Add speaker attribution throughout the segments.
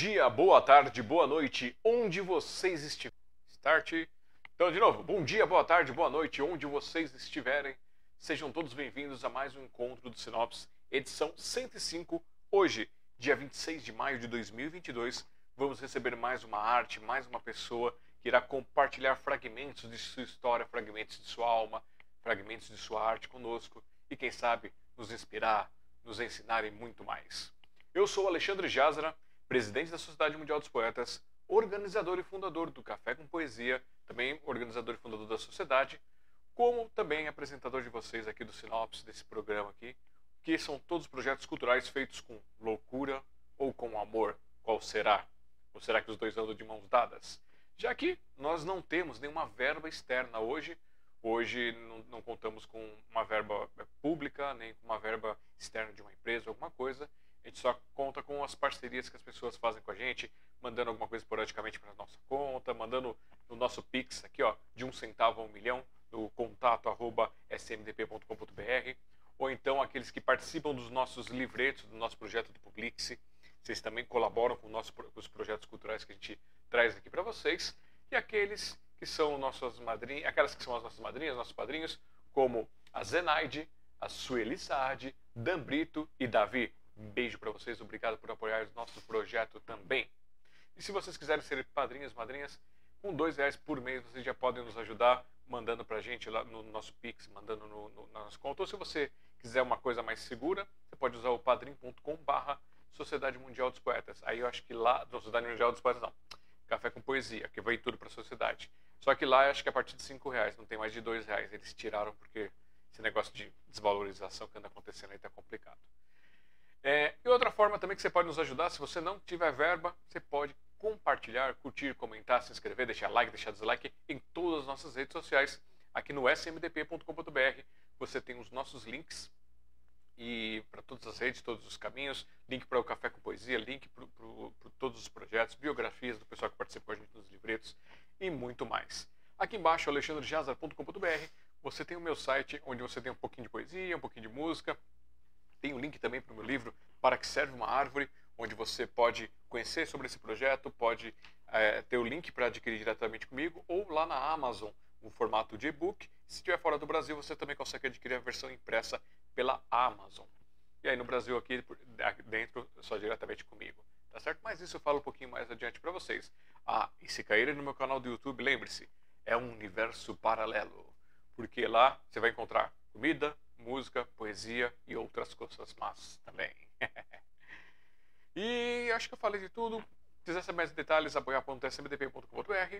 Speaker 1: Dia, boa tarde, boa noite, onde vocês estiverem. Start. Então, de novo, bom dia, boa tarde, boa noite, onde vocês estiverem. Sejam todos bem-vindos a mais um encontro do Sinopse, edição 105. Hoje, dia 26 de maio de 2022, vamos receber mais uma arte, mais uma pessoa que irá compartilhar fragmentos de sua história, fragmentos de sua alma, fragmentos de sua arte conosco e, quem sabe, nos inspirar, nos ensinar e muito mais. Eu sou Alexandre Jazara presidente da Sociedade Mundial dos Poetas, organizador e fundador do Café com Poesia, também organizador e fundador da sociedade, como também apresentador de vocês aqui do Sinopse desse programa aqui, que são todos projetos culturais feitos com loucura ou com amor. Qual será? Ou será que os dois andam de mãos dadas? Já que nós não temos nenhuma verba externa hoje, hoje não, não contamos com uma verba pública, nem com uma verba externa de uma empresa, alguma coisa, a gente só conta com as parcerias que as pessoas fazem com a gente, mandando alguma coisa esporadicamente para nossa conta, mandando no nosso Pix aqui, ó, de um centavo a um milhão, no contato arroba smdp.com.br, ou então aqueles que participam dos nossos livretos, do nosso projeto do Publix, vocês também colaboram com, nosso, com os projetos culturais que a gente traz aqui para vocês, e aqueles que são nossas madrinhas, aquelas que são as nossas madrinhas, nossos padrinhos, como a Zenaide, a Sueli Saad, Dan Brito e Davi. Beijo para vocês, obrigado por apoiar o nosso projeto também. E se vocês quiserem ser padrinhas, madrinhas, com dois reais por mês vocês já podem nos ajudar mandando para a gente lá no nosso Pix, mandando no, no, na nossa conta. Ou se você quiser uma coisa mais segura, você pode usar o padrim.com barra Sociedade Mundial dos Poetas. Aí eu acho que lá, Sociedade Mundial dos Poetas não, Café com Poesia, que vai tudo para a sociedade. Só que lá eu acho que é a partir de cinco reais, não tem mais de dois reais. Eles tiraram porque esse negócio de desvalorização que anda acontecendo aí está complicado. É, e outra forma também que você pode nos ajudar, se você não tiver verba, você pode compartilhar, curtir, comentar, se inscrever, deixar like, deixar dislike em todas as nossas redes sociais. Aqui no smdp.com.br você tem os nossos links e para todas as redes, todos os caminhos, link para o Café com Poesia, link para todos os projetos, biografias do pessoal que participa com a gente nos livretos e muito mais. Aqui embaixo, alexandrejazar.com.br, você tem o meu site onde você tem um pouquinho de poesia, um pouquinho de música, tem o um link também para o meu livro Para que serve uma árvore, onde você pode conhecer sobre esse projeto, pode é, ter o link para adquirir diretamente comigo ou lá na Amazon, no formato de e-book. Se estiver fora do Brasil, você também consegue adquirir a versão impressa pela Amazon. E aí no Brasil aqui dentro, só diretamente comigo. Tá certo? Mas isso eu falo um pouquinho mais adiante para vocês. Ah, e se caírem no meu canal do YouTube, lembre-se, é um universo paralelo. Porque lá você vai encontrar comida, música, poesia e outras coisas más também. e acho que eu falei de tudo. Se quiser saber mais detalhes, apoiar.smdp.com.br.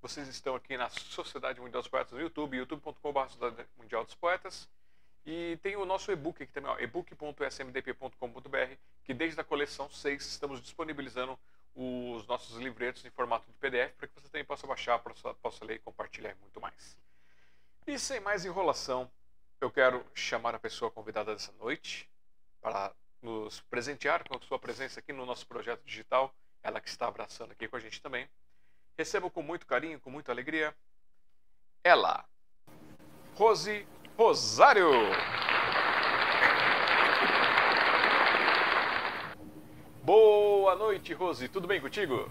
Speaker 1: Vocês estão aqui na Sociedade Mundial dos Poetas no YouTube, youtube.com.br Sociedade Mundial dos Poetas. E tem o nosso e-book aqui também, ebook.smdp.com.br, que desde a coleção 6 estamos disponibilizando os nossos livretos em formato de PDF para que você também possa baixar, possa, possa ler, compartilhar e muito mais. E sem mais enrolação, eu quero chamar a pessoa convidada dessa noite para nos presentear com a sua presença aqui no nosso projeto digital, ela que está abraçando aqui com a gente também. Recebo com muito carinho, com muita alegria, ela, Rose Rosário. Boa noite, Rose. Tudo bem contigo?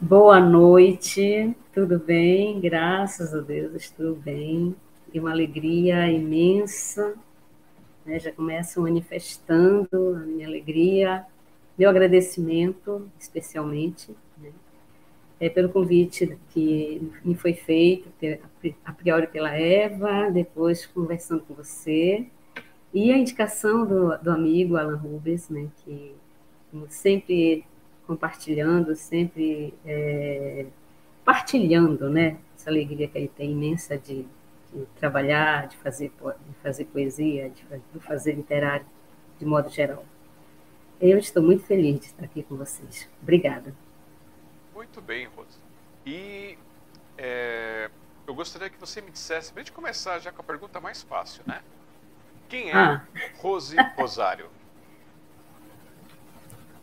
Speaker 2: Boa noite, tudo bem? Graças a Deus, estou bem e uma alegria imensa. Né? Já começo manifestando a minha alegria, meu agradecimento, especialmente, né? é, pelo convite que me foi feito, a priori pela Eva, depois conversando com você, e a indicação do, do amigo Alan Rubens, né, que sempre compartilhando, sempre é, partilhando, né, essa alegria que ele tem imensa de de trabalhar, de fazer, de fazer poesia, de, de fazer literário, de modo geral. Eu estou muito feliz de estar aqui com vocês. Obrigada.
Speaker 1: Muito bem, Rose. E é, eu gostaria que você me dissesse, para a gente começar já com a pergunta mais fácil, né? Quem é ah. Rose Rosário?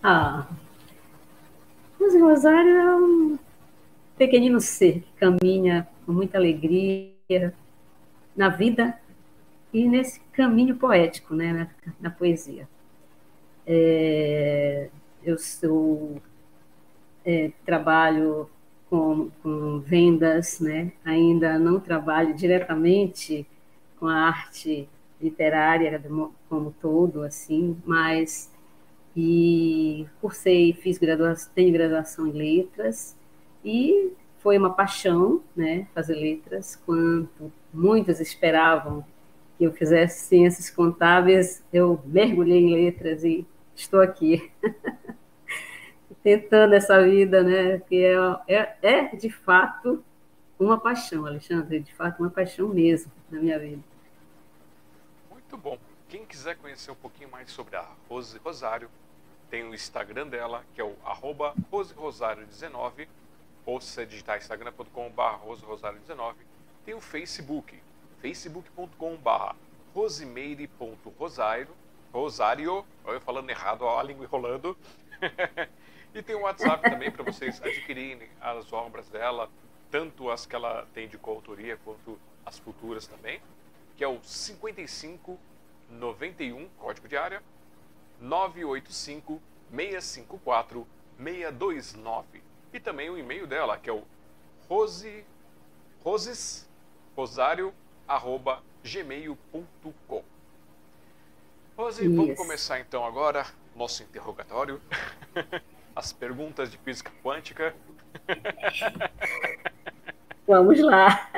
Speaker 2: ah, Rose Rosário é um pequenino ser que caminha com muita alegria, na vida e nesse caminho poético, né, na, na poesia. É, eu sou é, trabalho com, com, vendas, né? Ainda não trabalho diretamente com a arte literária como todo, assim, mas e cursei, fiz graduação, tenho graduação em letras e foi uma paixão, né, fazer letras, quanto muitos esperavam que eu fizesse ciências contábeis, eu mergulhei em letras e estou aqui. Tentando essa vida, né? Que é, é, é, de fato uma paixão, Alexandre, é de fato uma paixão mesmo na minha vida.
Speaker 1: Muito bom. Quem quiser conhecer um pouquinho mais sobre a Rose Rosário, tem o Instagram dela, que é o arroba roserosário19, ou se você digitar instagram.com.br roserosário19, tem o Facebook, facebook.com.br rosimeire.rosário, Rosário, eu falando errado, a língua enrolando. e tem o WhatsApp também para vocês adquirirem as obras dela, tanto as que ela tem de coautoria quanto as futuras também, que é o 55 91, código de área, 985 654 629. E também o e-mail dela, que é o rose, roses, rosário, arroba gmail.com. Rose, Isso. vamos começar então agora nosso interrogatório. As perguntas de física quântica.
Speaker 2: Vamos lá.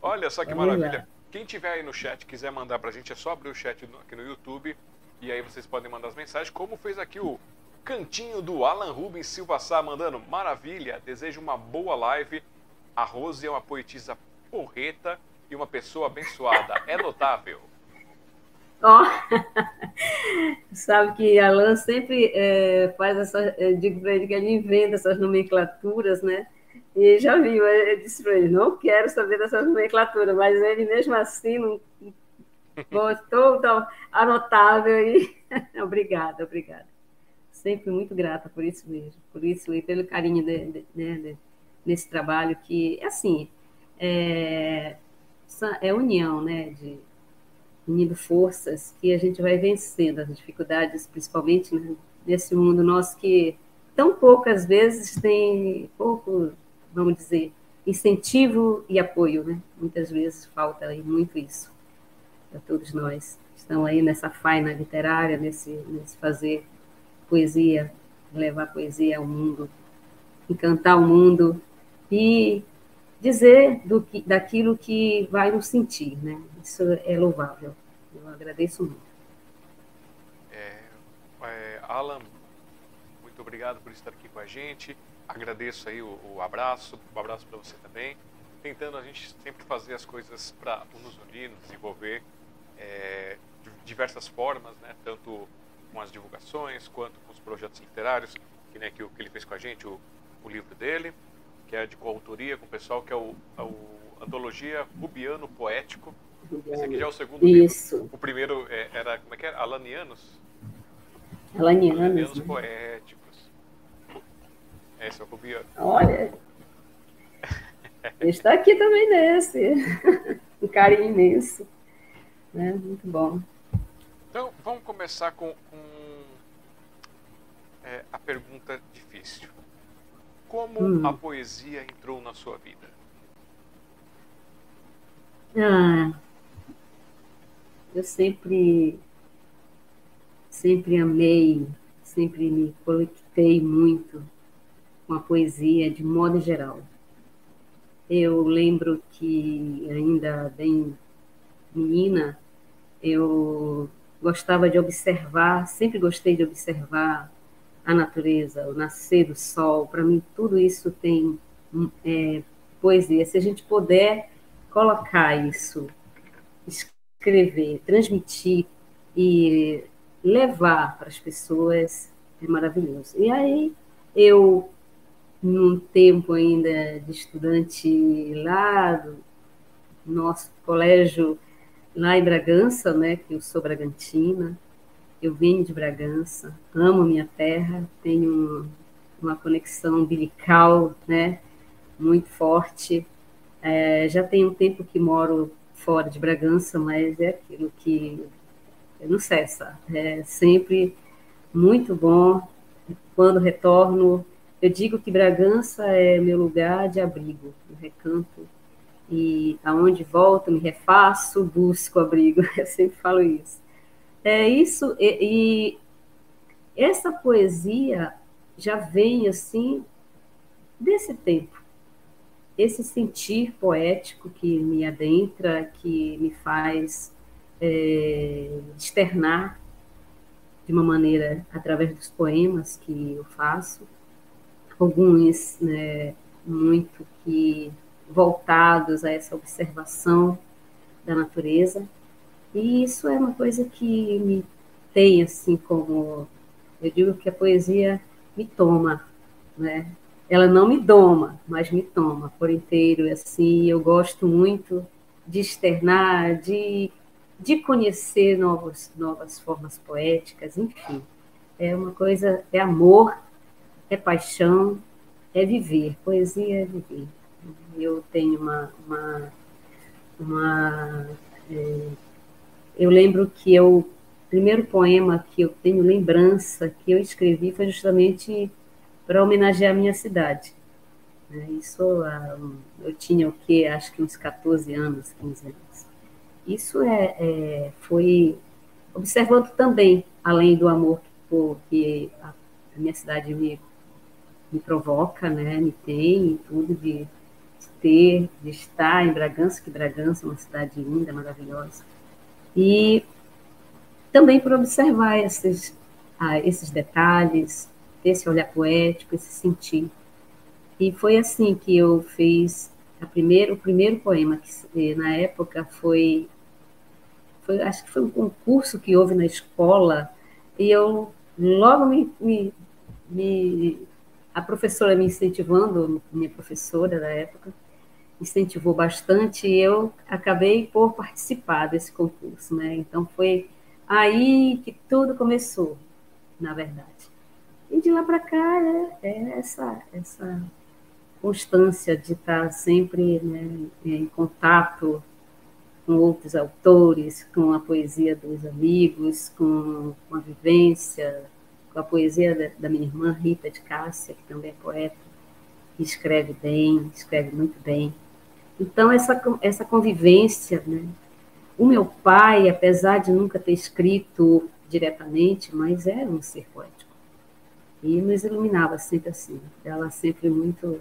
Speaker 1: Olha só que vamos maravilha. Lá. Quem tiver aí no chat, quiser mandar pra gente, é só abrir o chat aqui no YouTube. E aí vocês podem mandar as mensagens, como fez aqui o cantinho do Alan Rubens Silva Sá, mandando maravilha, desejo uma boa live. A Rose é uma poetisa porreta e uma pessoa abençoada. É notável.
Speaker 2: Oh. sabe que Alan sempre é, faz essa. Eu digo para ele que ele inventa essas nomenclaturas, né? E já viu, eu disse para ele: não quero saber dessas nomenclaturas, mas ele mesmo assim não gostou, então, anotável. E... obrigada, obrigada. Sempre muito grata por isso mesmo, por isso e pelo carinho de, de, né, de, nesse trabalho que, assim, é, é união, né? De, unindo forças que a gente vai vencendo as dificuldades, principalmente né, nesse mundo nosso que tão poucas vezes tem pouco, vamos dizer, incentivo e apoio, né? Muitas vezes falta aí muito isso para todos nós. Estão aí nessa faina literária, nesse, nesse fazer poesia, levar poesia ao mundo, encantar o mundo e dizer do que, daquilo que vai nos sentir, né? Isso é louvável. Eu agradeço muito.
Speaker 1: É, é, Alan, muito obrigado por estar aqui com a gente. Agradeço aí o, o abraço, um abraço para você também. Tentando a gente sempre fazer as coisas para nos unir, nos desenvolver é, de diversas formas, né? Tanto com as divulgações quanto com os projetos literários, que, né, que, que ele fez com a gente, o, o livro dele que é de coautoria com o pessoal, que é o, é o Antologia Rubiano Poético. Esse aqui já é o segundo
Speaker 2: Isso.
Speaker 1: livro. O primeiro é, era, como é que era? Alanianos?
Speaker 2: Alanianos,
Speaker 1: Alanianos né? Poéticos. Esse é o Rubiano.
Speaker 2: Olha, está aqui também nesse. um carinho imenso. Né? Muito bom.
Speaker 1: Então, vamos começar com, com é, a pergunta difícil. Como hum. a poesia entrou na sua vida?
Speaker 2: Ah, eu sempre, sempre amei, sempre me conectei muito com a poesia de modo geral. Eu lembro que ainda bem menina, eu gostava de observar, sempre gostei de observar a natureza, o nascer do sol, para mim tudo isso tem é, poesia. Se a gente puder colocar isso, escrever, transmitir e levar para as pessoas, é maravilhoso. E aí eu, num tempo ainda de estudante lá do nosso colégio lá em Bragança, né, que eu sou bragantina, eu venho de Bragança, amo minha terra, tenho uma conexão umbilical, né, muito forte. É, já tem um tempo que moro fora de Bragança, mas é aquilo que não cessa. É sempre muito bom. Quando retorno, eu digo que Bragança é meu lugar de abrigo, no recanto. E aonde volto, me refaço, busco abrigo. Eu sempre falo isso. É isso, e, e essa poesia já vem assim desse tempo. Esse sentir poético que me adentra, que me faz é, externar de uma maneira através dos poemas que eu faço, alguns né, muito que voltados a essa observação da natureza, e isso é uma coisa que me tem assim como eu digo que a poesia me toma, né? Ela não me doma, mas me toma por inteiro. Assim, eu gosto muito de externar, de de conhecer novos, novas formas poéticas, enfim. É uma coisa, é amor, é paixão, é viver. Poesia é viver. Eu tenho uma. uma, uma é, eu lembro que eu, o primeiro poema que eu tenho lembrança que eu escrevi foi justamente para homenagear a minha cidade. Né? Isso eu tinha o quê? Acho que uns 14 anos, 15 anos. Isso é, é, foi observando também, além do amor que, que a, minha cidade me, me provoca, né, me tem, tudo de, de ter, de estar em Bragança, que Bragança é uma cidade linda, maravilhosa. E também por observar esses, ah, esses detalhes, esse olhar poético, esse sentir. E foi assim que eu fiz a primeiro, o primeiro poema, que na época foi foi, acho que foi um concurso que houve na escola, e eu logo me, me, me a professora me incentivando, minha professora da época, incentivou bastante e eu acabei por participar desse concurso, né? Então foi aí que tudo começou, na verdade. E de lá para cá é, é, essa essa constância de estar sempre né, em contato com outros autores, com a poesia dos amigos, com, com a vivência, com a poesia da, da, minha irmã Rita de Cássia, que também é poeta, escreve bem, escreve muito bem. Então, essa, essa convivência, né? O meu pai, apesar de nunca ter escrito diretamente, mas era um ser poético. E nos iluminava sempre assim. Ela sempre muito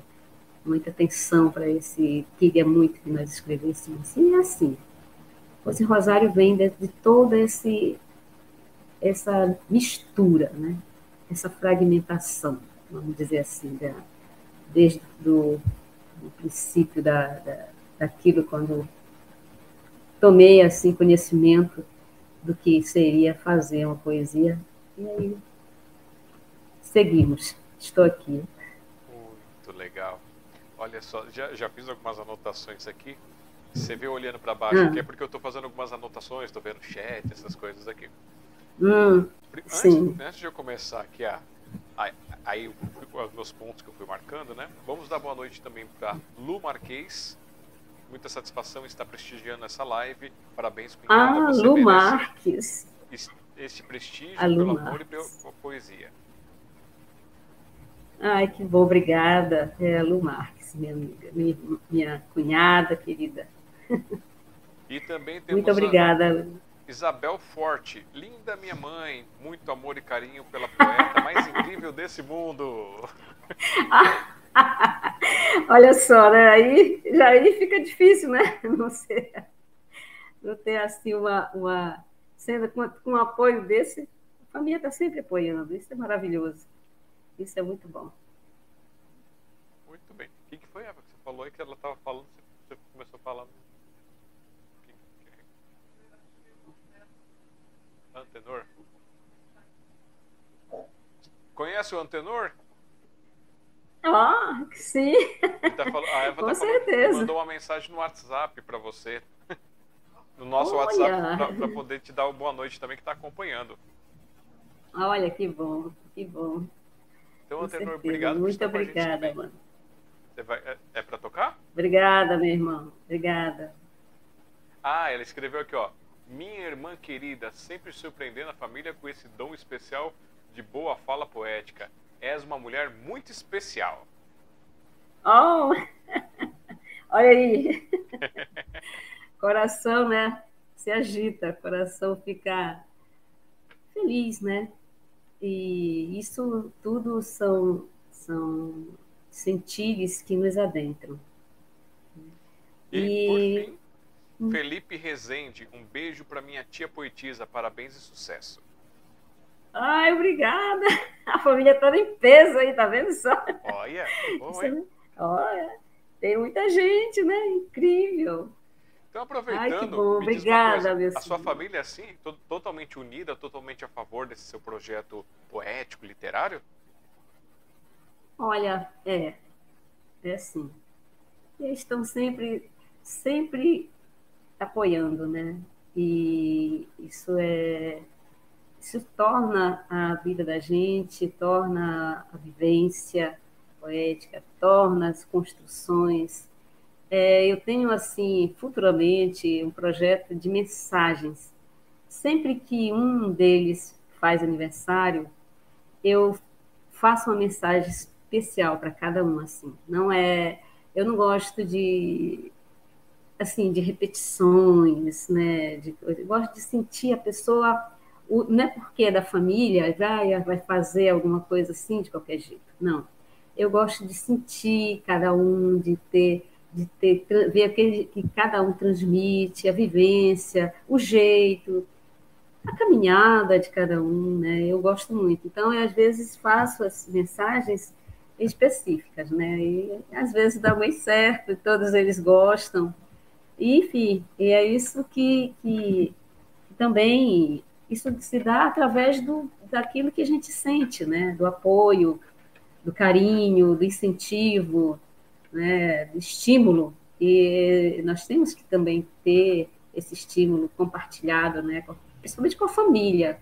Speaker 2: muita atenção para esse, queria muito que nós escrevêssemos. E é assim, esse rosário vem de, de toda esse, essa mistura, né? essa fragmentação, vamos dizer assim, da, desde do, do princípio da, da, daquilo quando tomei assim conhecimento do que seria fazer uma poesia e aí seguimos. Estou aqui.
Speaker 1: Muito legal. Olha só, já, já fiz algumas anotações aqui. Você vê olhando para baixo ah. aqui é porque eu estou fazendo algumas anotações, estou vendo chat, essas coisas aqui.
Speaker 2: Hum,
Speaker 1: antes,
Speaker 2: sim.
Speaker 1: antes de eu começar aqui a, a, aí os meus pontos que eu fui marcando, né? Vamos dar boa noite também para Lu Marquês. Muita satisfação estar prestigiando essa live. Parabéns.
Speaker 2: Ah, Você Lu Marques.
Speaker 1: Este prestígio pelo Marques. amor e pela poesia.
Speaker 2: Ai, que bom, obrigada. É a Lu Marques, minha amiga, minha, minha cunhada querida.
Speaker 1: E também temos
Speaker 2: Muito obrigada.
Speaker 1: Isabel Forte, linda minha mãe, muito amor e carinho pela poeta mais incrível desse mundo.
Speaker 2: Olha só, né? Aí já aí fica difícil, né? Não sei, não ter assim uma, uma sendo com, com um apoio desse, a família está sempre apoiando. Isso é maravilhoso. Isso é muito bom.
Speaker 1: Muito bem. O que, que foi, Eva, que você falou aí que ela estava falando? Você começou falando Antenor? Conhece o Antenor?
Speaker 2: Ah, sim.
Speaker 1: Tá falando, a Eva
Speaker 2: Com
Speaker 1: tá
Speaker 2: certeza.
Speaker 1: Falando, mandou uma mensagem no WhatsApp para você. No nosso Olha. WhatsApp, para poder te dar uma boa noite também, que está acompanhando.
Speaker 2: Olha, que bom, que bom.
Speaker 1: Então, Com Antenor, certeza. obrigado
Speaker 2: Muito por obrigada, mano.
Speaker 1: Você vai, é, é para tocar?
Speaker 2: Obrigada, meu irmão. Obrigada.
Speaker 1: Ah, ela escreveu aqui, ó. Minha irmã querida, sempre surpreendendo a família com esse dom especial de boa fala poética. És uma mulher muito especial.
Speaker 2: Oh! Olha aí. coração, né? Se agita, coração fica feliz, né? E isso tudo são, são sentires que nos adentram.
Speaker 1: E, e... por fim, hum. Felipe Rezende, um beijo para minha tia poetisa, parabéns e sucesso.
Speaker 2: Ai, obrigada. A família toda em peso aí, tá vendo só?
Speaker 1: Olha, bom,
Speaker 2: olha, tem muita gente, né? Incrível.
Speaker 1: Então, aproveitando, Ai, que
Speaker 2: bom. Obrigada,
Speaker 1: coisa, a sua família é assim, totalmente unida, totalmente a favor desse seu projeto poético, literário?
Speaker 2: Olha, é, é assim. Eles estão sempre, sempre apoiando, né? E isso é, isso torna a vida da gente, torna a vivência poética, torna as construções é, eu tenho, assim, futuramente, um projeto de mensagens. Sempre que um deles faz aniversário, eu faço uma mensagem especial para cada um, assim. Não é... Eu não gosto de assim de repetições, né? De, eu gosto de sentir a pessoa, o, não é porque é da família, vai, vai fazer alguma coisa assim de qualquer jeito. Não. Eu gosto de sentir cada um, de ter de ter, ver aquele que cada um transmite, a vivência, o jeito, a caminhada de cada um, né? Eu gosto muito. Então, eu, às vezes faço as mensagens específicas, né? E às vezes dá bem certo, todos eles gostam. Enfim, e é isso que, que, também isso se dá através do, daquilo que a gente sente, né? Do apoio, do carinho, do incentivo, né, de estímulo, e nós temos que também ter esse estímulo compartilhado, né, principalmente com a família.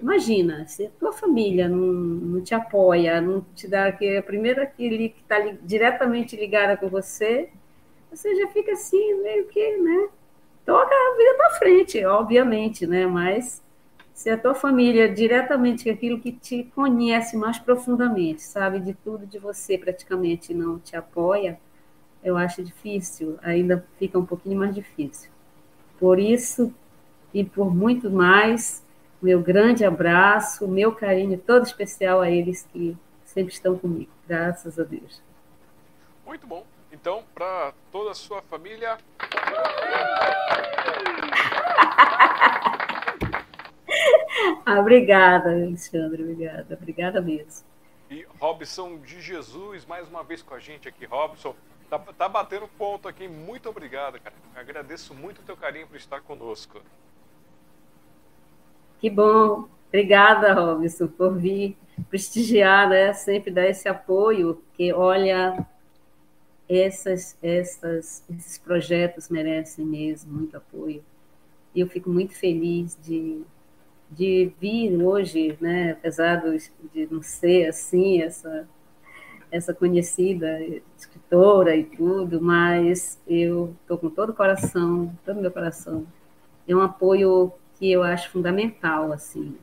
Speaker 2: Imagina, se a tua família não, não te apoia, não te dá que a primeira que está diretamente ligada com você, você já fica assim, meio que, né? Toca a vida para frente, obviamente, né? Mas se a tua família diretamente aquilo que te conhece mais profundamente, sabe de tudo de você praticamente não te apoia, eu acho difícil, ainda fica um pouquinho mais difícil. Por isso e por muito mais, meu grande abraço, meu carinho todo especial a eles que sempre estão comigo, graças a Deus.
Speaker 1: Muito bom. Então, para toda a sua família.
Speaker 2: Ah, obrigada, Alexandre, obrigada, obrigada mesmo.
Speaker 1: E Robson de Jesus, mais uma vez com a gente aqui. Robson, tá, tá batendo ponto aqui. Muito obrigado, cara. Agradeço muito o teu carinho por estar conosco.
Speaker 2: Que bom. Obrigada, Robson, por vir prestigiar, né? Sempre dar esse apoio, que olha, essas, essas, esses projetos merecem mesmo muito apoio. E eu fico muito feliz de de vir hoje, né, apesar de não ser assim essa essa conhecida escritora e tudo, mas eu estou com todo o coração, todo meu coração. É um apoio que eu acho fundamental, assim,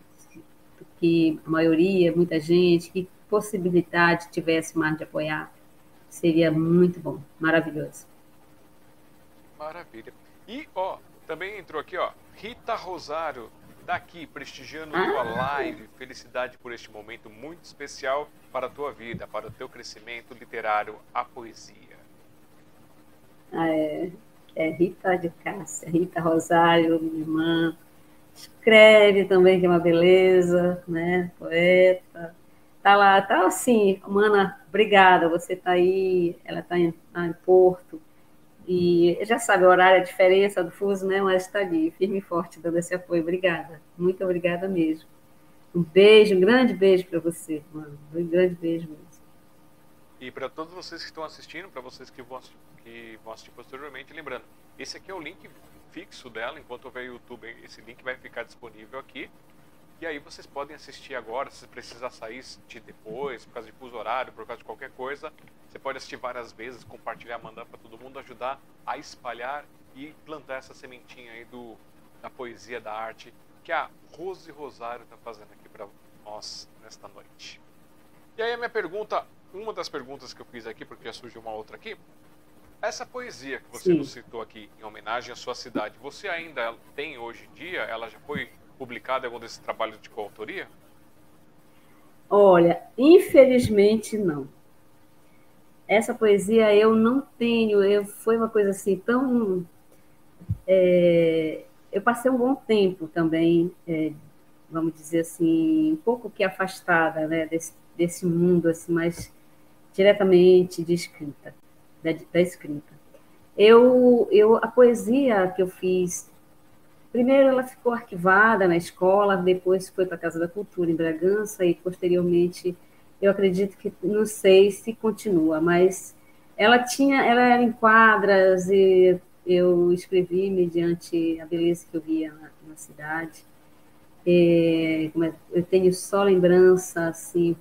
Speaker 2: que a maioria, muita gente, que possibilidade tivesse mais de apoiar, seria muito bom, maravilhoso.
Speaker 1: Maravilha. E, ó, também entrou aqui, ó, Rita Rosário, daqui, prestigiando tua live. Felicidade por este momento muito especial para a tua vida, para o teu crescimento literário, a poesia.
Speaker 2: Ah, é, é Rita de Cássia, Rita Rosário, minha irmã. Escreve também, que é uma beleza, né? Poeta. Tá lá, tá assim, Mana, obrigada, você tá aí, ela tá em, tá em Porto e já sabe, o horário, a diferença do fuso, né? Mas está ali, firme e forte, dando esse apoio. Obrigada. Muito obrigada mesmo. Um beijo, um grande beijo para você, mano. Um grande beijo mesmo.
Speaker 1: E para todos vocês que estão assistindo, para vocês que vão, que vão assistir posteriormente, lembrando, esse aqui é o link fixo dela, enquanto houver YouTube, esse link vai ficar disponível aqui. E aí vocês podem assistir agora, se precisar sair assistir depois, por causa de fuso horário, por causa de qualquer coisa. Você pode assistir várias vezes, compartilhar, mandar para todo mundo, ajudar a espalhar e plantar essa sementinha aí do, da poesia, da arte que a Rose Rosário está fazendo aqui para nós nesta noite. E aí a minha pergunta, uma das perguntas que eu fiz aqui, porque já surgiu uma outra aqui, essa poesia que você Sim. nos citou aqui em homenagem à sua cidade, você ainda tem hoje em dia? Ela já foi publicada em algum desses trabalhos de coautoria?
Speaker 2: Olha, infelizmente não. Essa poesia eu não tenho, eu, foi uma coisa assim tão. É, eu passei um bom tempo também, é, vamos dizer assim, um pouco que afastada né, desse, desse mundo assim, mais diretamente de escrita, da, da escrita. Eu, eu, a poesia que eu fiz Primeiro ela ficou arquivada na escola, depois foi para a Casa da Cultura em Bragança e posteriormente eu acredito que não sei se continua, mas ela tinha, ela era em quadras e eu escrevi mediante a beleza que eu via na, na cidade. E, é, eu tenho só lembrança assim,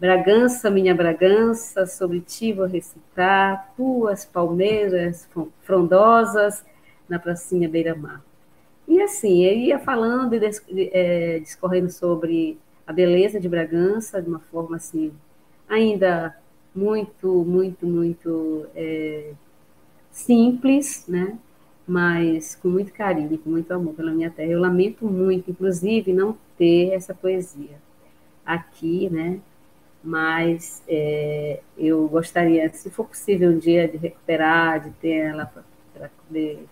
Speaker 2: Bragança, minha Bragança, sobre ti vou recitar, tuas palmeiras frondosas na pracinha beira-mar. E assim, ele ia falando e é, discorrendo sobre a beleza de Bragança de uma forma assim, ainda muito, muito, muito é, simples, né? mas com muito carinho, com muito amor pela minha terra. Eu lamento muito, inclusive, não ter essa poesia aqui, né? Mas é, eu gostaria, se for possível um dia, de recuperar, de ter ela para poder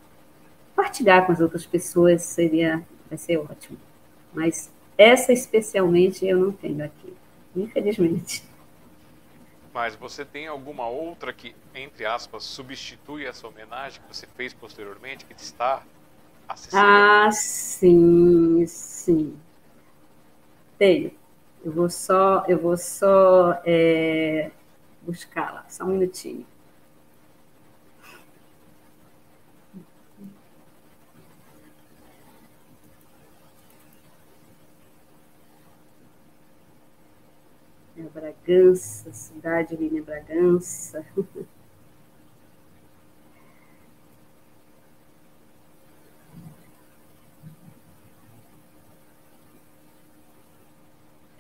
Speaker 2: partilhar com as outras pessoas seria vai ser ótimo. Mas essa especialmente eu não tenho aqui, infelizmente.
Speaker 1: Mas você tem alguma outra que, entre aspas, substitui essa homenagem que você fez posteriormente, que está acessível?
Speaker 2: Ah, sim, sim. Tenho. Eu vou só, eu vou só é, buscá-la. Só um minutinho. Bragança, cidade Linha Bragança.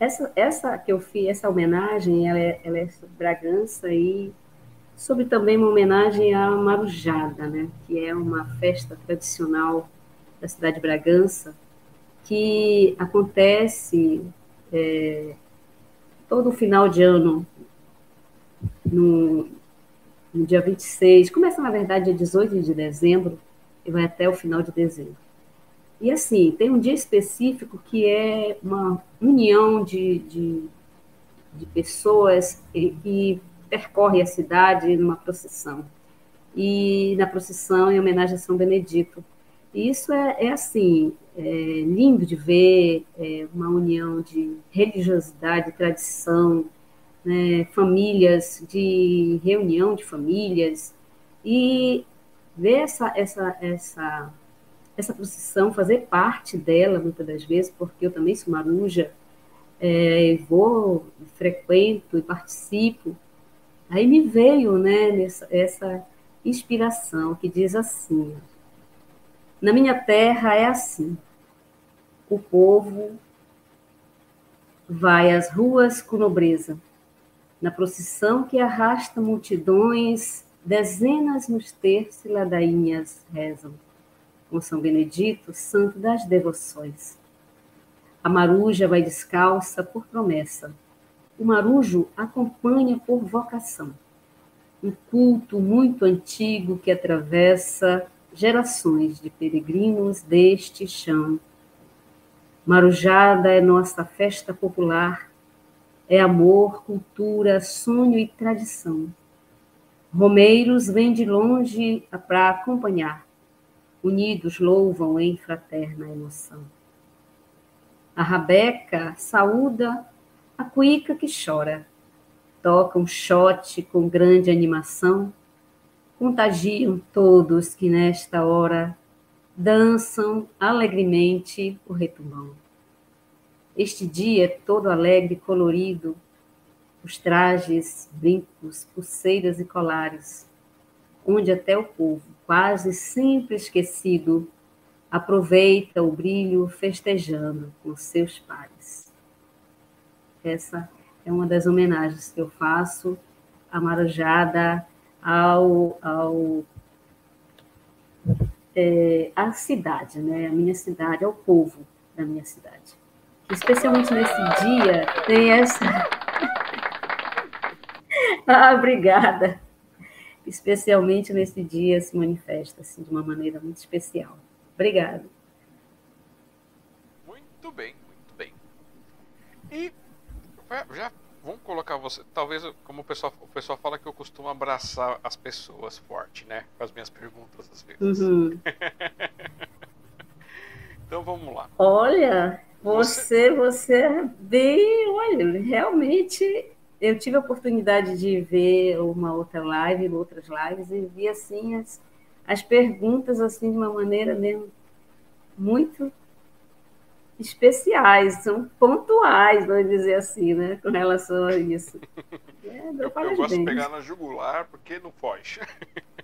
Speaker 2: Essa, essa que eu fiz, essa homenagem, ela é, ela é sobre Bragança e sobre também uma homenagem à Marujada, né? que é uma festa tradicional da cidade de Bragança, que acontece é, todo final de ano, no, no dia 26, começa na verdade dia 18 de dezembro e vai até o final de dezembro. E assim, tem um dia específico que é uma união de, de, de pessoas que percorre a cidade numa procissão. E na procissão, em homenagem a São Benedito. E isso é, é assim, é lindo de ver, é uma união de religiosidade, tradição, né, famílias, de reunião de famílias, e ver essa, essa, essa, essa procissão, fazer parte dela, muitas das vezes, porque eu também sou maruja, é, vou, frequento e participo, aí me veio né, nessa, essa inspiração que diz assim, na minha terra é assim. O povo vai às ruas com nobreza. Na procissão que arrasta multidões, dezenas nos terços e ladainhas rezam. Com São Benedito, santo das devoções. A maruja vai descalça por promessa. O marujo acompanha por vocação. Um culto muito antigo que atravessa gerações de peregrinos deste chão. Marujada é nossa festa popular, é amor, cultura, sonho e tradição. Romeiros vêm de longe para acompanhar, unidos louvam em fraterna emoção. A rabeca saúda a cuíca que chora, toca um shot com grande animação, contagiam todos que nesta hora dançam alegremente o retumbão. Este dia todo alegre e colorido, os trajes, brincos, pulseiras e colares, onde até o povo, quase sempre esquecido, aproveita o brilho festejando com seus pares. Essa é uma das homenagens que eu faço à Marujada, ao, ao é, à cidade, né? A minha cidade, ao povo da minha cidade. Especialmente nesse dia, tem essa. ah, obrigada. Especialmente nesse dia se manifesta assim, de uma maneira muito especial. Obrigada.
Speaker 1: Muito bem, muito bem. E já vamos colocar você. Talvez, como o pessoal, o pessoal fala que eu costumo abraçar as pessoas forte, né? Com as minhas perguntas às vezes. Uhum. então vamos lá.
Speaker 2: Olha, você, você é bem. Olha, realmente. Eu tive a oportunidade de ver uma outra live, outras lives, e vi assim as, as perguntas assim de uma maneira mesmo muito especiais, são pontuais, vamos dizer assim, né, com relação a isso.
Speaker 1: É, eu, eu gosto de pegar na jugular porque não foge.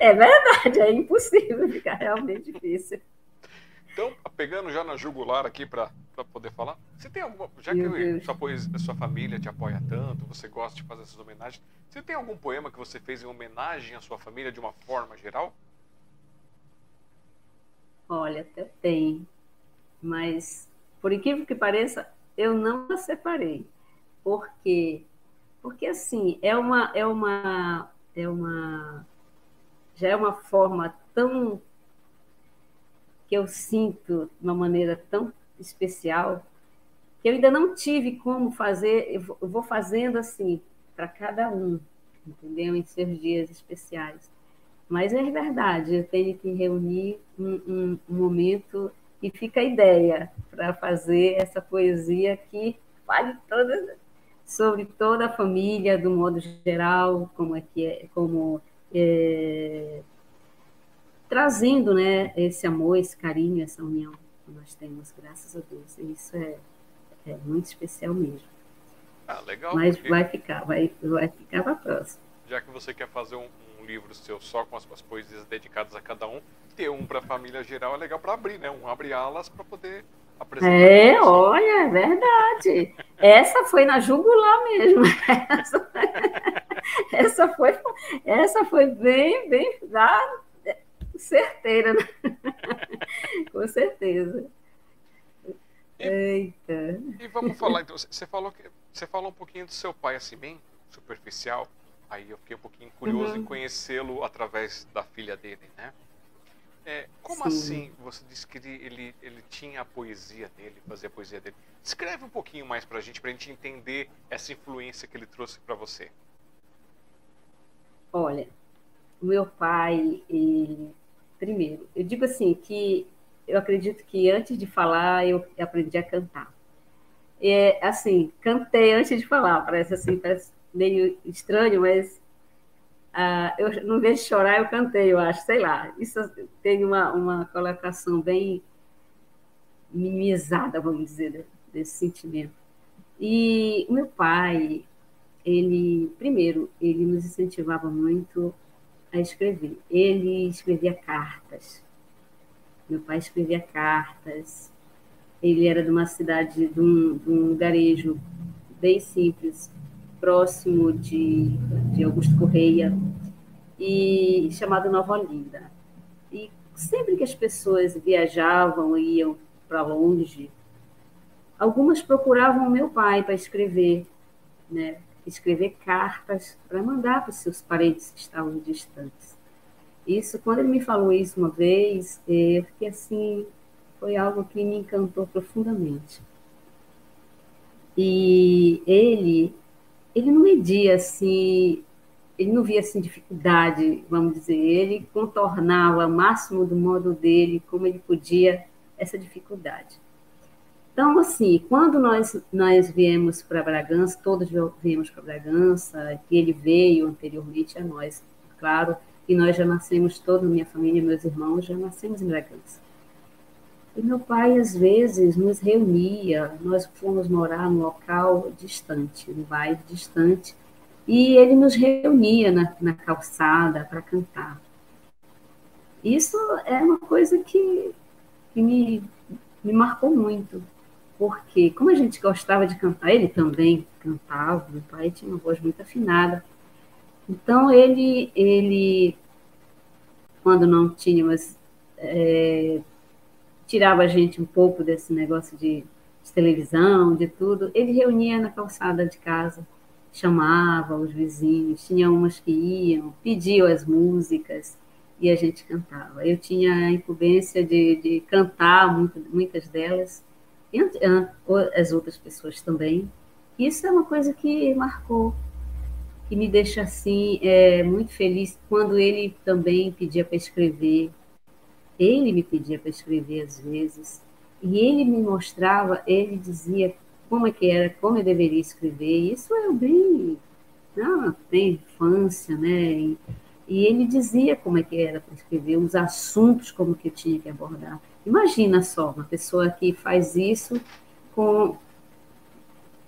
Speaker 2: É verdade, é impossível, ficar realmente difícil.
Speaker 1: Então, pegando já na jugular aqui para poder falar, você tem alguma. Já que sua, poesia, sua família te apoia tanto, você gosta de fazer essas homenagens, você tem algum poema que você fez em homenagem à sua família de uma forma geral?
Speaker 2: Olha, até tem, mas por incrível que pareça, eu não a separei. Por quê? Porque assim, é uma é uma é uma já é uma forma tão que eu sinto de uma maneira tão especial que eu ainda não tive como fazer, eu vou fazendo assim para cada um, entendeu? Em seus dias especiais. Mas é verdade, eu tenho que reunir um, um, um momento e fica a ideia para fazer essa poesia que fale toda, sobre toda a família, do modo geral, como é que é, como é, trazendo né, esse amor, esse carinho, essa união que nós temos, graças a Deus. E isso é, é muito especial mesmo.
Speaker 1: Ah, legal.
Speaker 2: Mas porque... vai ficar, vai, vai ficar para a próxima.
Speaker 1: Já que você quer fazer um, livro seu só com as, as poesias dedicadas a cada um, ter um para a família geral é legal para abrir, né? Um abre alas para poder apresentar.
Speaker 2: É, olha, é verdade. essa foi na jugular mesmo. Essa, essa foi, essa foi bem, bem da, certeira, né? com certeza.
Speaker 1: E, Eita. E vamos falar então. Você falou que você falou um pouquinho do seu pai assim bem superficial. Aí eu fiquei um pouquinho curioso uhum. em conhecê-lo através da filha dele, né? É, como Sim. assim você disse que ele, ele, ele, tinha a poesia dele, fazia a poesia dele? Escreve um pouquinho mais pra gente, pra gente entender essa influência que ele trouxe para você.
Speaker 2: Olha, meu pai, ele, primeiro, eu digo assim que eu acredito que antes de falar eu aprendi a cantar. É, assim, cantei antes de falar, parece assim, parece meio estranho, mas ah, eu não vejo chorar, eu cantei, eu acho, sei lá. Isso tem uma, uma colocação bem minimizada, vamos dizer, desse sentimento. E o meu pai, ele, primeiro, ele nos incentivava muito a escrever. Ele escrevia cartas. Meu pai escrevia cartas. Ele era de uma cidade, de um, de um garejo bem simples, próximo de, de Augusto Correia, e chamado Nova Olinda. E sempre que as pessoas viajavam iam para longe, algumas procuravam meu pai para escrever, né? escrever cartas para mandar para os seus parentes que estavam distantes. Isso, quando ele me falou isso uma vez, eu fiquei assim, foi algo que me encantou profundamente. E ele ele não media assim, ele não via assim dificuldade, vamos dizer, ele contornava o máximo do modo dele, como ele podia essa dificuldade. Então, assim, quando nós, nós viemos para Bragança, todos viemos para Bragança, e ele veio anteriormente a nós, claro, e nós já nascemos, toda a minha família, meus irmãos, já nascemos em Bragança. E meu pai, às vezes, nos reunia, nós fomos morar num local distante, num bairro distante, e ele nos reunia na, na calçada para cantar. Isso é uma coisa que, que me, me marcou muito, porque como a gente gostava de cantar, ele também cantava, meu pai tinha uma voz muito afinada. Então ele, ele quando não tínhamos, é, tirava a gente um pouco desse negócio de, de televisão, de tudo, ele reunia na calçada de casa chamava os vizinhos, tinha umas que iam, pediam as músicas e a gente cantava. Eu tinha a incumbência de, de cantar muito, muitas delas, e as outras pessoas também. Isso é uma coisa que marcou, que me deixa assim é, muito feliz quando ele também pedia para escrever. Ele me pedia para escrever às vezes, e ele me mostrava, ele dizia como é que era, como eu deveria escrever. Isso eu bem, bem infância, né? E, e ele dizia como é que era para escrever, os assuntos como que eu tinha que abordar. Imagina só, uma pessoa que faz isso com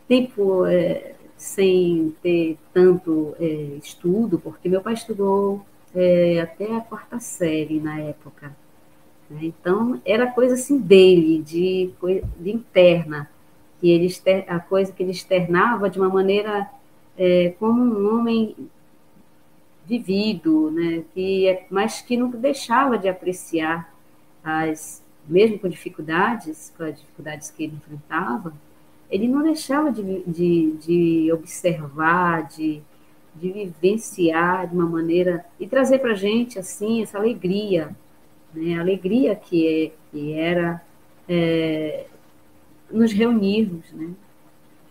Speaker 2: tempo é, sem ter tanto é, estudo, porque meu pai estudou é, até a quarta série na época. Né? Então, era coisa assim dele, de, de interna que ele a coisa que ele externava de uma maneira é, como um homem vivido, né? que, é, mas que não deixava de apreciar as, mesmo com dificuldades, com as dificuldades que ele enfrentava, ele não deixava de, de, de observar, de, de vivenciar de uma maneira e trazer para a gente assim essa alegria, né? A alegria que, é, que era é, nos reunirmos, né?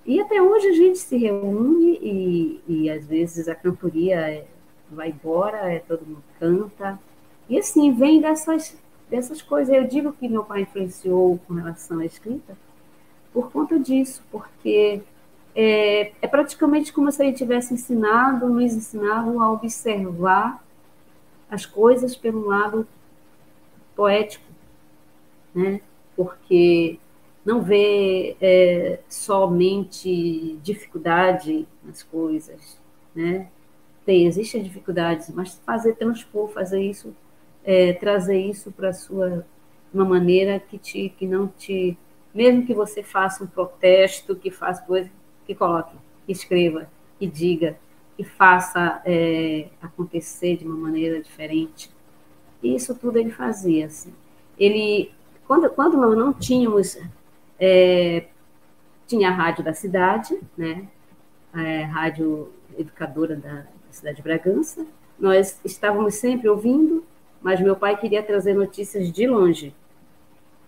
Speaker 2: E até hoje a gente se reúne e, e às vezes a cantoria é, vai embora, é, todo mundo canta. E assim, vem dessas, dessas coisas. Eu digo que meu pai influenciou com relação à escrita por conta disso, porque é, é praticamente como se ele tivesse ensinado, nos ensinado a observar as coisas pelo lado poético, né? Porque não vê é, somente dificuldade nas coisas, né? Tem, existem dificuldades, mas fazer transpor, fazer isso, é, trazer isso para sua uma maneira que te, que não te, mesmo que você faça um protesto, que faça coisa, que coloque, que escreva, que diga, que faça é, acontecer de uma maneira diferente. Isso tudo ele fazia assim. Ele quando, quando nós não tínhamos é, tinha a rádio da cidade, né? A rádio educadora da, da cidade de Bragança. Nós estávamos sempre ouvindo, mas meu pai queria trazer notícias de longe.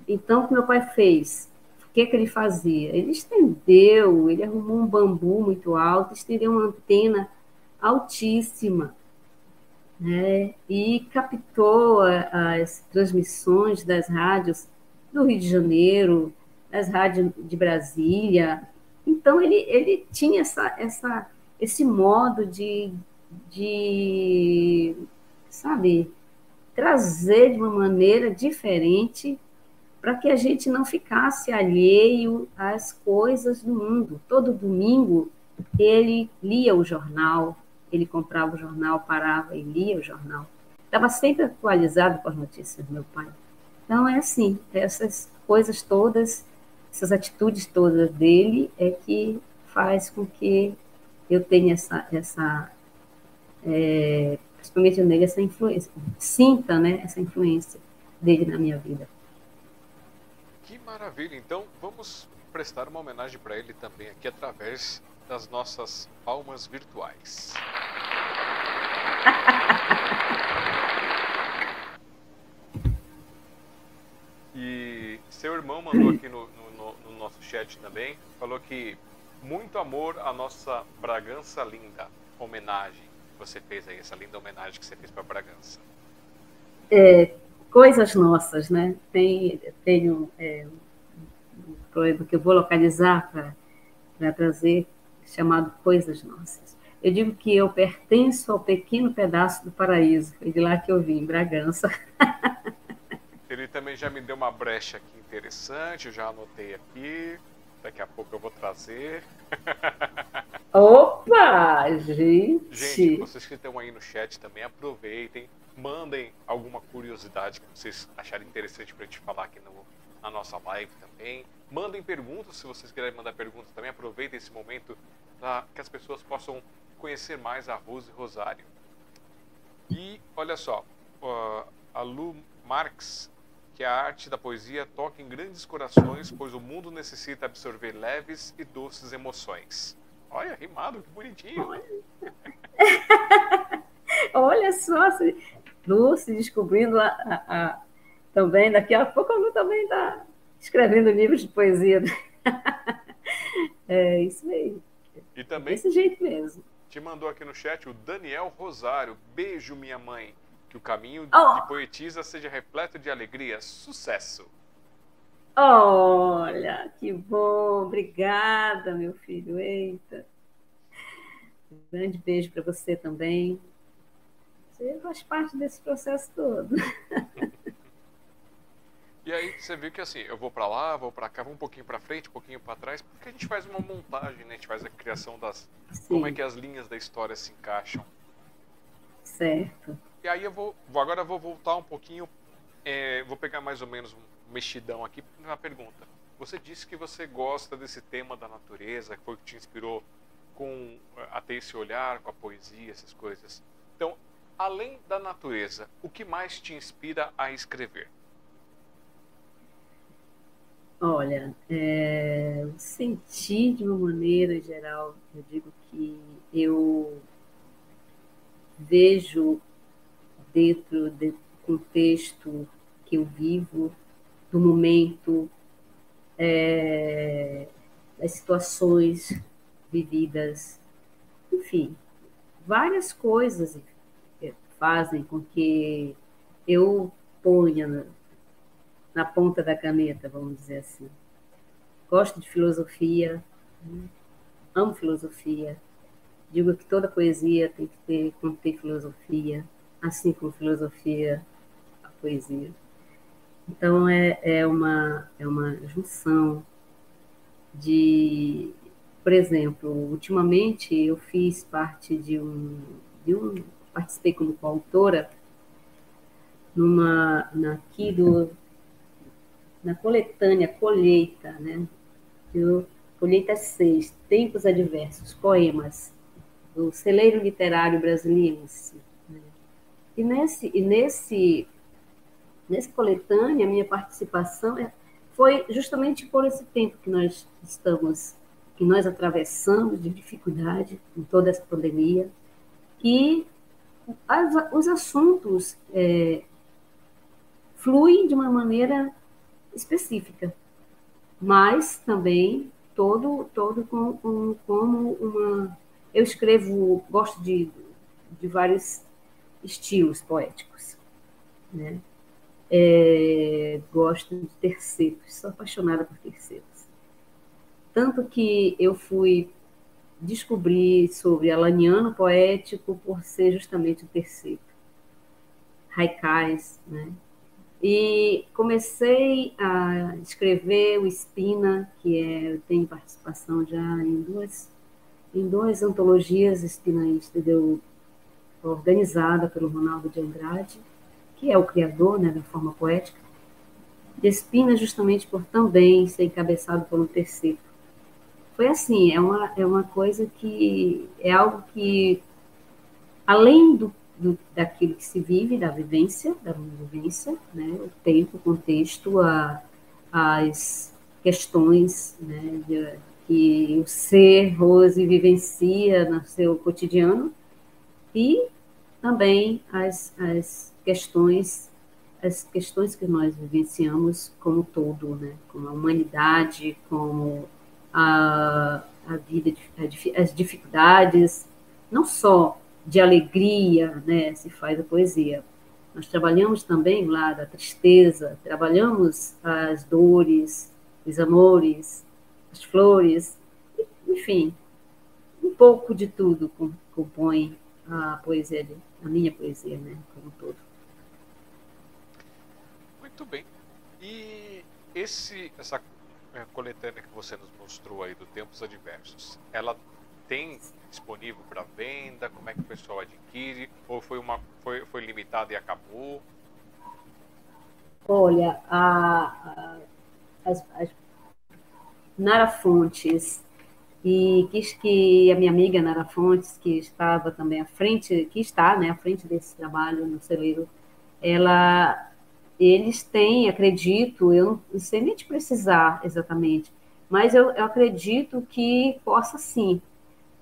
Speaker 2: Então, o que meu pai fez? O que, é que ele fazia? Ele estendeu, ele arrumou um bambu muito alto, estendeu uma antena altíssima, né? e captou as transmissões das rádios do Rio de Janeiro, as rádios de Brasília. Então, ele, ele tinha essa, essa, esse modo de, de, sabe, trazer de uma maneira diferente para que a gente não ficasse alheio às coisas do mundo. Todo domingo ele lia o jornal, ele comprava o jornal, parava e lia o jornal. Estava sempre atualizado com as notícias do meu pai. Então é assim, essas coisas todas essas atitudes todas dele é que faz com que eu tenha essa, essa é, principalmente nele, essa influência, sinta né, essa influência dele na minha vida.
Speaker 1: Que maravilha! Então vamos prestar uma homenagem para ele também aqui através das nossas palmas virtuais. e seu irmão mandou aqui no, no nosso chat também, falou que muito amor à nossa Bragança linda. Homenagem que você fez aí, essa linda homenagem que você fez para Bragança.
Speaker 2: É, coisas nossas, né? Tem, tenho é, um poema que eu vou localizar para trazer, chamado Coisas Nossas. Eu digo que eu pertenço ao pequeno pedaço do paraíso. Foi de lá que eu vim, Bragança.
Speaker 1: Ele também já me deu uma brecha aqui interessante, eu já anotei aqui. Daqui a pouco eu vou trazer.
Speaker 2: Opa, gente!
Speaker 1: Gente, vocês que estão aí no chat também aproveitem. mandem alguma curiosidade que vocês acharem interessante para a gente falar aqui no, na nossa live também. Mandem perguntas, se vocês quiserem mandar perguntas também, aproveitem esse momento para que as pessoas possam conhecer mais a Rose Rosário. E olha só, a Lu Marx, que a arte da poesia toca em grandes corações, pois o mundo necessita absorver leves e doces emoções. Olha, rimado, que bonitinho.
Speaker 2: Olha, Olha só, Lu se descobrindo a, a, a, também, daqui a pouco a Lu também está escrevendo livros de poesia. é isso aí.
Speaker 1: E também.
Speaker 2: Desse jeito mesmo.
Speaker 1: Te mandou aqui no chat o Daniel Rosário. Beijo, minha mãe. Que o caminho
Speaker 2: oh.
Speaker 1: de poetisa seja repleto de alegria. Sucesso!
Speaker 2: Olha, que bom. Obrigada, meu filho. Eita. Um grande beijo para você também. Você faz parte desse processo todo.
Speaker 1: E aí você viu que assim, eu vou para lá, vou para cá, vou um pouquinho para frente, um pouquinho para trás, porque a gente faz uma montagem, né? A gente faz a criação das Sim. como é que as linhas da história se encaixam.
Speaker 2: Certo.
Speaker 1: E aí eu vou, agora eu vou voltar um pouquinho, é, vou pegar mais ou menos um mexidão aqui na pergunta. Você disse que você gosta desse tema da natureza, que foi o que te inspirou com a ter esse olhar com a poesia, essas coisas. Então, além da natureza, o que mais te inspira a escrever?
Speaker 2: Olha, é, eu senti de uma maneira geral, eu digo que eu vejo dentro do contexto que eu vivo, do momento, é, das situações vividas, enfim, várias coisas fazem com que eu ponha na ponta da caneta, vamos dizer assim. Gosto de filosofia, né? amo filosofia. Digo que toda poesia tem que ter, conter filosofia, assim como filosofia, a poesia. Então é, é, uma, é uma junção de, por exemplo, ultimamente eu fiz parte de um, de um participei como coautora numa, aqui do, na coletânea Colheita, né? Colheita 6, Tempos Adversos, Poemas, do Celeiro Literário Brasileiro. Né? E nesse, e nesse, nesse coletânea, a minha participação é, foi justamente por esse tempo que nós estamos, que nós atravessamos de dificuldade em toda essa pandemia, e as, os assuntos é, fluem de uma maneira específica, mas também todo todo com, com, como uma eu escrevo gosto de, de vários estilos poéticos, né? É, gosto de terceiros, sou apaixonada por terceiros. Tanto que eu fui descobrir sobre Alaniano poético por ser justamente o terceiro. Haikais, né? E comecei a escrever o Espina, que é, tem participação já em duas, em duas antologias espinaístas, deu, organizada pelo Ronaldo de Andrade, que é o criador né, da forma poética. E Espina justamente por também ser encabeçado por um terceiro. Foi assim, é uma, é uma coisa que é algo que, além do do, daquilo que se vive, da vivência, da vivência, né? o tempo, o contexto, a, as questões né? de, que o ser Rose vivencia no seu cotidiano e também as, as questões as questões que nós vivenciamos como todo, né? como a humanidade, como a, a vida, as dificuldades, não só de alegria, né, se faz a poesia. Nós trabalhamos também lá da tristeza, trabalhamos as dores, os amores, as flores, enfim, um pouco de tudo compõe a poesia, a minha poesia, né, como um todo.
Speaker 1: Muito bem. E esse, essa é, coletânea que você nos mostrou aí do Tempos Adversos, ela tem disponível para venda? Como é que o pessoal adquire? Ou foi, uma, foi, foi limitado e acabou?
Speaker 2: Olha, a, a, as, as Nara Fontes e quis que a minha amiga Nara Fontes, que estava também à frente, que está né, à frente desse trabalho no celeiro, ela, eles têm, acredito, eu não sei nem te precisar exatamente, mas eu, eu acredito que possa sim,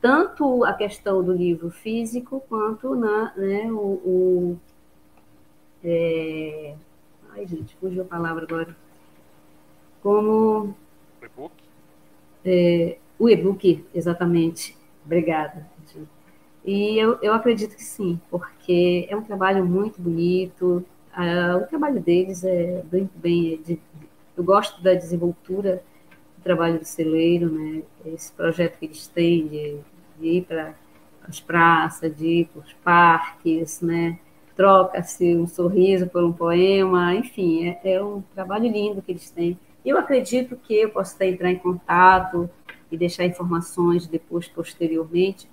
Speaker 2: tanto a questão do livro físico quanto na, né, o, o é... ai gente, fugiu a palavra agora, como
Speaker 1: e-book,
Speaker 2: é, o e-book, exatamente. Obrigada. E eu, eu acredito que sim, porque é um trabalho muito bonito. Ah, o trabalho deles é bem, bem é de, eu gosto da desenvoltura do trabalho do celeiro, né? Esse projeto que eles têm de, de ir para as praças, de ir para os parques, né? Troca-se um sorriso por um poema, enfim, é, é um trabalho lindo que eles têm. Eu acredito que eu posso até entrar em contato e deixar informações depois, posteriormente,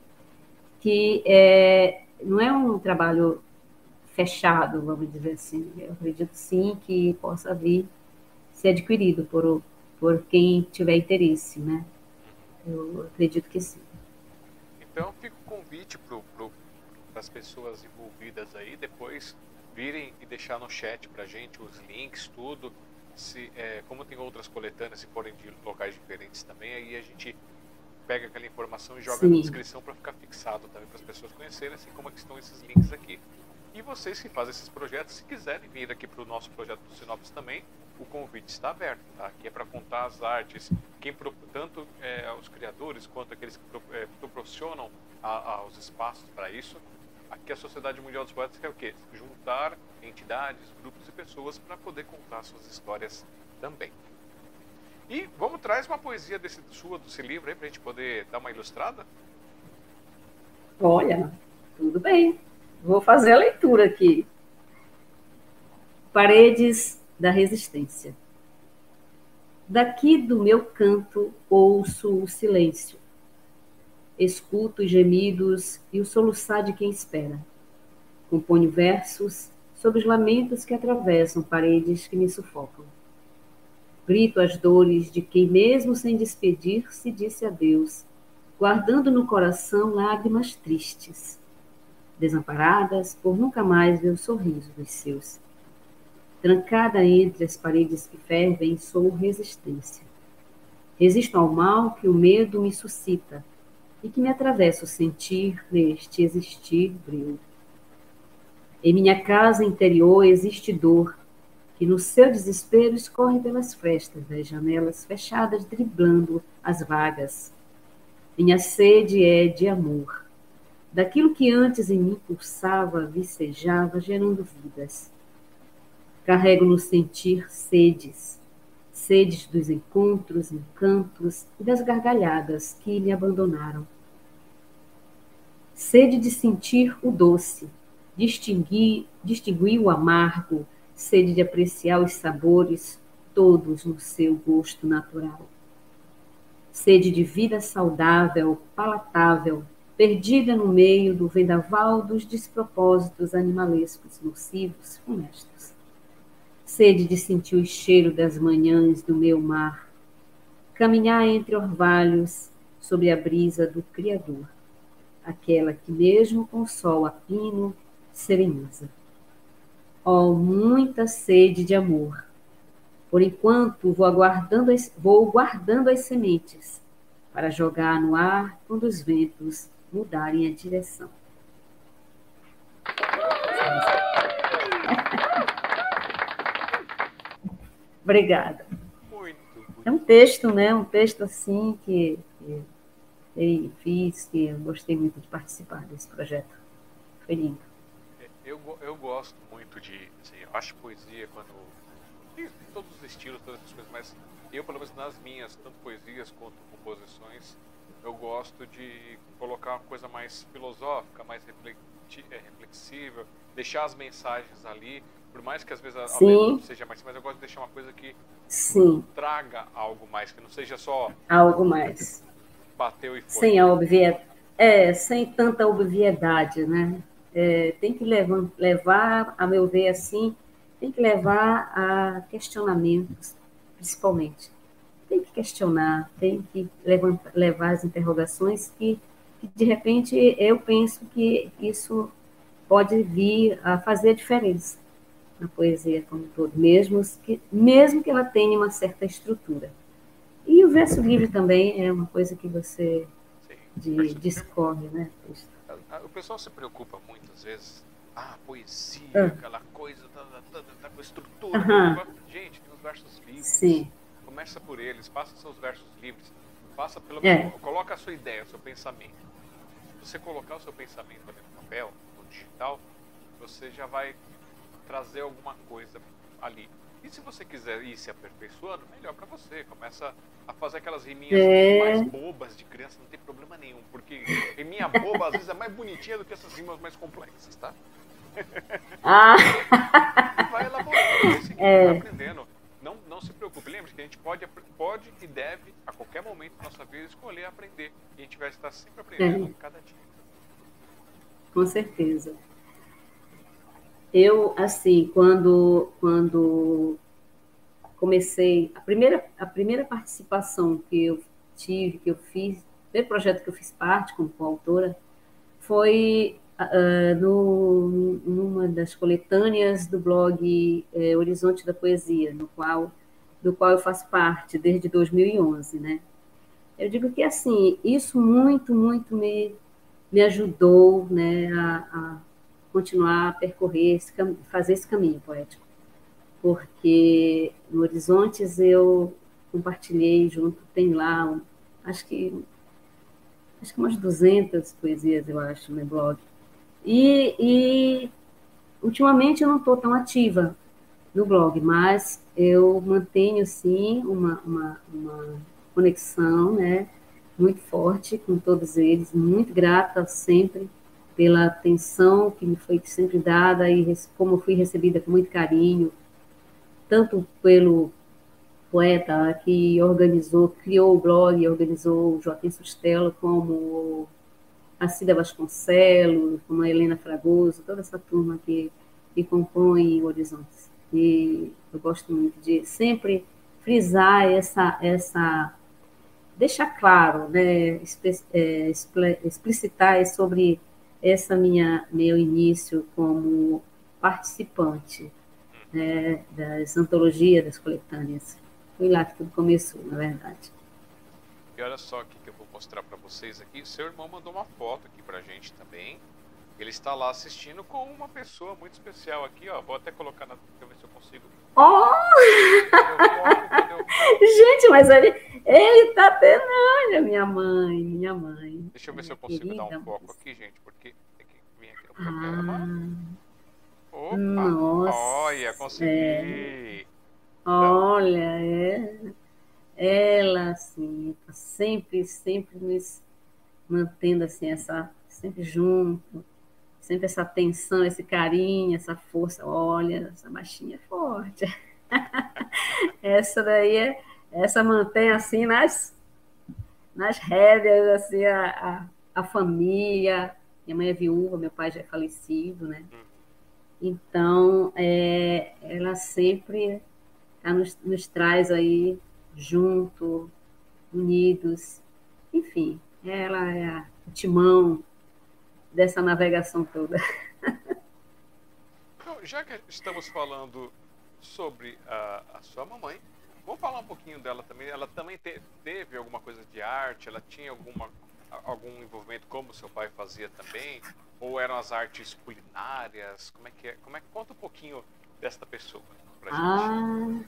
Speaker 2: que é, não é um trabalho fechado, vamos dizer assim. Eu acredito sim que possa vir ser adquirido por, por quem tiver interesse, né? Eu acredito que sim.
Speaker 1: Então, fica o convite para as pessoas envolvidas aí, depois virem e deixar no chat para gente os links, tudo, se, é, como tem outras coletâneas, se forem de locais diferentes também, aí a gente pega aquela informação e joga Sim. na descrição para ficar fixado também para as pessoas conhecerem, assim como é que estão esses links aqui. E vocês que fazem esses projetos, se quiserem vir aqui para o nosso projeto do Sinopse também, o convite está aberto, tá? Aqui é para contar as artes, quem tanto é, os criadores quanto aqueles que é, proporcionam a, aos espaços para isso. Aqui a Sociedade Mundial dos Poetas quer o quê? Juntar entidades, grupos e pessoas para poder contar suas histórias também. E vamos traz uma poesia desse sua desse livro aí para a gente poder dar uma ilustrada.
Speaker 2: Olha, tudo bem. Vou fazer a leitura aqui. Paredes da Resistência. Daqui do meu canto ouço o silêncio. Escuto os gemidos e o soluçar de quem espera. Componho versos sobre os lamentos que atravessam paredes que me sufocam. Grito as dores de quem, mesmo sem despedir-se, disse adeus, guardando no coração lágrimas tristes, desamparadas por nunca mais ver o sorriso dos seus. Trancada entre as paredes que fervem, sou resistência. Resisto ao mal que o medo me suscita e que me atravessa o sentir neste existir brilho. Em minha casa interior existe dor, que no seu desespero escorre pelas frestas das janelas fechadas, driblando as vagas. Minha sede é de amor, daquilo que antes em mim pulsava, vicejava, gerando vidas. Carrego no sentir sedes, sedes dos encontros, encantos e das gargalhadas que me abandonaram. Sede de sentir o doce, distinguir, distinguir o amargo, sede de apreciar os sabores, todos no seu gosto natural. Sede de vida saudável, palatável, perdida no meio do vendaval dos despropósitos animalescos, nocivos, funestos. Sede de sentir o cheiro das manhãs do meu mar, caminhar entre orvalhos sob a brisa do Criador, aquela que mesmo com sol a pino sereneza. Ó, oh, muita sede de amor. Por enquanto, vou aguardando as, vou guardando as sementes para jogar no ar quando os ventos mudarem a direção. Obrigada. É um texto, né? Um texto assim que, que eu fiz, que eu gostei muito de participar desse projeto. Foi lindo
Speaker 1: eu, eu gosto muito de. Assim, eu acho poesia quando. Todos os estilos, todas as coisas, mas eu, pelo menos nas minhas, tanto poesias quanto composições, eu gosto de colocar uma coisa mais filosófica, mais é, reflexiva, deixar as mensagens ali, por mais que às vezes a, letra seja mais, mas eu gosto de deixar uma coisa que
Speaker 2: Sim.
Speaker 1: traga algo mais, que não seja só
Speaker 2: algo mais.
Speaker 1: bateu e foi.
Speaker 2: Sem a obviedade. É, sem tanta obviedade, né? É, tem que levar, levar, a meu ver, assim, tem que levar a questionamentos, principalmente. Tem que questionar, tem que levar, levar as interrogações que, que, de repente, eu penso que isso pode vir a fazer a diferença na poesia como um todo, mesmo que, mesmo que ela tenha uma certa estrutura. E o verso livre também é uma coisa que você de, discorre, né?
Speaker 1: O pessoal se preocupa muitas vezes, ah, poesia, ah. aquela coisa da, da, da, da estrutura. Gente, tem os versos livres.
Speaker 2: Sim.
Speaker 1: Começa por eles, faça seus versos livres. Faça pelo é. coloca a sua ideia, o seu pensamento. Se você colocar o seu pensamento ali no papel, no digital, você já vai trazer alguma coisa ali. E se você quiser ir se aperfeiçoando, melhor para você. Começa a fazer aquelas riminhas é. mais bobas de criança, não tem problema nenhum. Porque riminha boba às vezes é mais bonitinha do que essas rimas mais complexas, tá?
Speaker 2: Ah.
Speaker 1: Vai elaborando, vai é. vai aprendendo. Não, se preocupe. Lembre que a gente pode, pode e deve, a qualquer momento da nossa vida, escolher aprender. E a gente vai estar sempre aprendendo é. cada dia.
Speaker 2: Com certeza. Eu, assim, quando, quando comecei, a primeira, a primeira participação que eu tive, que eu fiz, o primeiro projeto que eu fiz parte como coautora, foi uh, no, numa das coletâneas do blog é, Horizonte da Poesia, no qual, do qual eu faço parte desde 2011, né? Eu digo que, assim, isso muito, muito me, me ajudou né, a, a continuar a percorrer, esse, fazer esse caminho poético. Porque no Horizontes eu compartilhei junto, tem lá, acho que acho que umas 200 poesias, eu acho, no blog. E, e ultimamente eu não estou tão ativa no blog, mas eu mantenho, sim, uma, uma, uma conexão, né, muito forte com todos eles, muito grata sempre pela atenção que me foi sempre dada e como fui recebida com muito carinho, tanto pelo poeta que organizou, criou o blog, organizou o Joaquim Sustelo, como a Cida Vasconcelos, como a Helena Fragoso, toda essa turma que, que compõe Horizontes. E eu gosto muito de sempre frisar essa, essa deixar claro, né, é, explicitar sobre essa minha meu início como participante né, das antologias, das coletâneas. Foi lá que tudo começou, na verdade.
Speaker 1: E olha só o que eu vou mostrar para vocês aqui. Seu irmão mandou uma foto aqui para gente também. Ele está lá assistindo com uma pessoa muito especial aqui, ó. Vou até colocar na. Deixa eu ver se eu consigo.
Speaker 2: Oh! Gente, mas ele, ele tá tendo. Olha, minha mãe, minha mãe.
Speaker 1: Deixa eu ver se eu consigo dar um foco aqui, gente, porque tem que vir aqui no programa. Ah, Opa! Nossa, olha, consegui. É.
Speaker 2: Olha, é. Ela, assim, tá sempre, sempre nos mantendo assim, essa, sempre junto, sempre essa atenção, esse carinho, essa força. Olha, essa baixinha é forte. essa daí é, essa mantém assim nas, nas rédeas, assim, a, a, a, família. Minha mãe é viúva, meu pai já é falecido, né? Então, é, ela sempre ela nos, nos traz aí junto, unidos, enfim, ela é a, o timão dessa navegação toda.
Speaker 1: Então, já que estamos falando sobre a, a, sua mamãe, vamos falar um pouquinho dela também. Ela também te, teve alguma coisa de arte? Ela tinha alguma, algum envolvimento como seu pai fazia também? Ou eram as artes culinárias? Como é que é? Como é, conta um pouquinho desta pessoa pra gente.
Speaker 2: Ah,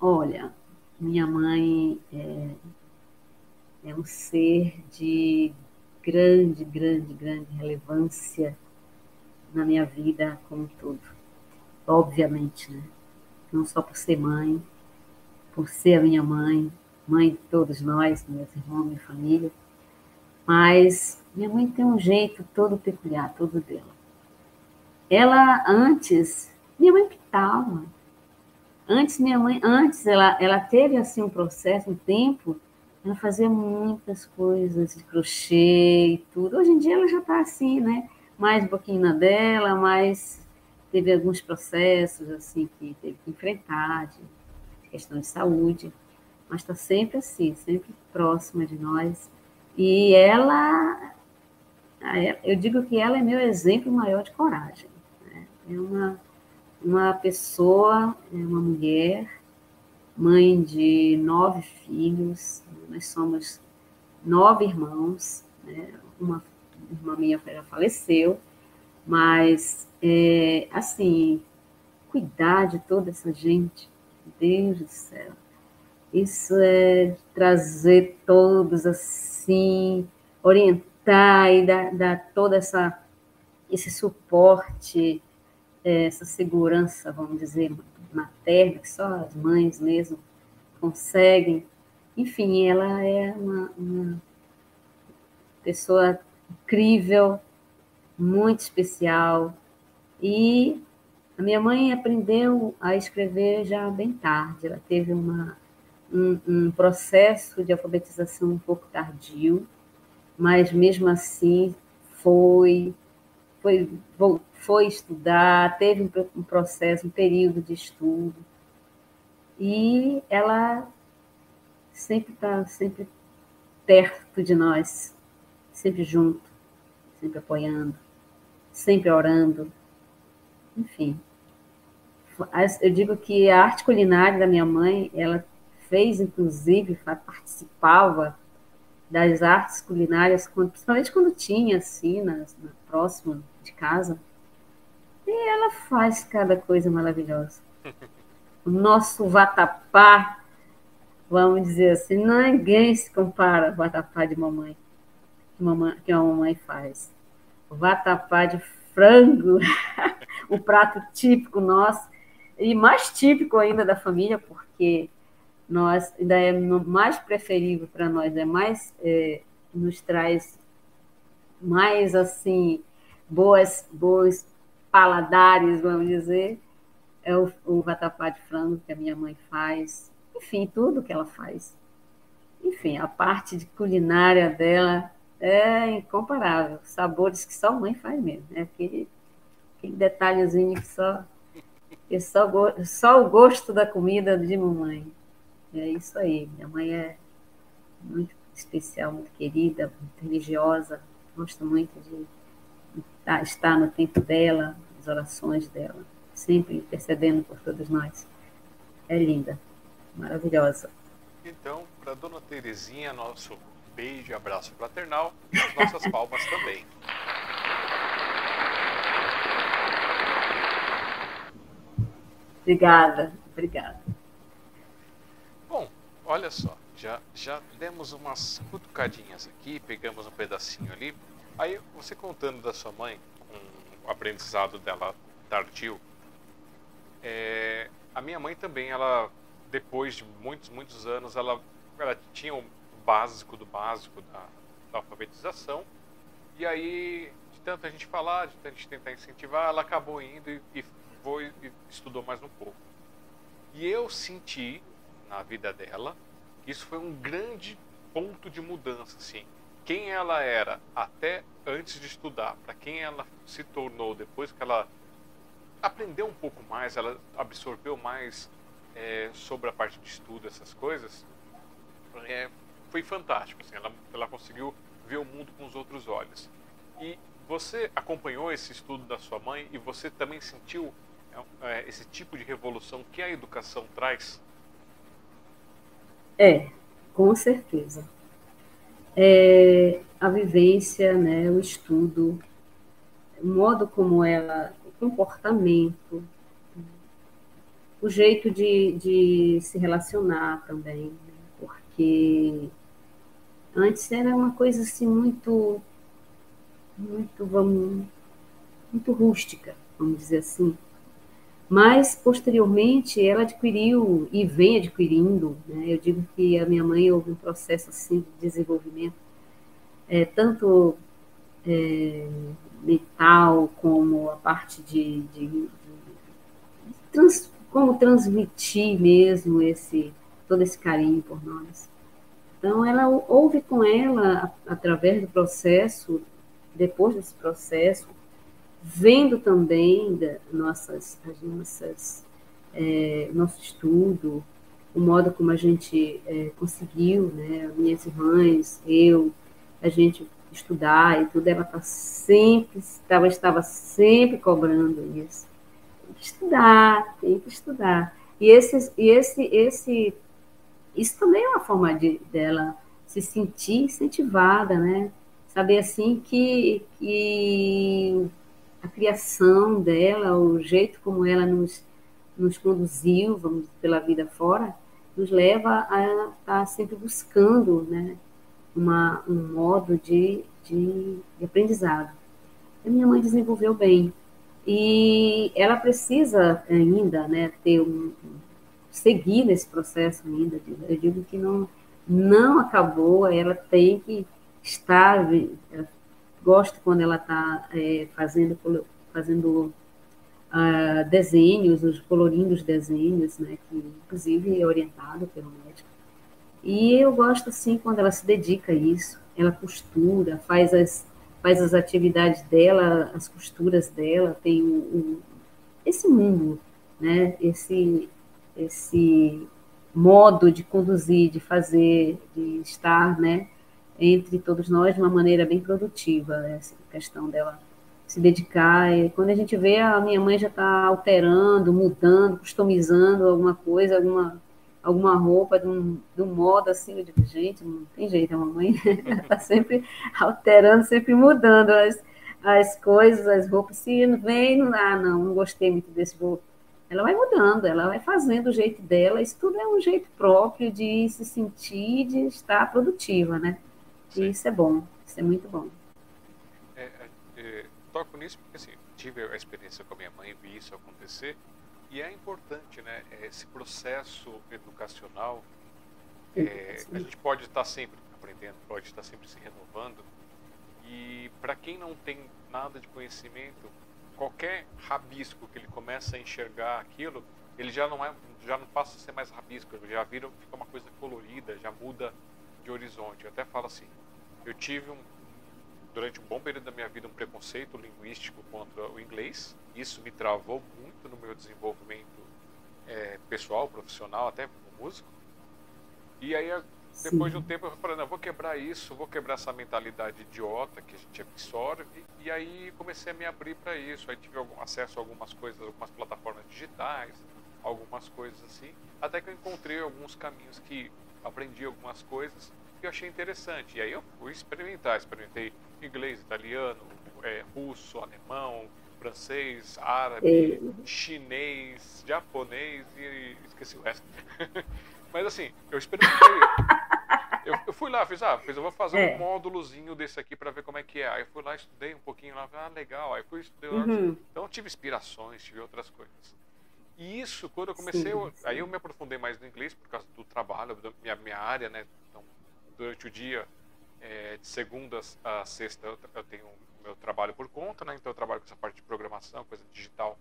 Speaker 2: olha, minha mãe é, é um ser de grande, grande, grande relevância na minha vida como um todo. Obviamente, né? Não só por ser mãe, por ser a minha mãe, mãe de todos nós, meus irmãos, minha família, mas minha mãe tem um jeito todo peculiar, todo dela. Ela antes, minha mãe pintava, Antes minha mãe, antes ela, ela teve assim um processo, um tempo ela fazia muitas coisas de crochê e tudo. Hoje em dia ela já está assim, né? Mais pouquinho na dela, mas teve alguns processos assim que teve que enfrentar, de questão de saúde, mas está sempre assim, sempre próxima de nós. E ela, eu digo que ela é meu exemplo maior de coragem. Né? É uma, uma pessoa, é uma mulher, mãe de nove filhos, nós somos nove irmãos, né? uma irmã minha já faleceu, mas, é, assim, cuidar de toda essa gente, Deus do céu, isso é trazer todos assim, orientar e dar, dar toda essa esse suporte, é, essa segurança, vamos dizer, materna, que só as mães mesmo conseguem. Enfim, ela é uma, uma pessoa incrível, muito especial. E a minha mãe aprendeu a escrever já bem tarde. Ela teve uma um, um processo de alfabetização um pouco tardio, mas mesmo assim foi foi foi estudar, teve um, processo, um período de estudo e ela sempre está sempre perto de nós, sempre junto, sempre apoiando, sempre orando, enfim. Eu digo que a arte culinária da minha mãe, ela fez, inclusive, participava das artes culinárias, principalmente quando tinha, assim, na, na próxima de casa. E ela faz cada coisa maravilhosa. O nosso vatapá, vamos dizer assim, ninguém se compara ao vatapá de mamãe, que, mamãe, que a mamãe faz. O vatapá de frango, o prato típico nosso, e mais típico ainda da família, porque nós ainda é mais preferível para nós, é mais é, nos traz mais assim boas boas paladares, vamos dizer, é o, o vatapá de frango que a minha mãe faz, enfim, tudo que ela faz. Enfim, a parte de culinária dela é incomparável, sabores que só mãe faz mesmo, né? Aquele, aquele detalhezinho que só que só, só o gosto da comida de mamãe. É isso aí. Minha mãe é muito especial, muito querida, muito religiosa. Gosto muito de estar no tempo dela, as orações dela, sempre intercedendo por todos nós. É linda, maravilhosa.
Speaker 1: Então, para Dona Terezinha, nosso beijo e abraço fraternal as nossas palmas também.
Speaker 2: Obrigada, obrigada.
Speaker 1: Olha só, já, já demos umas cutucadinhas aqui, pegamos um pedacinho ali. Aí você contando da sua mãe, o aprendizado dela tardio, é, a minha mãe também, ela depois de muitos, muitos anos, ela, ela tinha o básico do básico da, da alfabetização. E aí, de tanto a gente falar, de tanto a gente tentar incentivar, ela acabou indo e, e foi e estudou mais um pouco. E eu senti na vida dela. Isso foi um grande ponto de mudança, assim. Quem ela era até antes de estudar, para quem ela se tornou depois que ela aprendeu um pouco mais, ela absorveu mais é, sobre a parte de estudo, essas coisas, é, foi fantástico. Assim, ela, ela conseguiu ver o mundo com os outros olhos. E você acompanhou esse estudo da sua mãe e você também sentiu é, esse tipo de revolução que a educação traz?
Speaker 2: É, com certeza. É, a vivência, né, o estudo, o modo como ela, o comportamento, o jeito de, de se relacionar também, né, porque antes era uma coisa assim muito, muito, vamos, muito rústica, vamos dizer assim mas posteriormente ela adquiriu e vem adquirindo, né? eu digo que a minha mãe houve um processo assim de desenvolvimento, é, tanto é, mental como a parte de, de, de trans, como transmitir mesmo esse todo esse carinho por nós. Então, ela ouve com ela, através do processo, depois desse processo, vendo também da, nossas, as nossas, é, nosso estudo, o modo como a gente é, conseguiu, né, minhas irmãs, eu, a gente estudar e tudo, ela tá sempre, estava, estava sempre cobrando isso. Tem que estudar, tem que estudar. E esse, e esse, esse, isso também é uma forma de dela se sentir incentivada, né? Saber assim que, que a criação dela, o jeito como ela nos, nos conduziu, vamos pela vida fora, nos leva a estar sempre buscando, né? Uma, um modo de, de, de aprendizado. A minha mãe desenvolveu bem e ela precisa ainda, né, ter um seguir nesse processo ainda. Eu digo que não não acabou, ela tem que estar, gosto quando ela está é, fazendo, fazendo uh, desenhos, os colorindo os desenhos, né, que inclusive é orientado pelo médico. E eu gosto assim quando ela se dedica a isso, ela costura, faz as faz as atividades dela, as costuras dela, tem o, o esse mundo, né, esse esse modo de conduzir, de fazer, de estar, né, entre todos nós de uma maneira bem produtiva, né, essa questão dela se dedicar. E quando a gente vê, a minha mãe já está alterando, mudando, customizando alguma coisa, alguma, alguma roupa de um, de um modo assim, eu digo, gente, não tem jeito, a mamãe está sempre alterando, sempre mudando as, as coisas, as roupas. Se não vem, ah, não, não gostei muito desse roupa ela vai mudando, ela vai fazendo o jeito dela, isso tudo é um jeito próprio de se sentir, de estar produtiva, né? Sim. E isso é bom, isso é muito bom.
Speaker 1: É, é, é, toco nisso porque assim, tive a experiência com a minha mãe, vi isso acontecer, e é importante, né? Esse processo educacional, é, a gente pode estar sempre aprendendo, pode estar sempre se renovando, e para quem não tem nada de conhecimento, qualquer rabisco que ele começa a enxergar aquilo, ele já não é, já não passa a ser mais rabisco, já vira, fica uma coisa colorida, já muda de horizonte. Eu até falo assim, eu tive um, durante um bom período da minha vida um preconceito linguístico contra o inglês. Isso me travou muito no meu desenvolvimento é, pessoal, profissional, até como músico. E aí depois de um tempo eu falei, não, vou quebrar isso, vou quebrar essa mentalidade idiota que a gente absorve. E aí comecei a me abrir para isso. Aí tive algum, acesso a algumas coisas, algumas plataformas digitais, algumas coisas assim. Até que eu encontrei alguns caminhos que aprendi algumas coisas que eu achei interessante. E aí eu fui experimentar. Experimentei inglês, italiano, é, russo, alemão, francês, árabe, chinês, japonês e esqueci o resto. Mas assim, eu experimentei. eu, eu, fui lá, fiz, ah, fiz, eu vou fazer é. um módulozinho desse aqui para ver como é que é. Aí eu fui lá, estudei um pouquinho lá, ah, legal. Aí fui estudei uhum. Então eu tive inspirações, tive outras coisas. E isso, quando eu comecei, eu, aí eu me aprofundei mais no inglês por causa do trabalho, da minha, minha área, né? Então, durante o dia, é, de segunda a sexta, eu, eu tenho meu trabalho por conta, né? Então eu trabalho com essa parte de programação, coisa digital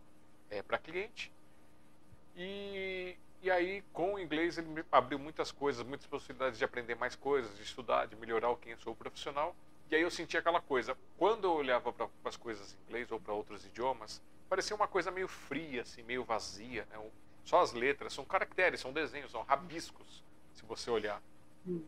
Speaker 1: é, para cliente. E e aí, com o inglês, ele me abriu muitas coisas, muitas possibilidades de aprender mais coisas, de estudar, de melhorar quem eu sou profissional. E aí eu senti aquela coisa, quando eu olhava para as coisas em inglês ou para outros idiomas, parecia uma coisa meio fria, assim, meio vazia. Né? Só as letras, são caracteres, são desenhos, são rabiscos, se você olhar. Hum.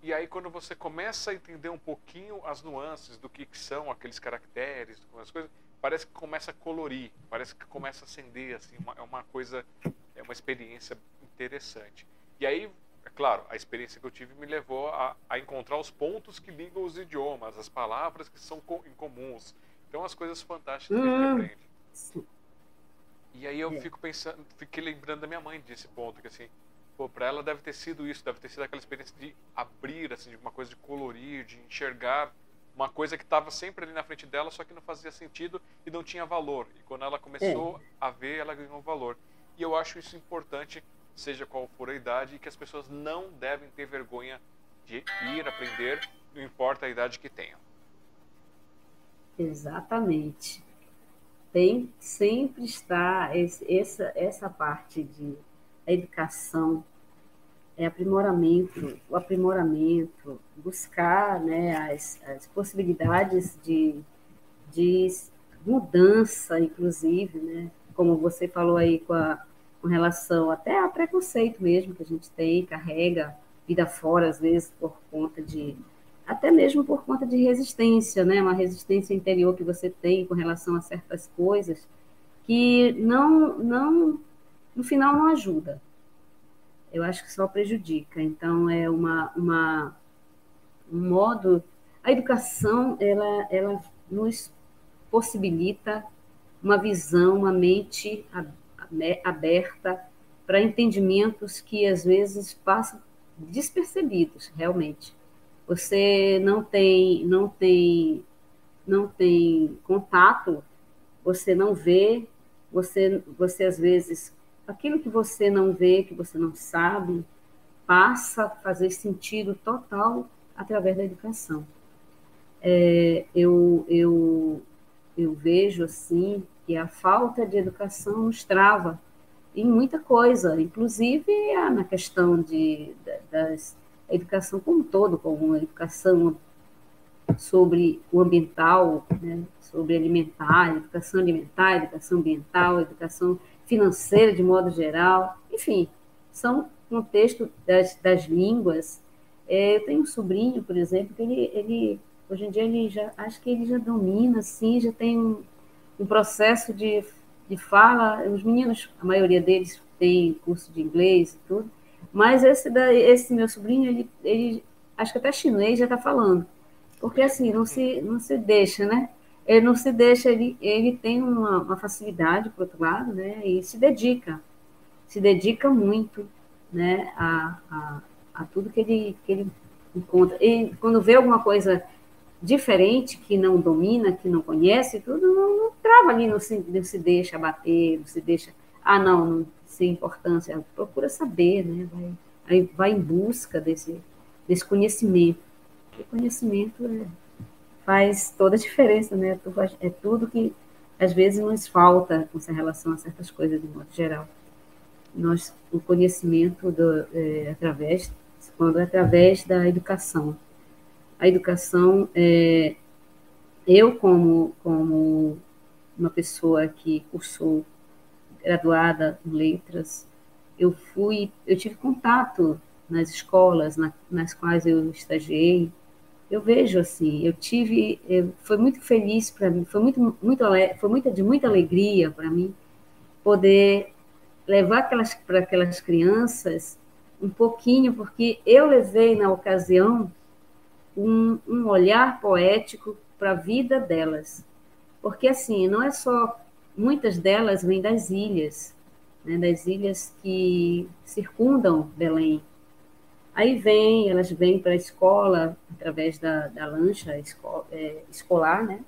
Speaker 1: E aí, quando você começa a entender um pouquinho as nuances do que, que são aqueles caracteres, as coisas, parece que começa a colorir, parece que começa a acender, assim, uma, é uma coisa é uma experiência interessante. E aí, é claro, a experiência que eu tive me levou a, a encontrar os pontos que ligam os idiomas, as palavras que são incomuns. Então, as coisas fantásticas que a gente hum. aprende. E aí eu fico pensando, fiquei lembrando da minha mãe desse ponto, que assim, pô, para ela deve ter sido isso, deve ter sido aquela experiência de abrir, assim, de uma coisa de colorir, de enxergar uma coisa que estava sempre ali na frente dela, só que não fazia sentido e não tinha valor. E quando ela começou é. a ver, ela ganhou valor. E eu acho isso importante, seja qual for a idade, e que as pessoas não devem ter vergonha de ir aprender, não importa a idade que tenham.
Speaker 2: Exatamente. Tem sempre estar essa, essa parte de educação é aprimoramento, o aprimoramento, buscar né, as, as possibilidades de, de mudança, inclusive, né? como você falou aí com, a, com relação até a preconceito mesmo que a gente tem, carrega vida fora, às vezes, por conta de, até mesmo por conta de resistência, né? uma resistência interior que você tem com relação a certas coisas, que não, não no final não ajuda eu acho que só prejudica. Então, é uma, uma, um modo. A educação, ela, ela nos possibilita uma visão, uma mente aberta para entendimentos que às vezes passam despercebidos, realmente. Você não tem, não tem, não tem contato, você não vê, você, você às vezes aquilo que você não vê, que você não sabe, passa a fazer sentido total através da educação. É, eu, eu, eu vejo assim que a falta de educação nos trava em muita coisa, inclusive na questão de, das educação como um todo, como a educação sobre o ambiental, né, sobre alimentar, educação alimentar, educação ambiental, educação financeira de modo geral, enfim, são contexto das, das línguas. É, eu tenho um sobrinho, por exemplo, que ele, ele hoje em dia ele já acho que ele já domina, assim, já tem um, um processo de, de fala. Os meninos, a maioria deles tem curso de inglês e tudo, mas esse, da, esse meu sobrinho, ele, ele acho que até chinês já está falando, porque assim não se não se deixa, né? ele não se deixa, ele, ele tem uma, uma facilidade, por outro lado, né, e se dedica, se dedica muito, né, a, a, a tudo que ele, que ele encontra. E quando vê alguma coisa diferente, que não domina, que não conhece, tudo, não, não trava ali, não se, não se deixa bater, não se deixa, ah, não, não sem importância, procura saber, né, vai, vai em busca desse, desse conhecimento. O conhecimento é faz toda a diferença, né? É tudo que às vezes nos falta com relação a certas coisas de modo geral. Nós, o conhecimento do, é, através, quando é através da educação. A educação, é, eu como como uma pessoa que cursou graduada em letras, eu fui, eu tive contato nas escolas na, nas quais eu estagiei, eu vejo assim, eu tive, eu, foi muito feliz para mim, foi muito, muito, foi muita de muita alegria para mim poder levar aquelas para aquelas crianças um pouquinho, porque eu levei na ocasião um, um olhar poético para a vida delas, porque assim não é só muitas delas vêm das ilhas, né, das ilhas que circundam Belém, Aí vem, elas vêm para a escola através da, da lancha esco, é, escolar, né?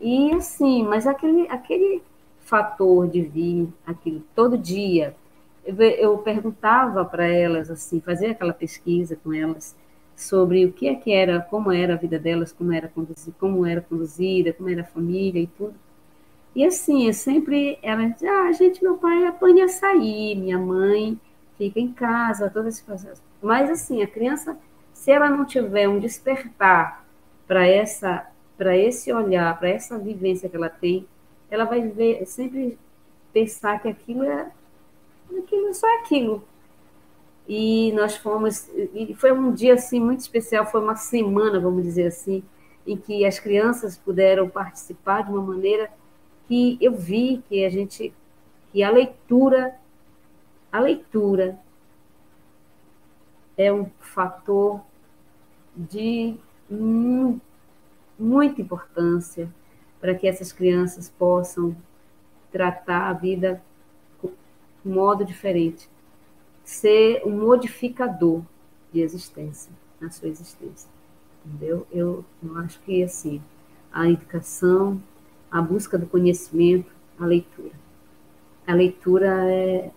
Speaker 2: E assim, mas aquele, aquele fator de vir aquilo todo dia, eu, eu perguntava para elas, assim, fazer aquela pesquisa com elas sobre o que é que era, como era a vida delas, como era como era conduzida, como era a família e tudo. E assim, sempre ela dizia, ah, gente, meu pai apanha açaí, minha mãe fica em casa, todo esse processo. Mas, assim, a criança, se ela não tiver um despertar para essa para esse olhar, para essa vivência que ela tem, ela vai ver, sempre pensar que aquilo é aquilo é só aquilo. E nós fomos, e foi um dia assim muito especial, foi uma semana, vamos dizer assim, em que as crianças puderam participar de uma maneira que eu vi que a gente que a leitura a leitura é um fator de muita importância para que essas crianças possam tratar a vida de um modo diferente, ser um modificador de existência, na sua existência. Entendeu? Eu, eu acho que assim, a educação, a busca do conhecimento, a leitura. A leitura é, é,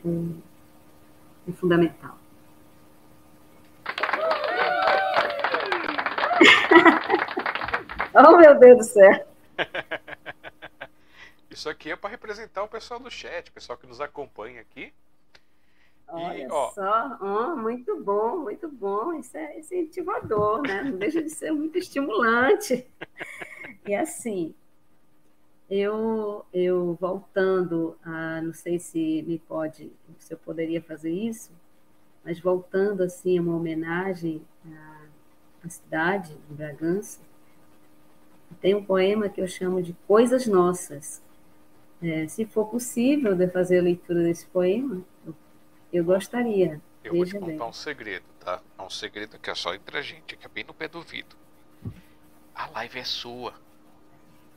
Speaker 2: é fundamental. oh, meu Deus do céu.
Speaker 1: Isso aqui é para representar o pessoal do chat, o pessoal que nos acompanha aqui.
Speaker 2: Olha e, ó, só, oh, muito bom, muito bom. Isso é incentivador, né? Não deixa de ser muito estimulante. E assim, eu, eu voltando a, não sei se me pode, se eu poderia fazer isso, mas voltando assim a uma homenagem à, à cidade de Bragança, tem um poema que eu chamo de Coisas Nossas. É, se for possível de fazer a leitura desse poema, eu, eu gostaria.
Speaker 1: Eu vou te contar bem. um segredo, tá? É um segredo que é só entre a gente, que é bem no pé do ouvido. A live é sua.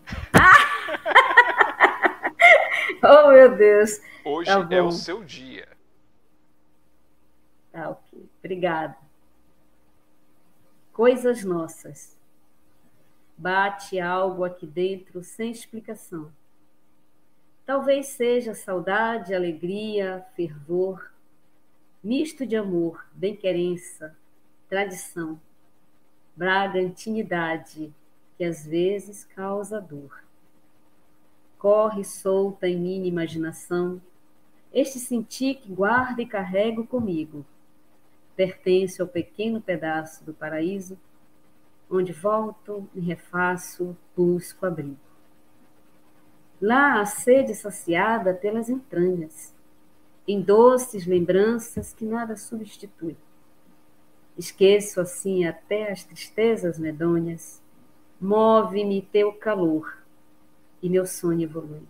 Speaker 2: oh, meu Deus.
Speaker 1: Hoje tá é o seu dia.
Speaker 2: Tá, ok. Obrigada. Coisas nossas. Bate algo aqui dentro sem explicação. Talvez seja saudade, alegria, fervor, misto de amor, bem-querença, tradição, bragantinidade, que às vezes causa dor. Corre solta em minha imaginação este sentir que guardo e carrego comigo. Pertence ao pequeno pedaço do paraíso, onde volto, me refaço, busco abrigo. Lá a sede saciada pelas entranhas, em doces lembranças que nada substitui. Esqueço assim até as tristezas medonhas, Move-me teu calor e meu sonho evolui.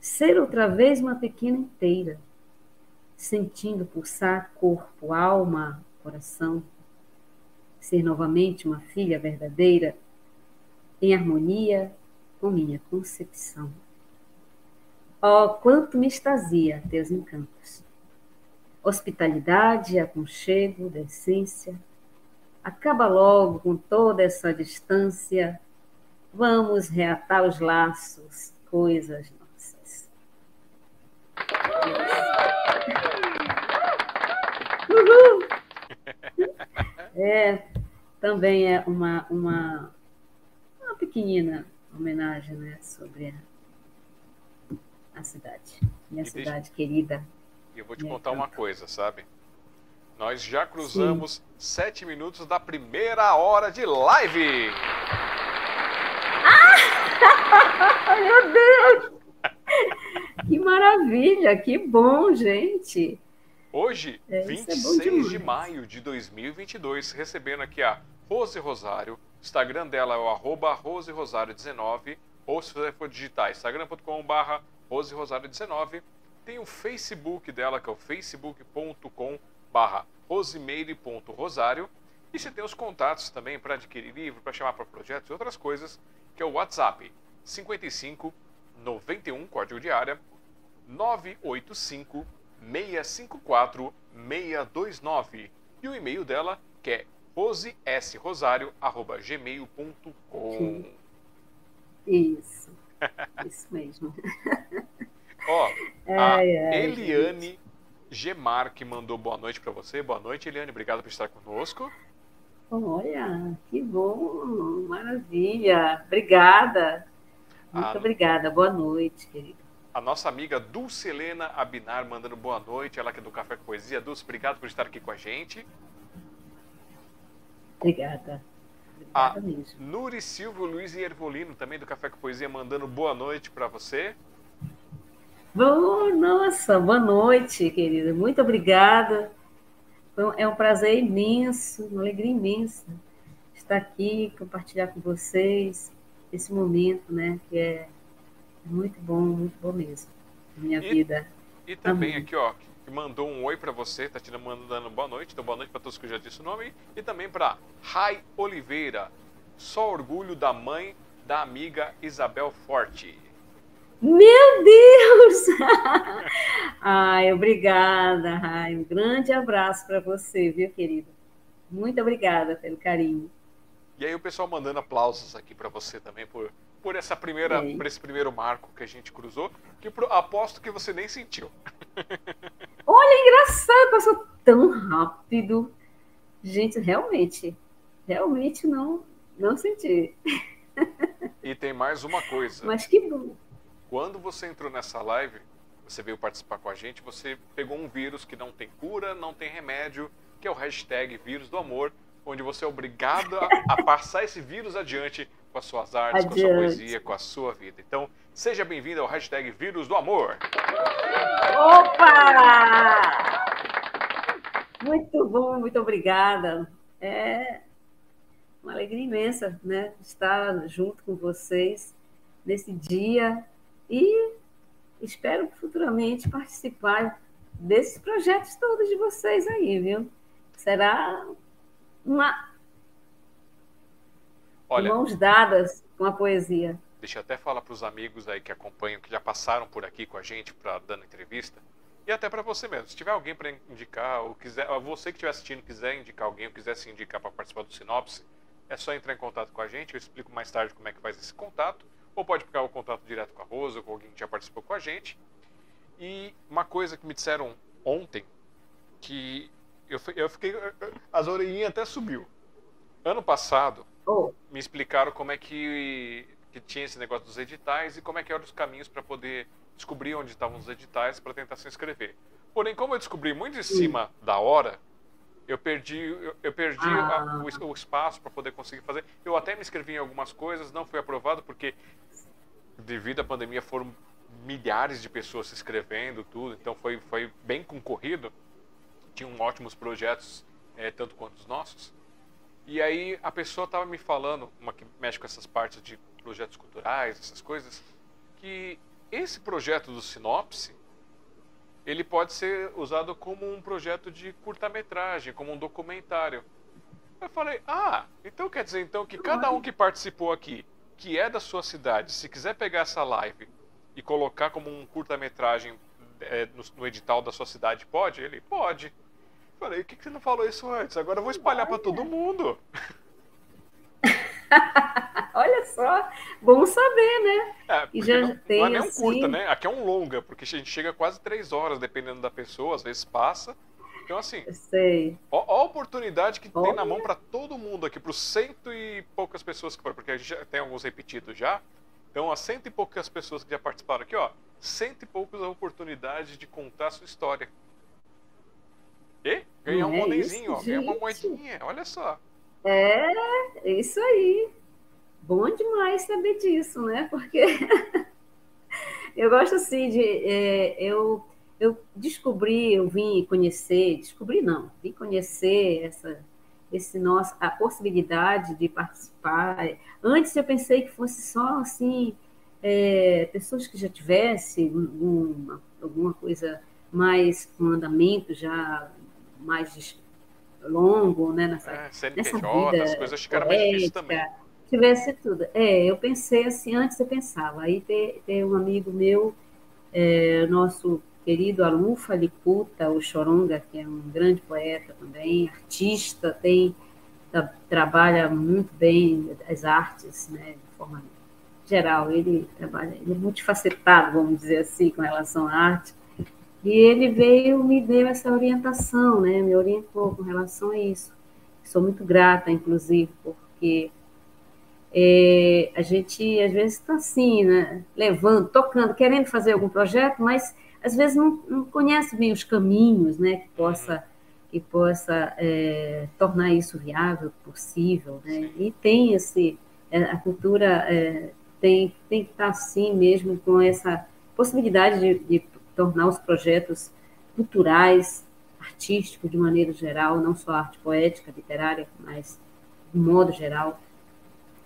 Speaker 2: Ser outra vez uma pequena inteira, sentindo pulsar corpo, alma, coração. Ser novamente uma filha verdadeira, em harmonia com minha concepção. Oh, quanto me extasia teus encantos! Hospitalidade, aconchego, decência, Acaba logo com toda essa distância. Vamos reatar os laços, coisas nossas. Uhul! É, também é uma, uma, uma pequenina homenagem né, sobre a, a cidade, minha e cidade deixa... querida.
Speaker 1: E eu vou te contar uma coisa, sabe? Nós já cruzamos Sim. sete minutos da primeira hora de live.
Speaker 2: Ah! Meu Deus! Que maravilha, que bom, gente.
Speaker 1: Hoje, é, 26 é de maio de 2022, recebendo aqui a Rose Rosário. O Instagram dela é o arroba roserosário19. Ou se você for digitar instagram.com.br roserosário19. Tem o Facebook dela, que é o facebook.com.br barra rosimeire.rosário e você tem os contatos também para adquirir livro, para chamar para projetos e outras coisas, que é o WhatsApp 55 91, código de área, 985 654 629 e o e-mail dela que é rosesrosário@gmail.com.
Speaker 2: Isso. Isso mesmo.
Speaker 1: Ó, a ai, ai, Eliane gente. Gemar que mandou boa noite para você. Boa noite, Eliane. Obrigado por estar conosco.
Speaker 2: Olha, que bom, maravilha. Obrigada. Muito a... obrigada. Boa noite, querido.
Speaker 1: A nossa amiga Dulce Helena Abinar mandando boa noite. Ela que é do Café com Poesia. Dulce, obrigado por estar aqui com a gente.
Speaker 2: Obrigada.
Speaker 1: Obrigada a mesmo. Nuri Silva Luiz e Ervolino, também do Café com Poesia, mandando boa noite para você.
Speaker 2: Bom, nossa, boa noite, querida. Muito obrigada. É um prazer imenso, uma alegria imensa estar aqui, compartilhar com vocês esse momento, né? Que é muito bom, muito bom mesmo. Minha e, vida.
Speaker 1: E também Amém. aqui, ó, que mandou um oi para você, tá te mandando boa noite, então boa noite para todos que eu já disse o nome, e também para Rai Oliveira, só orgulho da mãe da amiga Isabel Forte.
Speaker 2: Meu Deus! Ai, obrigada, Ai. Um grande abraço para você, viu, querido? Muito obrigada pelo carinho.
Speaker 1: E aí o pessoal mandando aplausos aqui para você também por, por essa primeira, por esse primeiro marco que a gente cruzou, que pro, aposto que você nem sentiu.
Speaker 2: Olha, engraçado, passou tão rápido. Gente, realmente, realmente não, não senti.
Speaker 1: E tem mais uma coisa.
Speaker 2: Mas que bom.
Speaker 1: Quando você entrou nessa live, você veio participar com a gente, você pegou um vírus que não tem cura, não tem remédio, que é o hashtag vírus do amor, onde você é obrigado a, a passar esse vírus adiante com as suas artes, adiante. com a sua poesia, com a sua vida. Então, seja bem-vindo ao hashtag vírus do amor.
Speaker 2: Opa! Muito bom, muito obrigada. É uma alegria imensa, né? Estar junto com vocês nesse dia e espero futuramente participar desses projetos todos de vocês aí, viu? Será uma Olha, mãos dadas com a poesia.
Speaker 1: Deixa eu até falar para os amigos aí que acompanham, que já passaram por aqui com a gente para dando entrevista, e até para você mesmo. Se tiver alguém para indicar, ou quiser, você que estiver assistindo quiser indicar alguém, ou quiser se indicar para participar do Sinopse, é só entrar em contato com a gente. Eu explico mais tarde como é que faz esse contato ou pode pegar o contato direto com a Rosa, ou com alguém que já participou com a gente. E uma coisa que me disseram ontem, que eu, eu fiquei. As orelhinhas até subiu. Ano passado, oh. me explicaram como é que, que tinha esse negócio dos editais e como é que eram os caminhos para poder descobrir onde estavam os editais para tentar se inscrever. Porém, como eu descobri muito em cima da hora, eu perdi, eu, eu perdi ah. a, o, o, espaço para poder conseguir fazer. Eu até me inscrevi em algumas coisas, não foi aprovado porque devido à pandemia foram milhares de pessoas se inscrevendo, tudo, então foi, foi bem concorrido. Tinham ótimos projetos, é, tanto quanto os nossos. E aí a pessoa estava me falando, uma que mexe com essas partes de projetos culturais, essas coisas, que esse projeto do Sinopse ele pode ser usado como um projeto de curta-metragem, como um documentário. Eu falei, ah, então quer dizer então que cada um que participou aqui, que é da sua cidade, se quiser pegar essa live e colocar como um curta-metragem é, no, no, edital da sua cidade, pode? Ele, pode. Eu falei, por que, que você não falou isso antes? Agora eu vou espalhar para todo mundo.
Speaker 2: Olha só, bom saber, né?
Speaker 1: É, e já não, tem, não é nem um assim... curta, né? Aqui é um longa, porque a gente chega quase três horas, dependendo da pessoa, às vezes passa. Então, assim,
Speaker 2: sei.
Speaker 1: Ó, ó a oportunidade que Olha. tem na mão para todo mundo aqui, para os cento e poucas pessoas que foram, porque a gente já tem alguns repetidos já. Então, as cento e poucas pessoas que já participaram aqui, ó, cento e poucas oportunidades de contar a sua história. E ganhar um é monezinho, ó, ganhar uma moedinha, olha só.
Speaker 2: É, isso aí. Bom demais saber disso, né? Porque eu gosto assim de. É, eu, eu descobri, eu vim conhecer, descobri não, vim conhecer essa, esse nosso, a possibilidade de participar. Antes eu pensei que fosse só assim, é, pessoas que já tivessem uma, alguma coisa mais um andamento já mais longo, né? Nessa, é,
Speaker 1: CNPJ, nessa vida as coisas acho que era mais difícil também.
Speaker 2: Tivesse tudo. É, eu pensei assim, antes eu pensava. Aí tem, tem um amigo meu, é, nosso querido Alufa Liputa, o Choronga, que é um grande poeta também, artista, tem trabalha muito bem as artes, né, de forma geral. Ele trabalha, ele é multifacetado, vamos dizer assim, com relação à arte. E ele veio, me deu essa orientação, né? Me orientou com relação a isso. Sou muito grata, inclusive, porque é, a gente às vezes está assim, né? Levando, tocando, querendo fazer algum projeto, mas às vezes não, não conhece bem os caminhos, né? Que possa que possa é, tornar isso viável, possível, né? E tem esse é, a cultura é, tem tem que estar tá assim mesmo com essa possibilidade de, de tornar os projetos culturais, artísticos de maneira geral, não só arte poética, literária, mas de modo geral.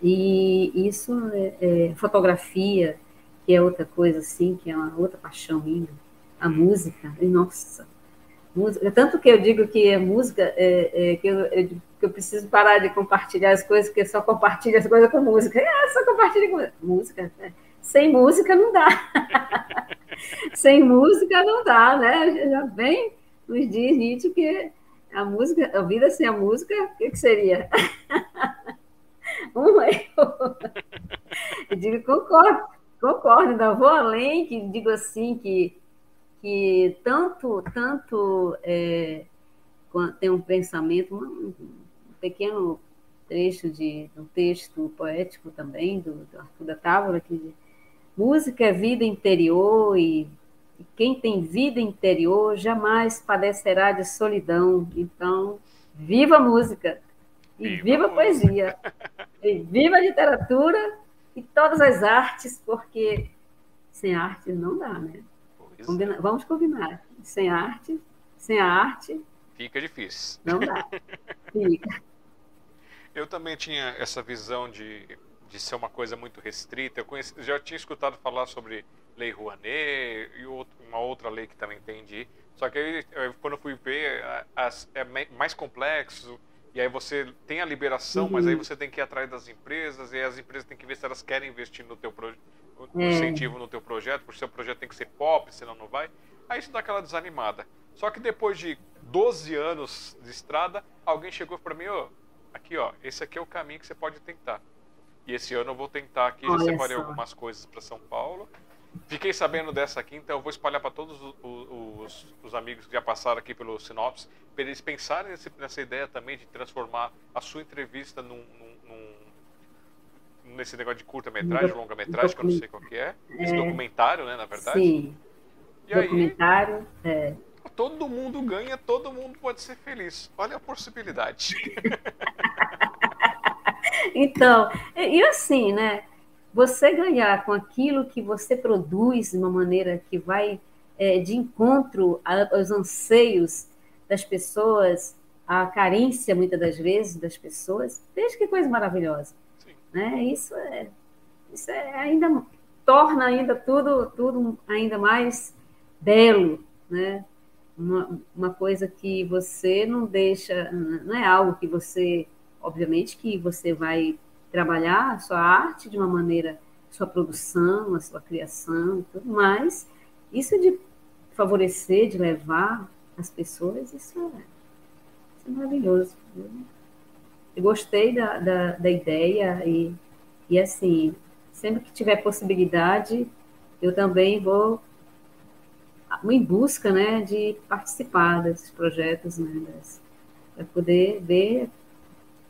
Speaker 2: E isso é, é, fotografia, que é outra coisa assim, que é uma outra paixão minha, a música, e nossa, música, tanto que eu digo que a música é, é que, eu, eu, que eu preciso parar de compartilhar as coisas, porque só compartilho as coisas com música. É, só compartilho com música. Né? Sem música não dá. sem música não dá, né? Já vem nos diz Nietzsche que a música, a vida sem a música, o que, que seria? um erro. Eu digo, concordo, concordo, ainda vou além, que digo assim, que, que tanto, tanto é, tem um pensamento, um, pequeno trecho de um texto poético também, do, do Arthur da Távola, que música é vida interior e, que quem tem vida interior jamais padecerá de solidão. Então, viva a música! E viva, viva a poesia! e viva a literatura e todas as artes, porque sem arte não dá, né? Combina... É. Vamos combinar. Sem arte, sem a arte.
Speaker 1: Fica difícil.
Speaker 2: Não dá. Fica.
Speaker 1: Eu também tinha essa visão de, de ser uma coisa muito restrita. Eu conheci, já tinha escutado falar sobre Lei Rouanet e outro, uma outra lei que também entendi. Só que aí, quando eu fui ver, é mais complexo. E aí você tem a liberação, uhum. mas aí uhum. você tem que ir atrás das empresas, e as empresas têm que ver se elas querem investir no teu projeto, é. incentivo no teu projeto, porque o seu projeto tem que ser pop, senão não vai. Aí isso dá aquela desanimada. Só que depois de 12 anos de estrada, alguém chegou para mim, ó, oh, aqui ó, esse aqui é o caminho que você pode tentar. E esse ano eu vou tentar aqui, já separei só. algumas coisas para São Paulo. Fiquei sabendo dessa aqui, então eu vou espalhar para todos os, os, os, amigos que já passaram aqui pelo Sinopse, para eles pensarem nesse, nessa ideia também de transformar a sua entrevista num, num, num nesse negócio de curta-metragem, longa-metragem, que eu não sei qual que é. Esse é, documentário, né, na verdade.
Speaker 2: Sim. E documentário, aí, é.
Speaker 1: Todo mundo ganha, todo mundo pode ser feliz. Olha a possibilidade.
Speaker 2: então, e assim, né? você ganhar com aquilo que você produz de uma maneira que vai é, de encontro aos anseios das pessoas, à carência, muitas das vezes, das pessoas, veja que coisa maravilhosa. Né? Isso, é, isso é ainda torna ainda tudo, tudo ainda mais belo, né? Uma, uma coisa que você não deixa, não é algo que você, obviamente, que você vai trabalhar a sua arte de uma maneira, sua produção, a sua criação, tudo mais. Isso de favorecer, de levar as pessoas, isso é, isso é maravilhoso. Eu gostei da, da, da ideia e, e, assim, sempre que tiver possibilidade, eu também vou em busca né, de participar desses projetos, né, para poder ver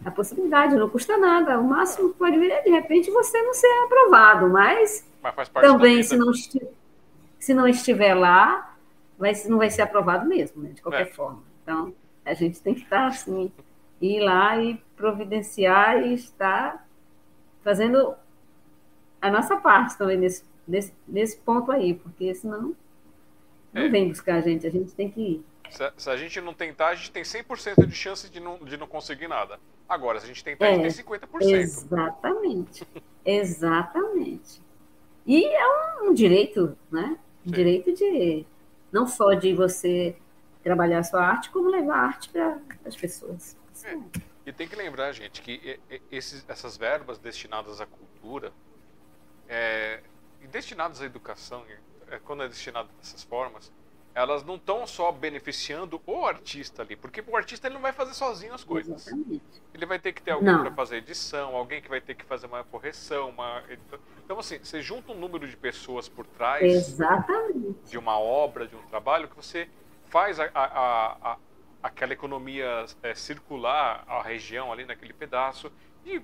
Speaker 2: a possibilidade, não custa nada. O máximo que pode vir é, de repente, você não ser aprovado, mas, mas também, se não, se não estiver lá, vai, não vai ser aprovado mesmo, né, de qualquer é. forma. Então, a gente tem que estar assim, ir lá e providenciar e estar fazendo a nossa parte também nesse, nesse, nesse ponto aí, porque senão não é. vem buscar a gente, a gente tem que ir.
Speaker 1: Se, se a gente não tentar, a gente tem 100% de chance de não, de não conseguir nada. Agora, se a gente tentar, é, a gente tem 50%.
Speaker 2: Exatamente. exatamente. E é um, direito, né? Um direito de não só de você trabalhar a sua arte, como levar a arte para as pessoas.
Speaker 1: É. E tem que lembrar, gente, que esses, essas verbas destinadas à cultura é, e destinadas à educação, é, quando é destinado dessas formas, elas não estão só beneficiando o artista ali, porque o artista ele não vai fazer sozinho as coisas. Exatamente. Ele vai ter que ter alguém para fazer edição, alguém que vai ter que fazer uma correção, uma então assim, você junta um número de pessoas por trás
Speaker 2: Exatamente.
Speaker 1: de uma obra, de um trabalho que você faz a, a, a, aquela economia é, circular a região ali naquele pedaço e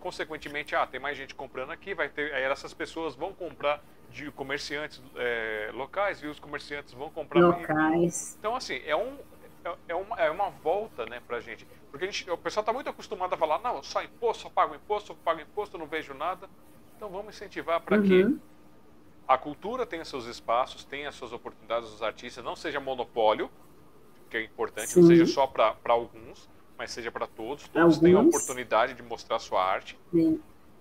Speaker 1: consequentemente, ah, tem mais gente comprando aqui, vai ter, aí essas pessoas vão comprar de comerciantes é, locais e os comerciantes vão comprar
Speaker 2: locais.
Speaker 1: Então assim é um é, é uma, é uma volta, né, pra gente. Porque a gente, o pessoal está muito acostumado a falar, não, só imposto, só pago imposto, só pago imposto, não vejo nada. Então vamos incentivar para uhum. que a cultura tenha seus espaços, tenha suas oportunidades dos artistas, não seja monopólio, que é importante, Sim. não seja só para alguns, mas seja para todos. Todos alguns. tenham a oportunidade de mostrar sua arte. Sim.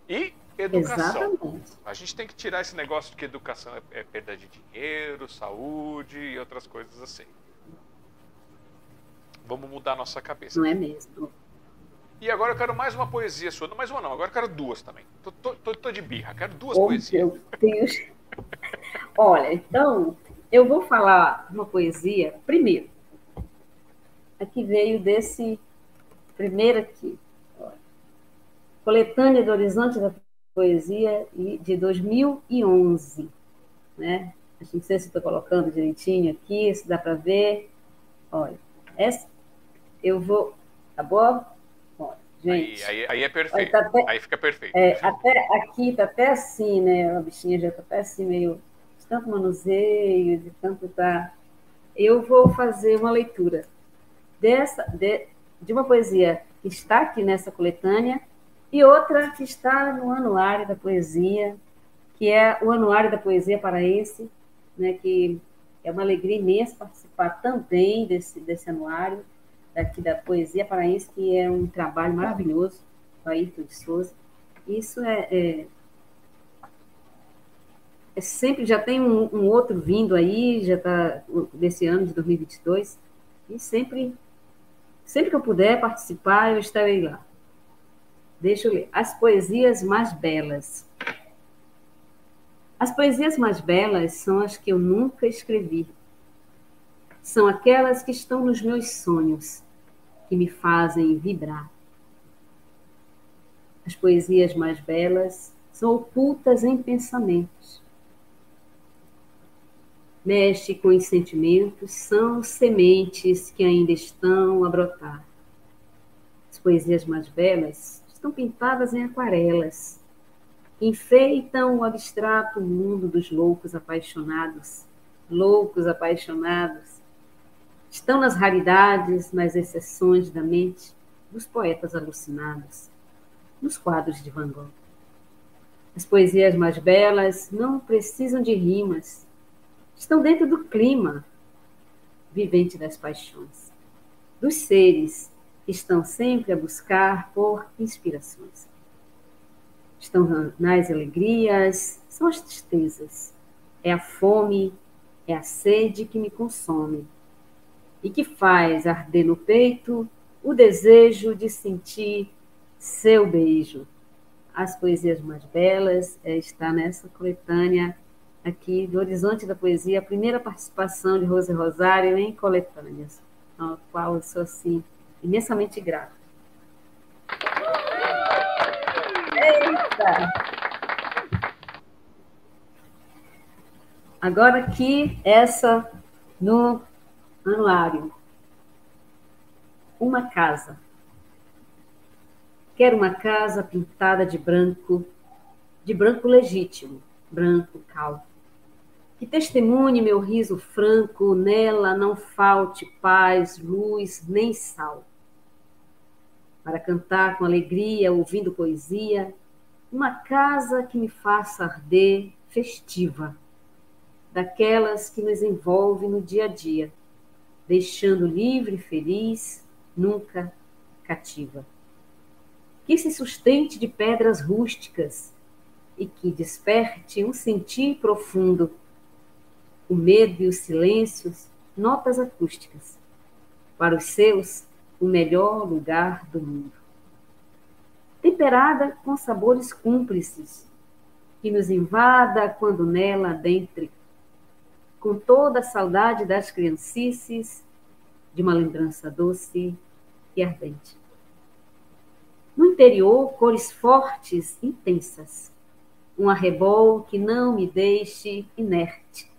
Speaker 1: E educação. Exatamente. A gente tem que tirar esse negócio de que educação é, é perda de dinheiro, saúde e outras coisas assim. Vamos mudar a nossa cabeça.
Speaker 2: Não é mesmo.
Speaker 1: E agora eu quero mais uma poesia sua. Não, mais uma não, agora eu quero duas também. Tô, tô, tô, tô de birra, quero duas oh, poesias. Meu Deus.
Speaker 2: Olha, então, eu vou falar uma poesia primeiro. Aqui veio desse primeiro aqui. Coletânea do Horizonte da Poesia de 2011. Né? Não sei se estou colocando direitinho aqui, se dá para ver. Olha, essa eu vou. Tá bom?
Speaker 1: Olha, gente. Aí, aí, aí é perfeito. Tá até, aí fica perfeito.
Speaker 2: É, até aqui tá até assim, né? A bichinha já tá até assim, meio tanto manuseio, de tanto tá, eu vou fazer uma leitura dessa de, de uma poesia que está aqui nessa coletânea e outra que está no Anuário da Poesia, que é o Anuário da Poesia Paraense, né, que é uma alegria imensa participar também desse, desse anuário, daqui da Poesia Paraense, que é um trabalho maravilhoso, do Ayrton de Souza. Isso é, é, é sempre, já tem um, um, outro vindo aí, já está desse ano de 2022, e sempre, sempre que eu puder participar, eu estarei lá. Deixa eu ler. As poesias mais belas. As poesias mais belas são as que eu nunca escrevi. São aquelas que estão nos meus sonhos, que me fazem vibrar. As poesias mais belas são ocultas em pensamentos. Mexe com os sentimentos, são sementes que ainda estão a brotar. As poesias mais belas estão pintadas em aquarelas, enfeitam o abstrato mundo dos loucos apaixonados, loucos apaixonados. Estão nas raridades, nas exceções da mente dos poetas alucinados, nos quadros de Van Gogh. As poesias mais belas não precisam de rimas, estão dentro do clima vivente das paixões, dos seres estão sempre a buscar por inspirações. Estão nas alegrias, são as tristezas, é a fome, é a sede que me consome e que faz arder no peito o desejo de sentir seu beijo. As poesias mais belas é, está nessa coletânea aqui do Horizonte da Poesia, a primeira participação de Rose Rosário em coletâneas, a qual eu sou assim imensamente grato. Eita! Agora aqui, essa no anuário. Uma casa. Quero uma casa pintada de branco, de branco legítimo, branco calmo. Que testemunhe meu riso franco, nela não falte paz, luz, nem sal para cantar com alegria, ouvindo poesia, uma casa que me faça arder festiva, daquelas que nos envolve no dia a dia, deixando livre e feliz, nunca cativa. Que se sustente de pedras rústicas e que desperte um sentir profundo, o medo e os silêncios, notas acústicas. Para os seus, o melhor lugar do mundo. Temperada com sabores cúmplices, que nos invada quando nela adentre, com toda a saudade das criancices, de uma lembrança doce e ardente. No interior, cores fortes, intensas, um arrebol que não me deixe inerte,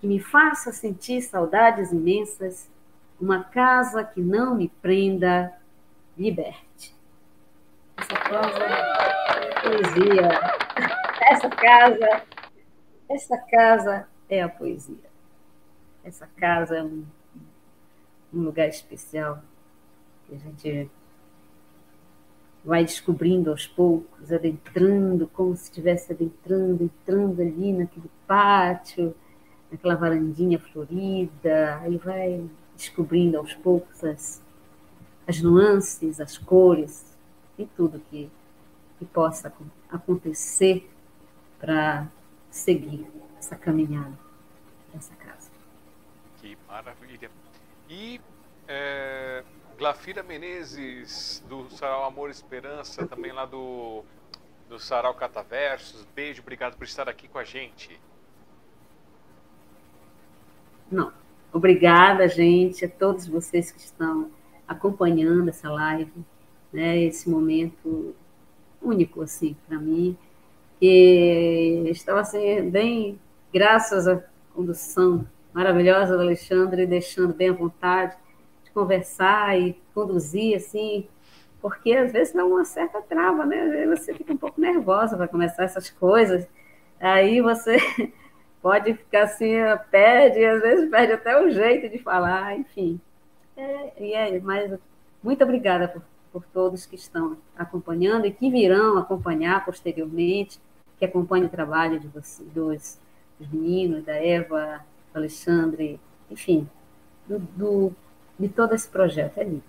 Speaker 2: que me faça sentir saudades imensas uma casa que não me prenda, liberte. Essa casa é poesia. Essa casa, essa casa é a poesia. Essa casa é um, um lugar especial que a gente vai descobrindo aos poucos, adentrando, como se estivesse adentrando, entrando ali naquele pátio, naquela varandinha florida, aí vai descobrindo aos poucos as, as nuances, as cores e tudo que, que possa acontecer para seguir essa caminhada dessa casa.
Speaker 1: Que maravilha! E é, Glafira Menezes, do Sarau Amor e Esperança, também lá do, do Sarau Cataversos, beijo, obrigado por estar aqui com a gente.
Speaker 2: Não, Obrigada, gente, a todos vocês que estão acompanhando essa live, né, esse momento único, assim, para mim. E estava, assim, bem, graças à condução maravilhosa do Alexandre, deixando bem à vontade de conversar e conduzir, assim, porque às vezes dá uma certa trava, né? Você fica um pouco nervosa para começar essas coisas. Aí você pode ficar assim, perde, às vezes perde até o jeito de falar, enfim. É, e é, mas muito obrigada por, por todos que estão acompanhando e que virão acompanhar posteriormente, que acompanham o trabalho de vocês, dos, dos meninos, da Eva, do Alexandre, enfim, do, do, de todo esse projeto. É lindo.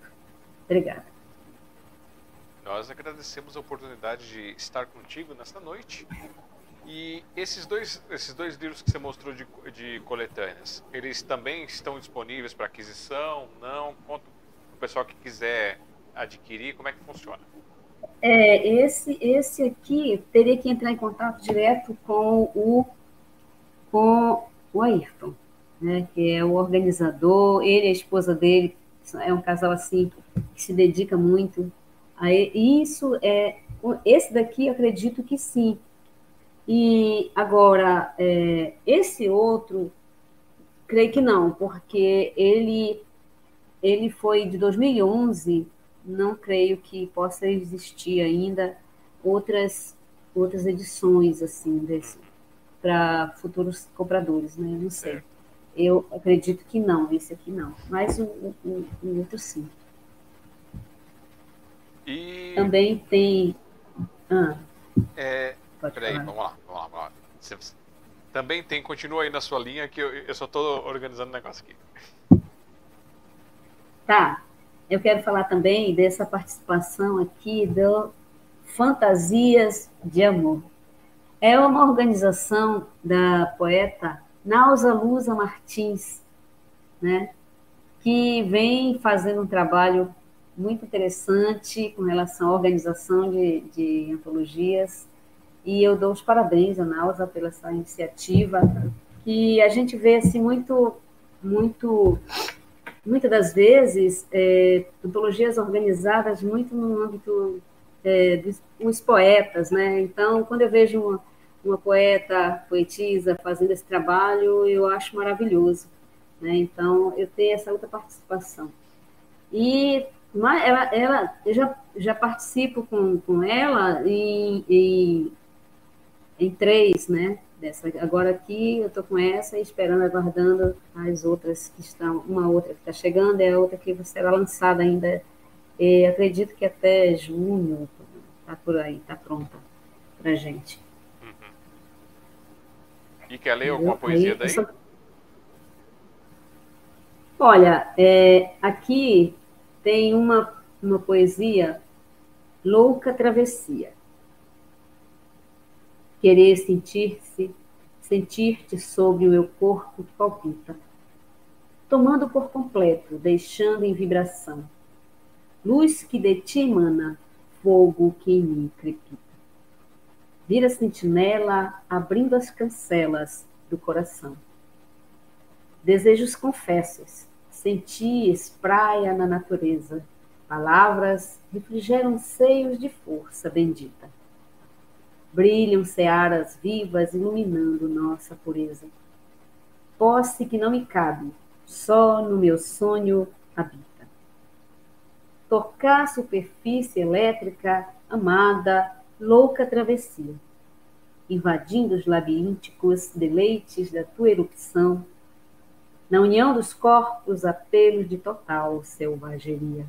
Speaker 2: Obrigada.
Speaker 1: Nós agradecemos a oportunidade de estar contigo nesta noite. E esses dois, esses dois livros que você mostrou de, de coletâneas, eles também estão disponíveis para aquisição? Não? Conta o pessoal que quiser adquirir, como é que funciona?
Speaker 2: É, esse, esse aqui teria que entrar em contato direto com o, com o Ayrton, né, que é o organizador, ele e a esposa dele, é um casal assim que se dedica muito a isso. É, esse daqui eu acredito que sim, e agora, é, esse outro, creio que não, porque ele, ele foi de 2011, não creio que possa existir ainda outras, outras edições assim para futuros compradores, né? Não sei. Eu acredito que não, esse aqui não, mas o, o, o outro sim. E... Também tem.
Speaker 1: Ah. É, Peraí, vamos lá, vamos lá, vamos lá. Você, também tem, continua aí na sua linha que eu, eu só estou organizando o negócio aqui.
Speaker 2: Tá. Eu quero falar também dessa participação aqui do Fantasias de Amor. É uma organização da poeta Nausa Lusa Martins, né? que vem fazendo um trabalho muito interessante com relação à organização de, de antologias e eu dou os parabéns à Nausa pela essa iniciativa, que a gente vê assim muito, muito, muitas das vezes é, antologias organizadas muito no âmbito é, dos poetas, né? Então, quando eu vejo uma, uma poeta, poetisa fazendo esse trabalho, eu acho maravilhoso, né? Então, eu tenho essa outra participação. E ela, ela, eu já, já participo com, com ela em em três, né? Dessa, agora aqui eu estou com essa esperando, aguardando as outras que estão, uma outra que está chegando e a outra que será lançada ainda, e acredito que até junho, está por aí, está pronta para gente. Uhum.
Speaker 1: E quer ler alguma poesia daí? Só...
Speaker 2: Olha, é, aqui tem uma, uma poesia, Louca Travessia querer sentir-se, sentir-te sobre o meu corpo que palpita, tomando por completo, deixando em vibração, luz que de ti emana, fogo que em mim crepita. Vira sentinela, abrindo as cancelas do coração. Desejos confessos, senti espraia na natureza, palavras refrigeram seios de força bendita Brilham searas vivas iluminando nossa pureza. Posse que não me cabe, só no meu sonho habita. Tocar superfície elétrica, amada, louca travessia, invadindo os labirínticos deleites da tua erupção, na união dos corpos, apelos de total selvageria.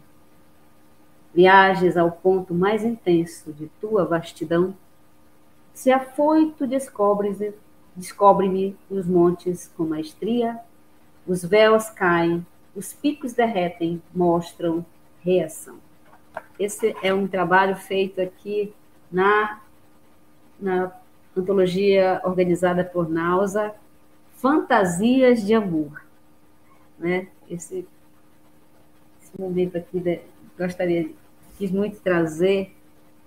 Speaker 2: Viagens ao ponto mais intenso de tua vastidão, se afoito descobre-me descobre os montes com maestria, os véus caem, os picos derretem, mostram reação. Esse é um trabalho feito aqui na, na antologia organizada por Nausa, Fantasias de Amor. Né? Esse, esse momento aqui, de, gostaria, quis muito trazer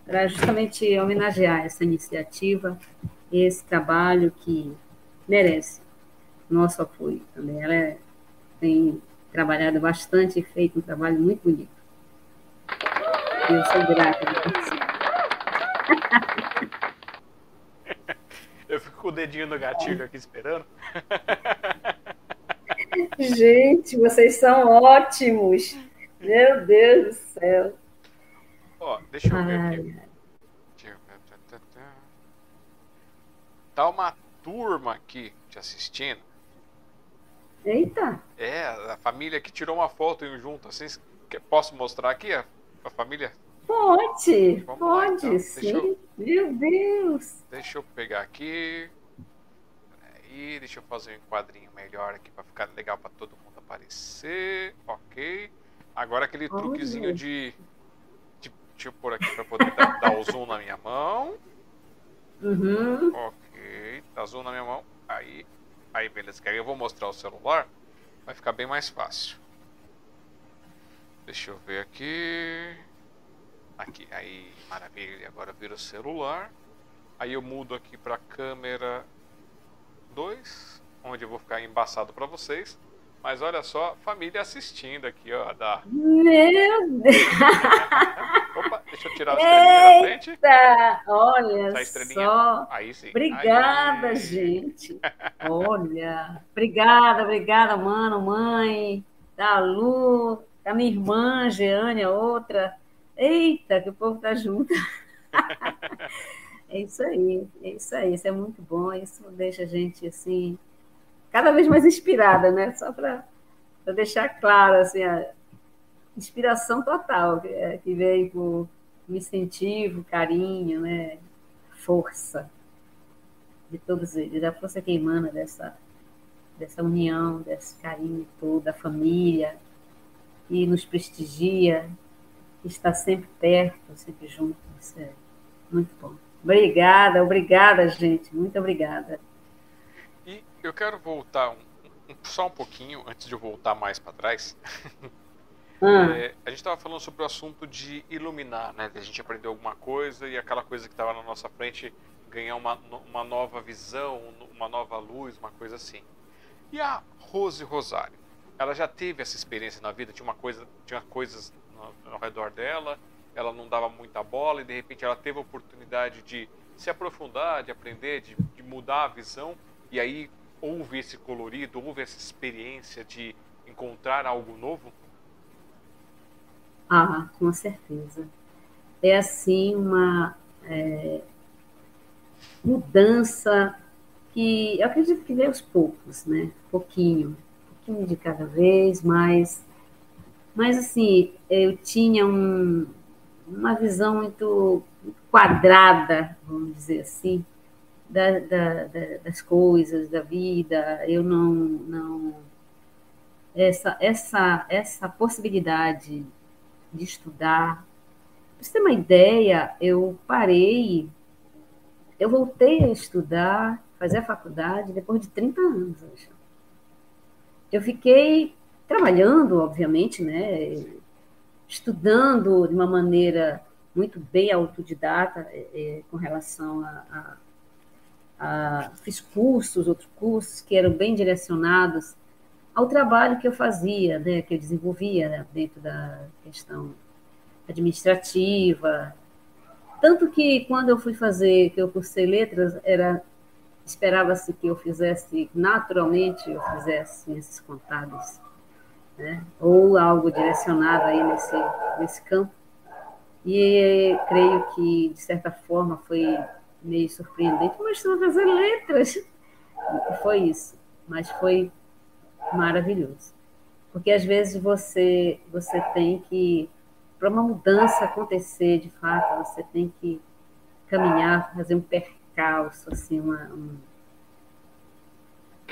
Speaker 2: para justamente homenagear essa iniciativa, esse trabalho que merece nosso apoio também. Ela é, tem trabalhado bastante e feito um trabalho muito bonito. Eu sou grata de participar.
Speaker 1: Eu fico com o dedinho no gatilho aqui esperando.
Speaker 2: Gente, vocês são ótimos. Meu Deus do céu.
Speaker 1: Ó, deixa eu ver aqui. Tá uma turma aqui te assistindo.
Speaker 2: Eita!
Speaker 1: É, a família que tirou uma foto junto, assim. Posso mostrar aqui a, a família?
Speaker 2: Pode, Vamos pode, lá, então. sim. Eu, Meu Deus!
Speaker 1: Deixa eu pegar aqui. Peraí, deixa eu fazer um quadrinho melhor aqui para ficar legal para todo mundo aparecer. Ok. Agora aquele Olha. truquezinho de, Deixa eu pôr aqui para poder dar, dar, o zoom na minha mão.
Speaker 2: Uhum.
Speaker 1: Ok, tá zoom na minha mão. Aí, aí beleza. Que aí eu vou mostrar o celular. Vai ficar bem mais fácil. Deixa eu ver aqui. Aqui, aí, maravilha. Agora vira o celular. Aí eu mudo aqui para câmera 2, onde eu vou ficar embaçado para vocês. Mas olha só, família assistindo aqui, ó. Da...
Speaker 2: Meu Deus!
Speaker 1: Opa, deixa eu tirar a estrelinha da frente.
Speaker 2: Olha só. Aí sim. Obrigada, Aí. gente. Olha. Obrigada, obrigada, mano, mãe, da Lu, da minha irmã, Jeane, outra. Eita, que o povo tá junto. é isso aí, é isso aí. Isso é muito bom. Isso deixa a gente assim cada vez mais inspirada, né? Só para deixar claro, assim, a inspiração total que, é, que veio por incentivo, carinho, né? Força de todos eles, da força que emana dessa, dessa união, desse carinho todo, da família, que nos prestigia, que está sempre perto, sempre junto. Isso é muito bom. Obrigada, obrigada, gente. Muito obrigada
Speaker 1: eu quero voltar um, um, só um pouquinho antes de eu voltar mais para trás.
Speaker 2: Ah.
Speaker 1: É, a gente estava falando sobre o assunto de iluminar, né? De a gente aprender alguma coisa e aquela coisa que estava na nossa frente ganhar uma, uma nova visão, uma nova luz, uma coisa assim. E a Rose Rosário, ela já teve essa experiência na vida? Tinha uma coisa, tinha coisas ao redor dela, ela não dava muita bola e de repente ela teve a oportunidade de se aprofundar, de aprender, de, de mudar a visão e aí houve esse colorido, houve essa experiência de encontrar algo novo?
Speaker 2: Ah, com certeza. É assim uma é, mudança que eu acredito que veio aos poucos, né? Pouquinho, pouquinho de cada vez, mas, mas assim, eu tinha um, uma visão muito quadrada, vamos dizer assim, da, da, da, das coisas, da vida, eu não, não essa, essa, essa possibilidade de estudar. Para você ter uma ideia, eu parei, eu voltei a estudar, fazer a faculdade depois de 30 anos. Eu fiquei trabalhando, obviamente, né, estudando de uma maneira muito bem autodidata é, com relação a, a ah, fiz cursos, outros cursos que eram bem direcionados ao trabalho que eu fazia, né, que eu desenvolvia né, dentro da questão administrativa. Tanto que quando eu fui fazer, que eu cursei letras, era esperava-se que eu fizesse naturalmente, eu fizesse ciências contábeis, né, ou algo direcionado aí nesse nesse campo. E creio que de certa forma foi meio surpreendente, mas estou fazendo letras. Foi isso, mas foi maravilhoso. Porque às vezes você, você tem que, para uma mudança acontecer de fato, você tem que caminhar, fazer um percalço, assim, uma, um,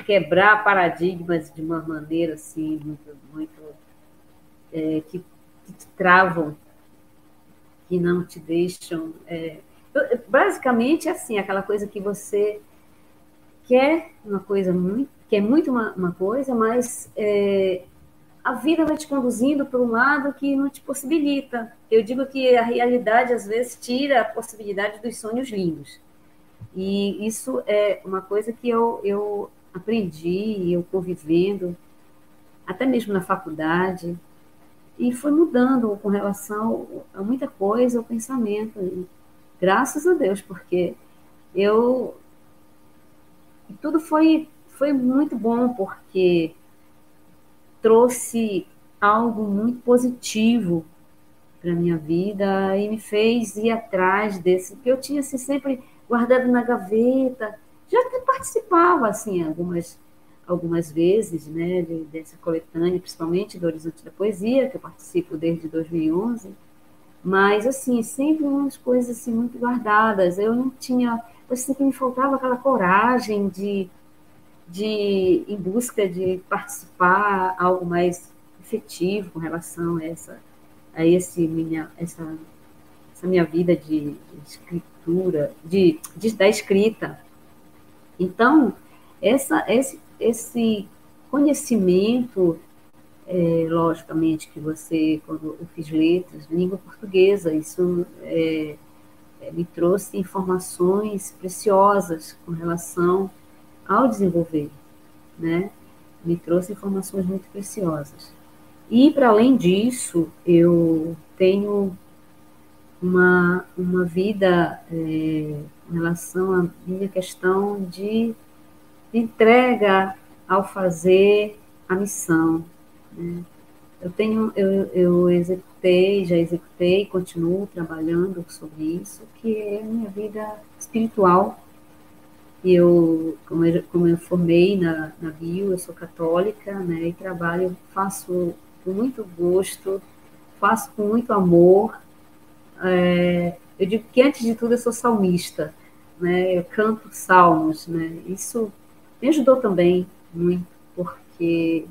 Speaker 2: quebrar paradigmas de uma maneira assim, muito, muito é, que, que, te travam, que não te deixam. É, basicamente assim, aquela coisa que você quer uma coisa muito, quer muito uma, uma coisa, mas é, a vida vai te conduzindo para um lado que não te possibilita. Eu digo que a realidade às vezes tira a possibilidade dos sonhos lindos. E isso é uma coisa que eu, eu aprendi, eu estou vivendo, até mesmo na faculdade, e foi mudando com relação a muita coisa, o pensamento. Graças a Deus, porque eu. Tudo foi, foi muito bom, porque trouxe algo muito positivo para minha vida e me fez ir atrás desse que eu tinha assim, sempre guardado na gaveta. Já participava, assim, algumas, algumas vezes, né, de, dessa coletânea, principalmente do Horizonte da Poesia, que eu participo desde 2011, mas, assim, sempre umas coisas, assim, muito guardadas. Eu não tinha, eu sempre me faltava aquela coragem de, de em busca de participar algo mais efetivo com relação a essa, a esse minha, essa, essa minha vida de, de escritura, de, de, da escrita. Então, essa, esse, esse conhecimento, é, logicamente que você, quando eu fiz letras, língua portuguesa, isso é, é, me trouxe informações preciosas com relação ao desenvolver, né? Me trouxe informações muito preciosas. E, para além disso, eu tenho uma, uma vida é, em relação à minha questão de, de entrega ao fazer a missão. Eu tenho, eu, eu executei, já executei, continuo trabalhando sobre isso, que é minha vida espiritual. E eu, como eu, como eu formei na, na bio, eu sou católica, né, e trabalho, faço com muito gosto, faço com muito amor, é, eu digo que antes de tudo eu sou salmista, né? Eu canto salmos, né? Isso me ajudou também muito, porque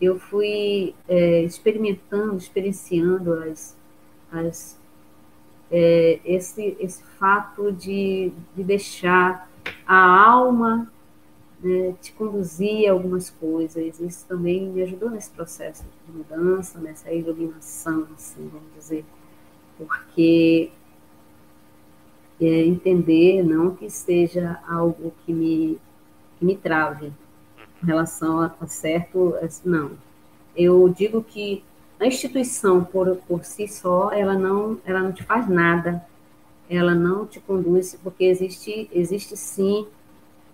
Speaker 2: eu fui é, experimentando, experienciando as, as, é, esse, esse fato de, de deixar a alma né, te conduzir a algumas coisas. Isso também me ajudou nesse processo de mudança, nessa iluminação, assim, vamos dizer porque é, entender não que seja algo que me, que me trave em relação a, a certo, não. Eu digo que a instituição por, por si só, ela não, ela não te faz nada, ela não te conduz, porque existe, existe sim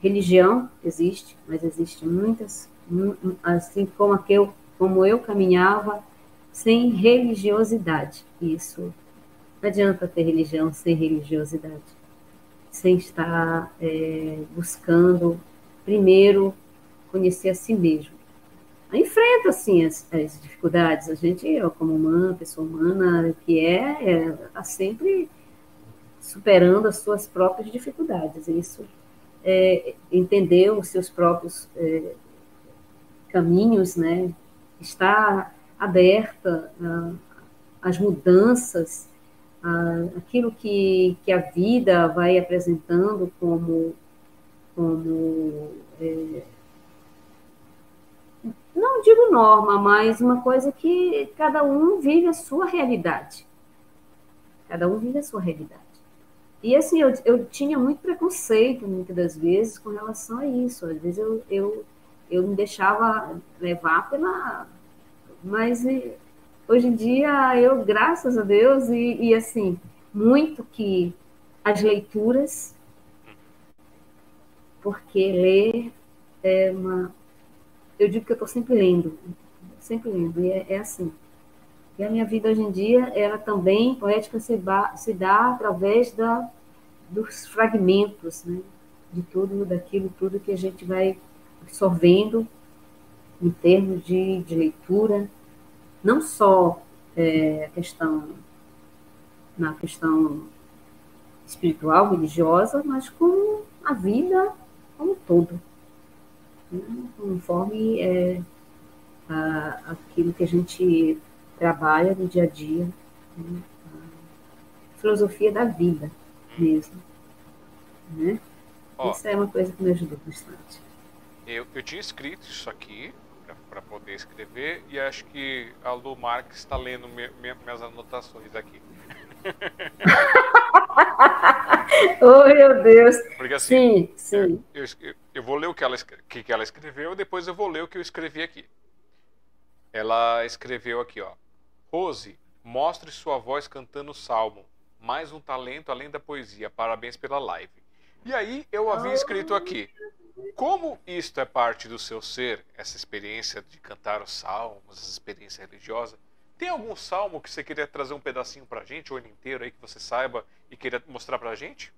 Speaker 2: religião, existe, mas existe muitas, assim como, aquele, como eu caminhava, sem religiosidade. Isso não adianta ter religião sem religiosidade, sem estar é, buscando, primeiro, conhecer a si mesmo. Enfrenta, assim, as, as dificuldades. A gente, eu, como humana, pessoa humana que é, é, sempre superando as suas próprias dificuldades. Isso é, entender os seus próprios é, caminhos, né? Estar aberta às mudanças aquilo que, que a vida vai apresentando como, como é, não digo norma, mas uma coisa que cada um vive a sua realidade. Cada um vive a sua realidade. E assim, eu, eu tinha muito preconceito, muitas das vezes, com relação a isso. Às vezes eu, eu, eu me deixava levar pela. Mas Hoje em dia, eu, graças a Deus, e, e assim, muito que as leituras, porque ler é uma. Eu digo que eu estou sempre lendo, sempre lendo, e é, é, assim. E a minha vida hoje em dia, ela também, poética, se, se dá através da, dos fragmentos, né? de tudo, daquilo, tudo que a gente vai absorvendo em termos de, de leitura, não só é, a questão na questão espiritual, religiosa, mas com a vida como um todo? Conforme é, a, aquilo que a gente trabalha no dia a dia, né? a filosofia da vida mesmo. Né? Isso é uma coisa que me ajudou bastante.
Speaker 1: Eu, eu tinha escrito isso aqui, para poder escrever e acho que a Lu Marques está lendo me, me, minhas anotações aqui.
Speaker 2: oh, meu Deus.
Speaker 1: Porque assim,
Speaker 2: sim, sim.
Speaker 1: Eu, eu, eu, vou ler o que ela, que, ela escreveu, depois eu vou ler o que eu escrevi aqui. Ela escreveu aqui, ó. Rose, mostre sua voz cantando salmo. Mais um talento além da poesia. Parabéns pela live. E aí eu havia escrito aqui. Como isto é parte do seu ser, essa experiência de cantar os salmos, essa experiência religiosa, tem algum salmo que você queria trazer um pedacinho pra gente, ou ele inteiro aí que você saiba e queria mostrar pra gente?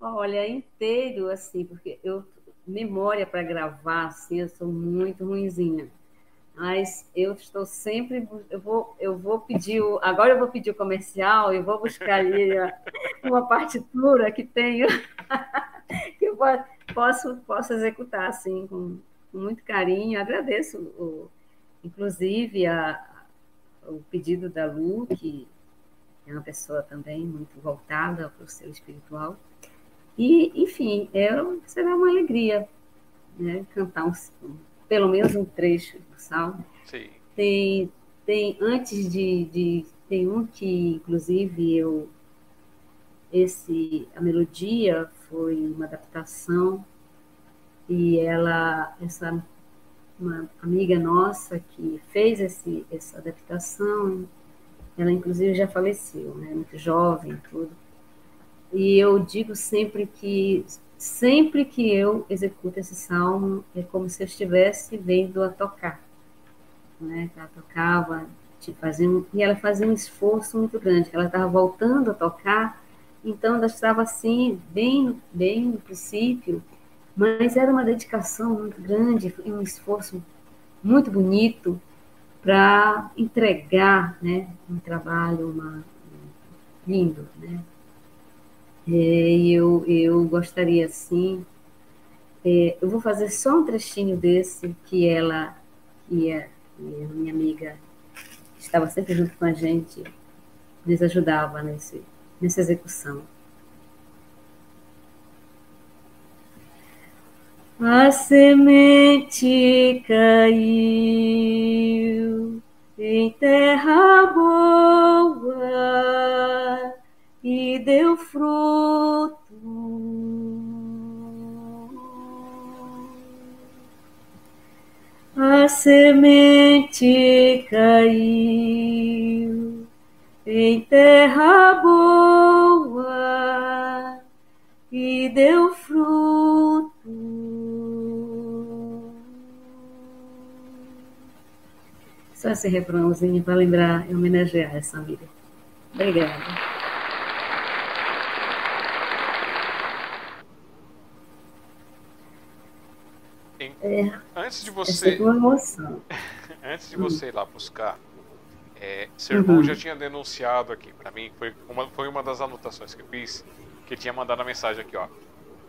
Speaker 2: Olha, inteiro, assim, porque eu memória para gravar, assim, eu sou muito ruinzinha. Mas eu estou sempre, eu vou, eu vou pedir, o, agora eu vou pedir o comercial e vou buscar ali uma partitura que tenho, que eu posso, posso executar, assim, com, com muito carinho. Agradeço, o, inclusive, a, o pedido da Lu, que é uma pessoa também muito voltada para o seu espiritual. E, enfim, é, será uma alegria né, cantar um, pelo menos um trecho do salmo.
Speaker 1: Sim.
Speaker 2: Tem, tem antes de, de tem um que inclusive eu esse a melodia foi uma adaptação e ela essa uma amiga nossa que fez esse, essa adaptação ela inclusive já faleceu né muito jovem tudo e eu digo sempre que sempre que eu executo esse salmo é como se eu estivesse vendo a tocar, né? Ela tocava, tipo, fazia e ela fazia um esforço muito grande. Ela estava voltando a tocar, então ela estava assim bem, bem no princípio, mas era uma dedicação muito grande e um esforço muito bonito para entregar, né, um trabalho uma, lindo, né? É, eu, eu gostaria, sim. É, eu vou fazer só um trechinho desse que ela, que que é minha amiga, que estava sempre junto com a gente, nos ajudava nesse, nessa execução. A semente caiu em terra boa e deu fruto. A semente caiu em terra boa e deu fruto. Só esse refrãozinho para lembrar e homenagear essa amiga. Obrigada.
Speaker 1: É, antes de você. antes de você ir lá buscar, é, seu irmão uhum. já tinha denunciado aqui para mim, foi uma, foi uma das anotações que eu fiz, que tinha mandado a mensagem aqui, ó.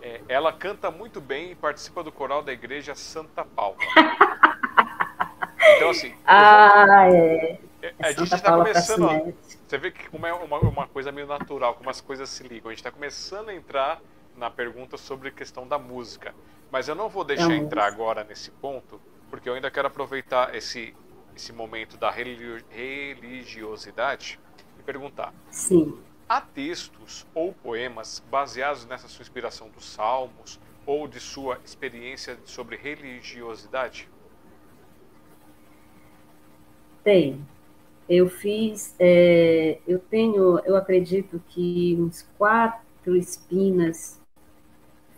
Speaker 1: É, ela canta muito bem e participa do coral da igreja Santa Paula. então, assim.
Speaker 2: Ah, vou... é.
Speaker 1: é a gente está começando. Ó, você vê que como é uma, uma coisa meio natural, como as coisas se ligam. A gente está começando a entrar na pergunta sobre a questão da música. Mas eu não vou deixar é entrar agora nesse ponto, porque eu ainda quero aproveitar esse, esse momento da religiosidade e perguntar.
Speaker 2: Sim.
Speaker 1: Há textos ou poemas baseados nessa sua inspiração dos salmos ou de sua experiência sobre religiosidade?
Speaker 2: Tem. Eu fiz, é, eu tenho, eu acredito que uns quatro espinas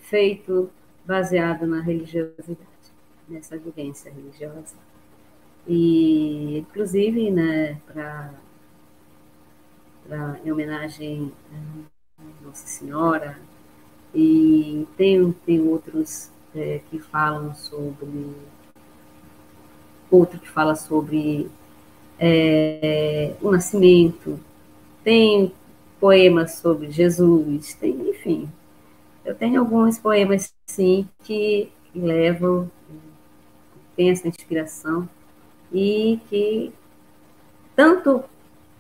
Speaker 2: feito baseado na religiosidade, nessa vivência religiosa. E, inclusive, né, para em homenagem a Nossa Senhora, e tem, tem outros é, que falam sobre. Outro que fala sobre é, o nascimento, tem poemas sobre Jesus, tem, enfim, eu tenho alguns poemas, sim, que levam, tem essa inspiração, e que tanto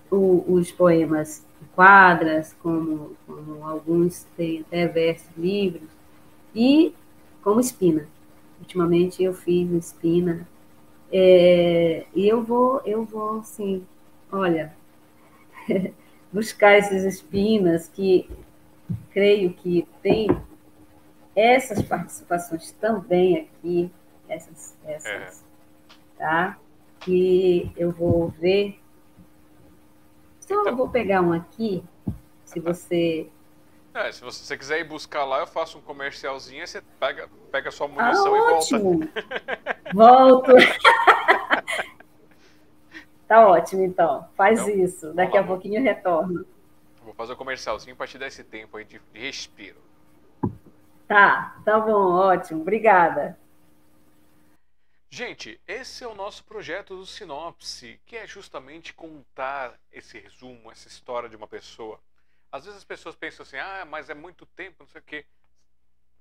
Speaker 2: o, os poemas quadras, como, como alguns têm até versos livros, e como espina. Ultimamente eu fiz espina, é, e eu vou, eu vou, sim, olha, buscar essas espinas que creio que tem essas participações também aqui, essas, essas é. tá? Que eu vou ver. Só então, vou pegar um aqui, se você.
Speaker 1: É, se você quiser ir buscar lá, eu faço um comercialzinho, você pega, pega sua munição ah, e
Speaker 2: ótimo. volta. Volto. tá ótimo, então. Faz então, isso. Daqui a pouquinho eu retorno.
Speaker 1: Vou fazer o um comercialzinho para te dar esse tempo aí de, de respiro.
Speaker 2: Tá, tá bom, ótimo, obrigada.
Speaker 1: Gente, esse é o nosso projeto do Sinopse, que é justamente contar esse resumo, essa história de uma pessoa. Às vezes as pessoas pensam assim, ah, mas é muito tempo, não sei o quê.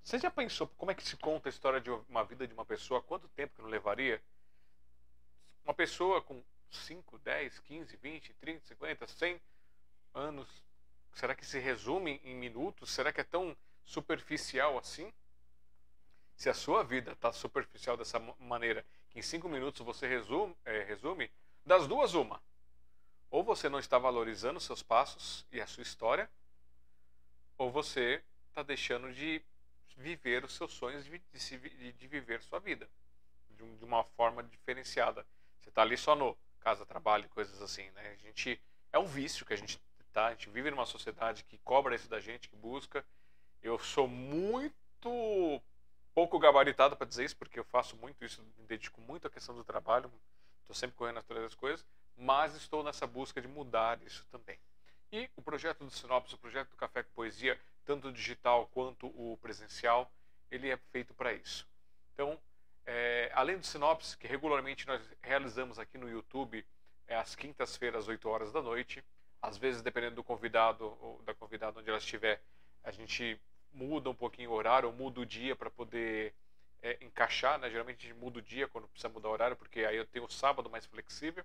Speaker 1: Você já pensou como é que se conta a história de uma vida de uma pessoa? Quanto tempo que não levaria? Uma pessoa com 5, 10, 15, 20, 30, 50, 100 anos, será que se resume em minutos? Será que é tão superficial assim? Se a sua vida está superficial dessa maneira, que em cinco minutos você resume, é, resume, das duas, uma. Ou você não está valorizando seus passos e a sua história, ou você está deixando de viver os seus sonhos, de, de, de viver sua vida de, de, uma forma diferenciada. Você está ali só no casa, trabalho, coisas assim. Né? A gente é um vício que a gente tá. A gente vive numa sociedade que cobra isso da gente, que busca. Eu sou muito pouco gabaritado para dizer isso, porque eu faço muito isso, me dedico muito à questão do trabalho, estou sempre correndo atrás das coisas, mas estou nessa busca de mudar isso também. E o projeto do Sinopse, o projeto do Café com Poesia, tanto o digital quanto o presencial, ele é feito para isso. Então, é, além do Sinopse, que regularmente nós realizamos aqui no YouTube, é às quintas-feiras, às 8 horas da noite, às vezes, dependendo do convidado ou da convidada onde ela estiver, a gente muda um pouquinho o horário, ou muda o dia para poder é, encaixar, né? Geralmente a gente muda o dia quando precisa mudar o horário, porque aí eu tenho o sábado mais flexível.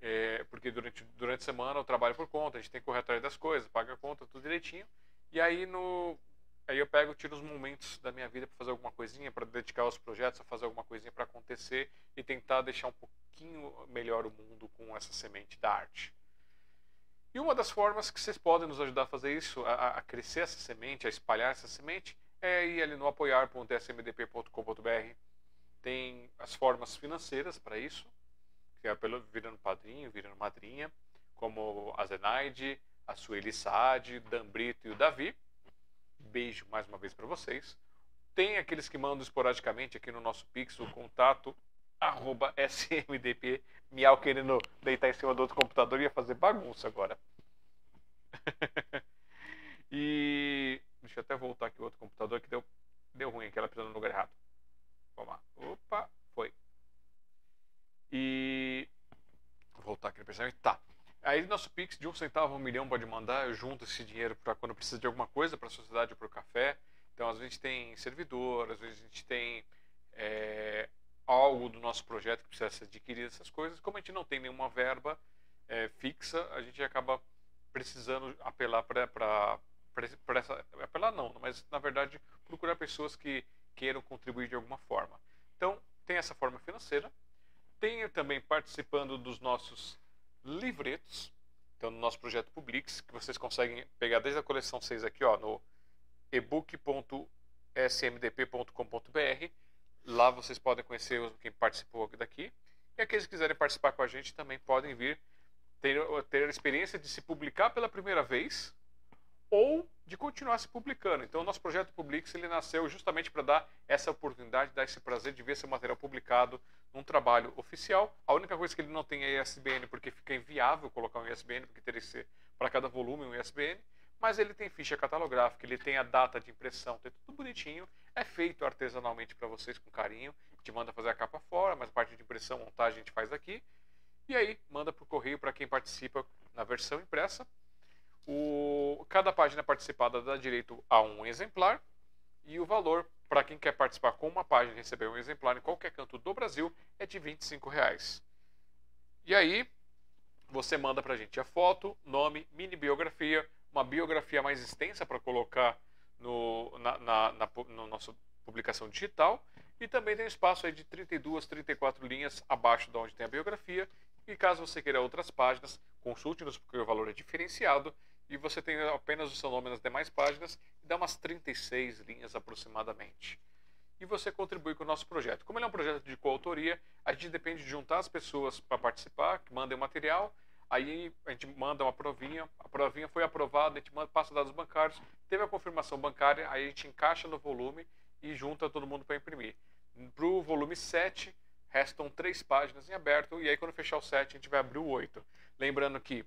Speaker 1: É, porque durante, durante a semana eu trabalho por conta, a gente tem que correr atrás das coisas, paga a conta, tudo direitinho. E aí no aí eu pego, tiro os momentos da minha vida para fazer alguma coisinha, para dedicar aos projetos, a fazer alguma coisinha para acontecer e tentar deixar um pouquinho melhor o mundo com essa semente da arte. E uma das formas que vocês podem nos ajudar a fazer isso, a, a crescer essa semente, a espalhar essa semente, é ir ali no apoiar.smdp.com.br. Tem as formas financeiras para isso, que é pelo virando padrinho, virando madrinha, como a Zenaide, a Sueli Saad, Dan Brito e o Davi. Beijo mais uma vez para vocês. Tem aqueles que mandam esporadicamente aqui no nosso Pix, o contato arroba smdp, miau querendo deitar em cima do outro computador ia fazer bagunça agora. e deixa eu até voltar aqui o outro computador que deu, deu ruim aqui, ela pisou no lugar errado. Vamos lá. Opa, foi. E vou voltar aqui no pensamento. Tá. Aí nosso Pix de um centavo a um milhão pode mandar, eu junto esse dinheiro para quando precisa de alguma coisa para a sociedade ou para o café. Então às vezes tem servidor, às vezes a gente tem é, algo do nosso projeto que precisa ser adquirido, essas coisas. Como a gente não tem nenhuma verba é, fixa, a gente acaba precisando apelar para essa. Apelar não, mas na verdade procurar pessoas que queiram contribuir de alguma forma. Então, tem essa forma financeira. Tem também participando dos nossos livretos. Então, no nosso projeto Publix, que vocês conseguem pegar desde a coleção 6 aqui, ó, no ebook.smdp.com.br Lá vocês podem conhecer quem participou daqui. E aqueles que quiserem participar com a gente também podem vir ter, ter a experiência de se publicar pela primeira vez ou de continuar se publicando. Então, o nosso projeto Publix ele nasceu justamente para dar essa oportunidade, dar esse prazer de ver seu material publicado num trabalho oficial. A única coisa que ele não tem é ISBN, porque fica inviável colocar um ISBN, porque teria que ser para cada volume um ISBN mas ele tem ficha catalográfica, ele tem a data de impressão, tem tudo bonitinho, é feito artesanalmente para vocês com carinho, gente manda fazer a capa fora, mas a parte de impressão, montagem a gente faz aqui, e aí manda o correio para quem participa na versão impressa. O, cada página participada dá direito a um exemplar, e o valor para quem quer participar com uma página e receber um exemplar em qualquer canto do Brasil é de 25 reais. E aí, você manda para a gente a foto, nome, mini biografia, uma biografia mais extensa para colocar no, na, na, na no nossa publicação digital. E também tem espaço aí de 32, 34 linhas abaixo de onde tem a biografia. E caso você queira outras páginas, consulte-nos porque o valor é diferenciado. E você tem apenas o seu nome nas demais páginas e dá umas 36 linhas aproximadamente. E você contribui com o nosso projeto. Como ele é um projeto de coautoria, a gente depende de juntar as pessoas para participar, que mandem material Aí a gente manda uma provinha, a provinha foi aprovada, a gente manda, passa dados bancários, teve a confirmação bancária, aí a gente encaixa no volume e junta todo mundo para imprimir. Para o volume 7, restam três páginas em aberto, e aí quando fechar o 7, a gente vai abrir o 8. Lembrando que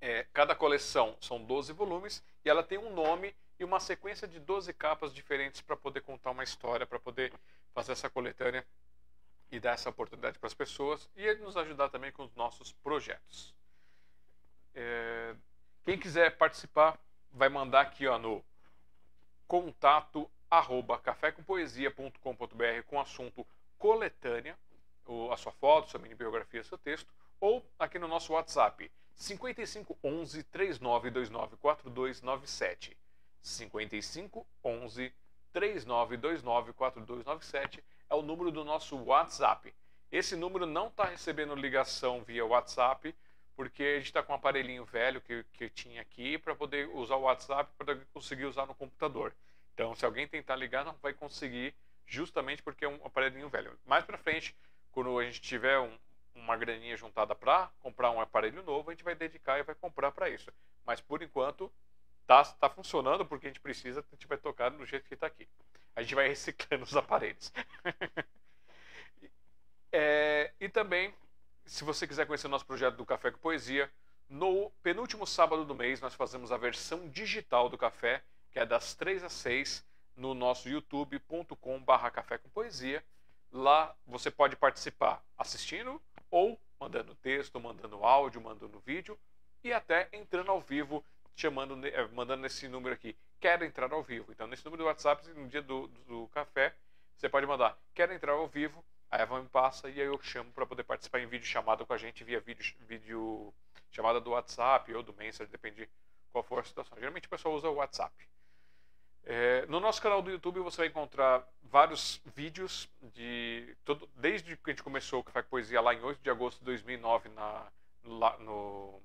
Speaker 1: é, cada coleção são 12 volumes e ela tem um nome e uma sequência de 12 capas diferentes para poder contar uma história, para poder fazer essa coletânea e dar essa oportunidade para as pessoas e nos ajudar também com os nossos projetos. É, quem quiser participar, vai mandar aqui ó, no contato arroba cafécompoesia.com.br com assunto coletânea, a sua foto, sua mini biografia, seu texto, ou aqui no nosso WhatsApp 5511 3929 4297. 5511 3929 4297 é o número do nosso WhatsApp. Esse número não está recebendo ligação via WhatsApp, porque a gente está com um aparelhinho velho que, que tinha aqui para poder usar o WhatsApp para conseguir usar no computador. Então, se alguém tentar ligar, não vai conseguir, justamente porque é um aparelhinho velho. Mais para frente, quando a gente tiver um, uma graninha juntada para comprar um aparelho novo, a gente vai dedicar e vai comprar para isso. Mas por enquanto, tá, tá funcionando porque a gente precisa, a gente vai tocar do jeito que está aqui. A gente vai reciclando os aparelhos. é, e também, se você quiser conhecer o nosso projeto do Café com Poesia, no penúltimo sábado do mês nós fazemos a versão digital do café, que é das 3 às 6, no nosso youtube.com.br café com poesia. Lá você pode participar assistindo ou mandando texto, mandando áudio, mandando vídeo e até entrando ao vivo chamando, eh, mandando nesse número aqui, quero entrar ao vivo. Então, nesse número do WhatsApp, no dia do, do, café, você pode mandar, quero entrar ao vivo, a Eva me passa e aí eu chamo para poder participar em vídeo chamada com a gente via vídeo, vídeo chamada do WhatsApp ou do Messenger, depende qual for a situação. Geralmente o pessoal usa o WhatsApp. É, no nosso canal do YouTube você vai encontrar vários vídeos de todo, desde que a gente começou o Café com Poesia lá em 8 de agosto de 2009 na, no,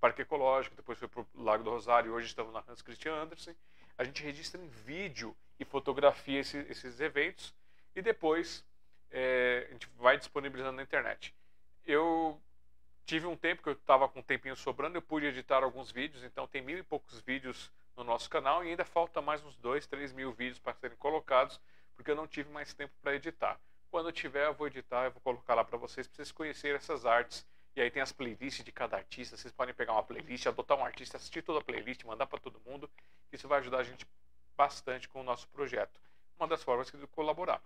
Speaker 1: Parque Ecológico, depois foi para o Lago do Rosário, hoje estamos na Hans Christian Andersen. A gente registra em vídeo e fotografia esse, esses eventos e depois é, a gente vai disponibilizando na internet. Eu tive um tempo que eu estava com um tempinho sobrando, eu pude editar alguns vídeos, então tem mil e poucos vídeos no nosso canal e ainda falta mais uns dois, três mil vídeos para serem colocados, porque eu não tive mais tempo para editar. Quando eu tiver, eu vou editar, eu vou colocar lá para vocês, para vocês conhecerem essas artes e aí tem as playlists de cada artista. Vocês podem pegar uma playlist, adotar um artista, assistir toda a playlist, mandar para todo mundo. Isso vai ajudar a gente bastante com o nosso projeto. Uma das formas de colaborar.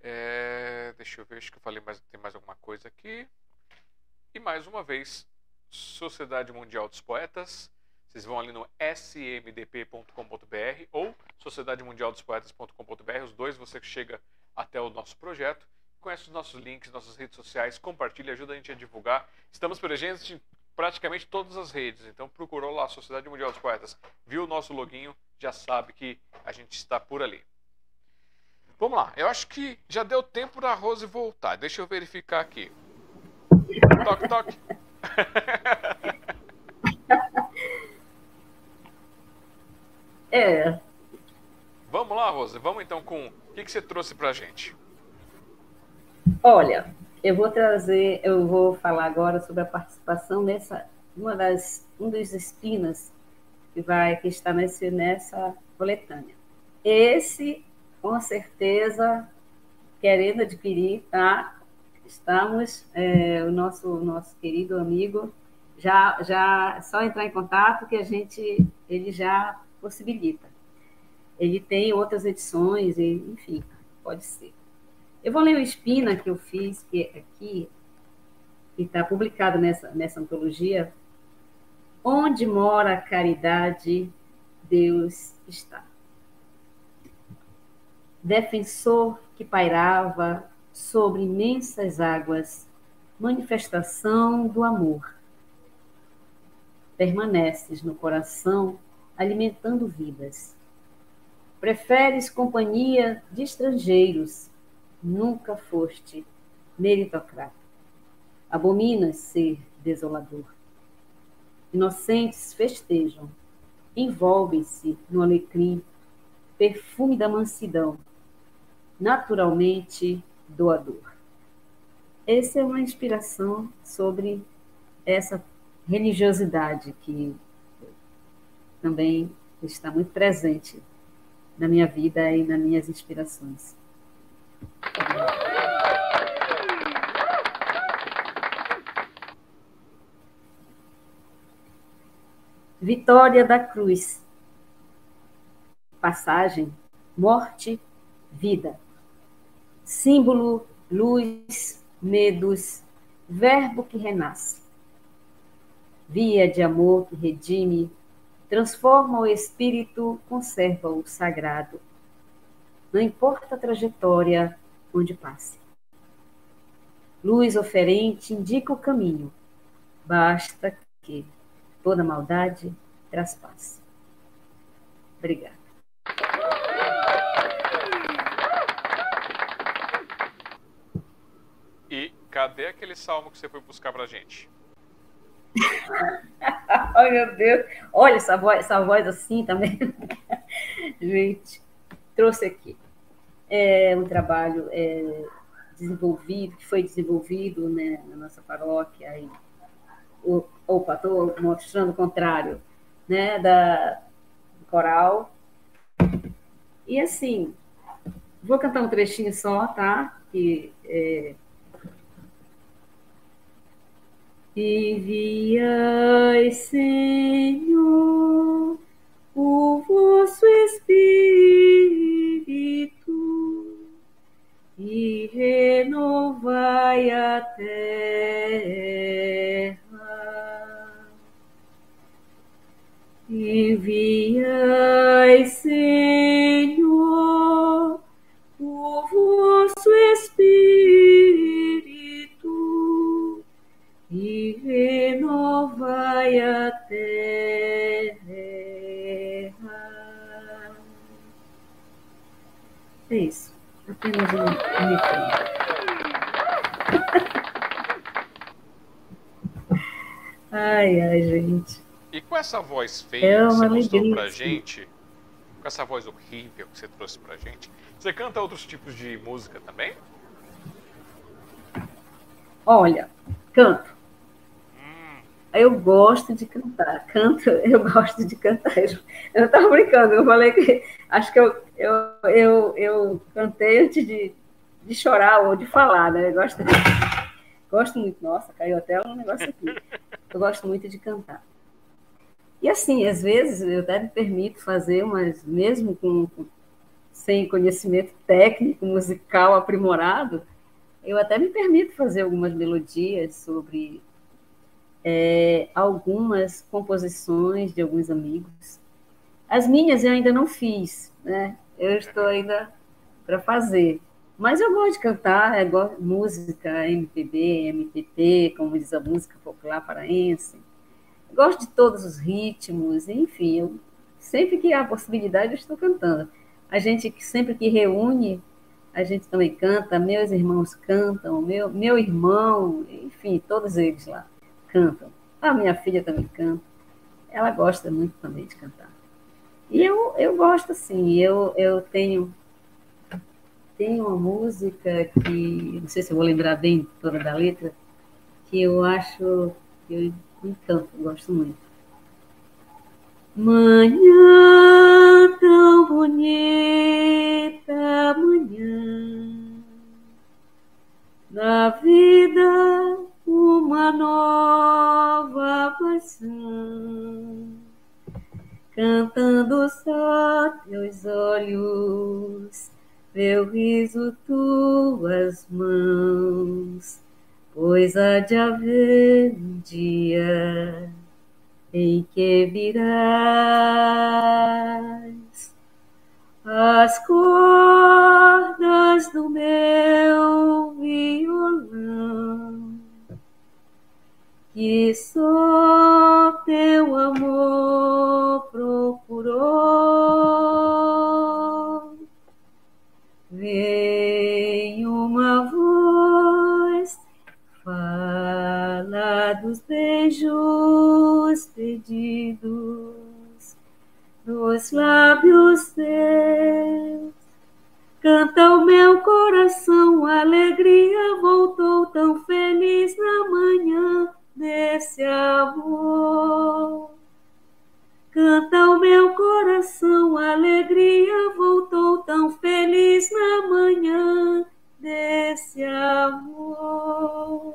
Speaker 1: É, deixa eu ver, acho que eu falei mais, tem mais alguma coisa aqui. E mais uma vez, Sociedade Mundial dos Poetas. Vocês vão ali no smdp.com.br ou sociedademundialdospoetas.com.br. Os dois você chega até o nosso projeto conhece os nossos links, nossas redes sociais, compartilha, ajuda a gente a divulgar. Estamos presentes em praticamente todas as redes, então procurou lá a Sociedade Mundial dos Poetas, viu o nosso loginho, já sabe que a gente está por ali. Vamos lá, eu acho que já deu tempo da Rose voltar. Deixa eu verificar aqui. Toque, toque.
Speaker 2: É.
Speaker 1: Vamos lá, Rose. Vamos então com o que, que você trouxe pra gente.
Speaker 2: Olha, eu vou trazer, eu vou falar agora sobre a participação nessa uma das um dos espinas que vai que está nesse nessa coletânea. Esse, com certeza, querendo adquirir, tá? Estamos, é, o nosso nosso querido amigo já já só entrar em contato que a gente ele já possibilita. Ele tem outras edições e enfim, pode ser. Eu vou ler o Espina que eu fiz, que é aqui, que está publicado nessa, nessa antologia. Onde mora a caridade, Deus está. Defensor que pairava sobre imensas águas, manifestação do amor. Permaneces no coração, alimentando vidas. Preferes companhia de estrangeiros, nunca foste meritocrata. Abominas ser desolador. Inocentes festejam, envolvem-se no alecrim, perfume da mansidão, naturalmente doador. Essa é uma inspiração sobre essa religiosidade que também está muito presente na minha vida e nas minhas inspirações. Vitória da Cruz. passagem, morte, vida. Símbolo, luz, medos, verbo que renasce. Via de amor que redime, transforma o espírito, conserva o sagrado. Não importa a trajetória onde passe. Luz oferente indica o caminho, basta que toda maldade traspasse. Obrigada.
Speaker 1: E cadê aquele salmo que você foi buscar pra gente?
Speaker 2: Ai, meu Deus. Olha essa voz, essa voz assim também. Gente, trouxe aqui. É um trabalho é, desenvolvido, que foi desenvolvido né, na nossa paróquia. Aí, opa, estou mostrando o contrário, né, da coral. E assim, vou cantar um trechinho só, tá? Que é, Enviai, Senhor, o vosso Espírito e renovai a terra. Enviai, Senhor, apenas um refrão. Ai, ai, gente.
Speaker 1: E com essa voz feia é que você mostrou pra gente, com essa voz horrível que você trouxe pra gente, você canta outros tipos de música também?
Speaker 2: Olha, canto. Eu gosto de cantar. Canto, eu gosto de cantar. Eu estava brincando, eu falei que acho que eu, eu, eu, eu cantei antes de, de chorar ou de falar, né? Eu gosto, gosto muito. Nossa, caiu até um negócio aqui. Eu gosto muito de cantar. E assim, às vezes eu até me permito fazer, mas mesmo com, com sem conhecimento técnico, musical aprimorado, eu até me permito fazer algumas melodias sobre é, algumas composições de alguns amigos. As minhas eu ainda não fiz, né? Eu estou ainda para fazer. Mas eu gosto de cantar, eu gosto de música, MPB, MPT, como diz a música popular paraense. Eu gosto de todos os ritmos, enfim, eu, sempre que há possibilidade eu estou cantando. A gente sempre que reúne, a gente também canta, meus irmãos cantam, meu, meu irmão, enfim, todos eles lá cantam. A minha filha também canta. Ela gosta muito também de cantar. E eu, eu gosto, assim, eu, eu tenho, tenho uma música que, não sei se eu vou lembrar bem toda da letra, que eu acho eu encanto, gosto muito. Manhã tão bonita, manhã, na vida uma nova paixão, cantando só teus olhos, meu riso, tuas mãos, pois há de haver um dia em que virás as cordas do meu violão que só teu amor procurou. Vem uma voz, fala dos beijos pedidos, dos lábios teus. Canta o meu coração, alegria voltou tão feliz na manhã desse amor. Canta o meu coração, alegria voltou tão feliz na manhã desse amor.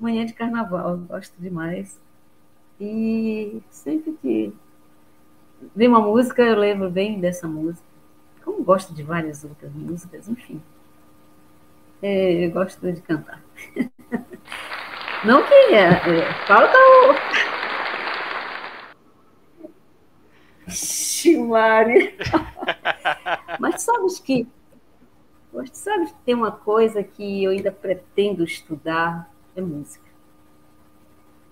Speaker 2: Manhã de carnaval, gosto demais. E sempre que vem uma música, eu lembro bem dessa música. Como gosto de várias outras músicas, enfim. É, eu gosto de cantar. Não que é, é que eu... Ximari. Mas sabes que sabe que tem uma coisa que eu ainda pretendo estudar é música.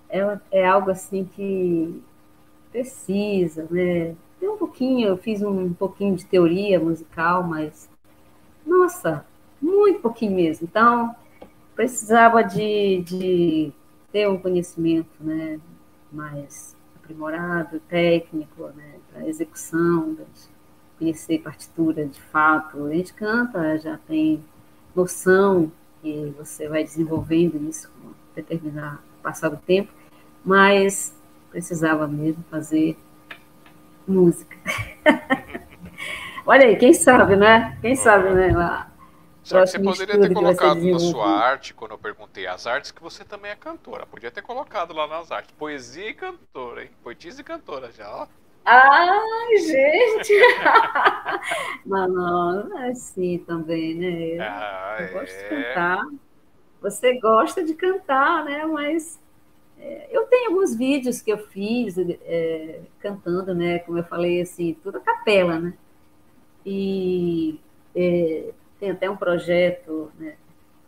Speaker 2: É, é algo assim que precisa, né? Tem um pouquinho, eu fiz um pouquinho de teoria musical, mas nossa, muito pouquinho mesmo. Então, precisava de, de ter um conhecimento né, mais aprimorado, técnico, né, para execução, conhecer partitura de fato. A gente canta, já tem noção que você vai desenvolvendo isso com determinar passar o tempo, mas precisava mesmo fazer música. Olha aí, quem sabe, né? Quem sabe, né? Lá,
Speaker 1: só que você poderia ter colocado na sua arte, quando eu perguntei as artes, que você também é cantora. Podia ter colocado lá nas artes. Poesia e cantora, hein? Poetisa e cantora já, ó.
Speaker 2: Ai, gente! não, não, não é assim também, né? Eu, ah, eu gosto de é. cantar. Você gosta de cantar, né? Mas é, eu tenho alguns vídeos que eu fiz é, cantando, né? Como eu falei, assim, tudo a capela, né? E é, tem até um projeto, né,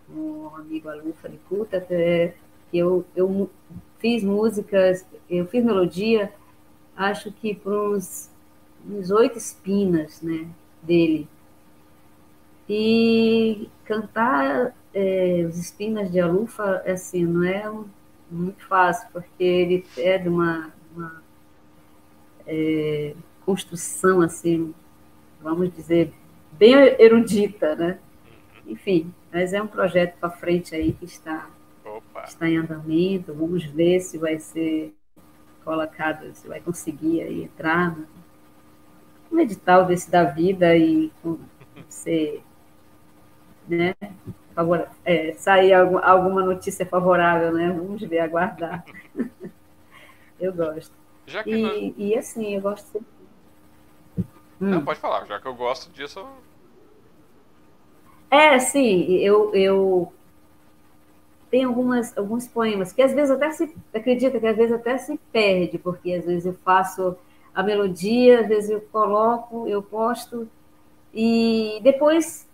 Speaker 2: com um amigo aluno Falicuta, que eu, eu fiz músicas, eu fiz melodia, acho que por uns, uns oito espinas, né, dele. E cantar é, os espinas de Alufa, assim, não é muito fácil, porque ele é de uma, uma é, construção, assim, vamos dizer, bem erudita, né? Enfim, mas é um projeto para frente aí que está, está em andamento. Vamos ver se vai ser colocado, se vai conseguir aí entrar no edital desse da vida e ser, né, favor, é, sair algum, alguma notícia favorável, né? Vamos ver, aguardar. eu gosto. E, nós... e, assim, eu gosto
Speaker 1: Não, hum. pode falar, já que eu gosto disso,
Speaker 2: é, sim, eu, eu tenho algumas, alguns poemas que às vezes até se acredita que às vezes até se perde, porque às vezes eu faço a melodia, às vezes eu coloco, eu posto, e depois,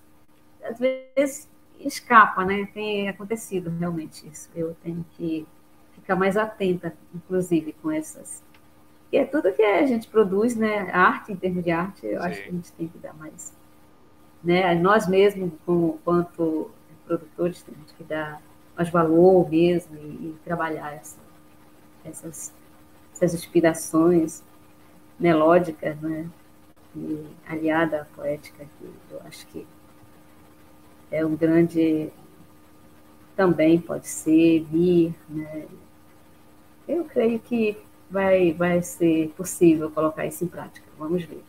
Speaker 2: às vezes, escapa, né? Tem acontecido realmente isso. Eu tenho que ficar mais atenta, inclusive, com essas. E é tudo que a gente produz, né? arte, em termos de arte, eu Sim. acho que a gente tem que dar mais né? Nós mesmos, como, quanto produtores, temos que dar mais valor mesmo e, e trabalhar essa, essas, essas inspirações melódicas, né? E aliada à poética, que eu acho que é um grande também pode ser vir, né? Eu creio que vai vai ser possível colocar isso em prática. Vamos ver.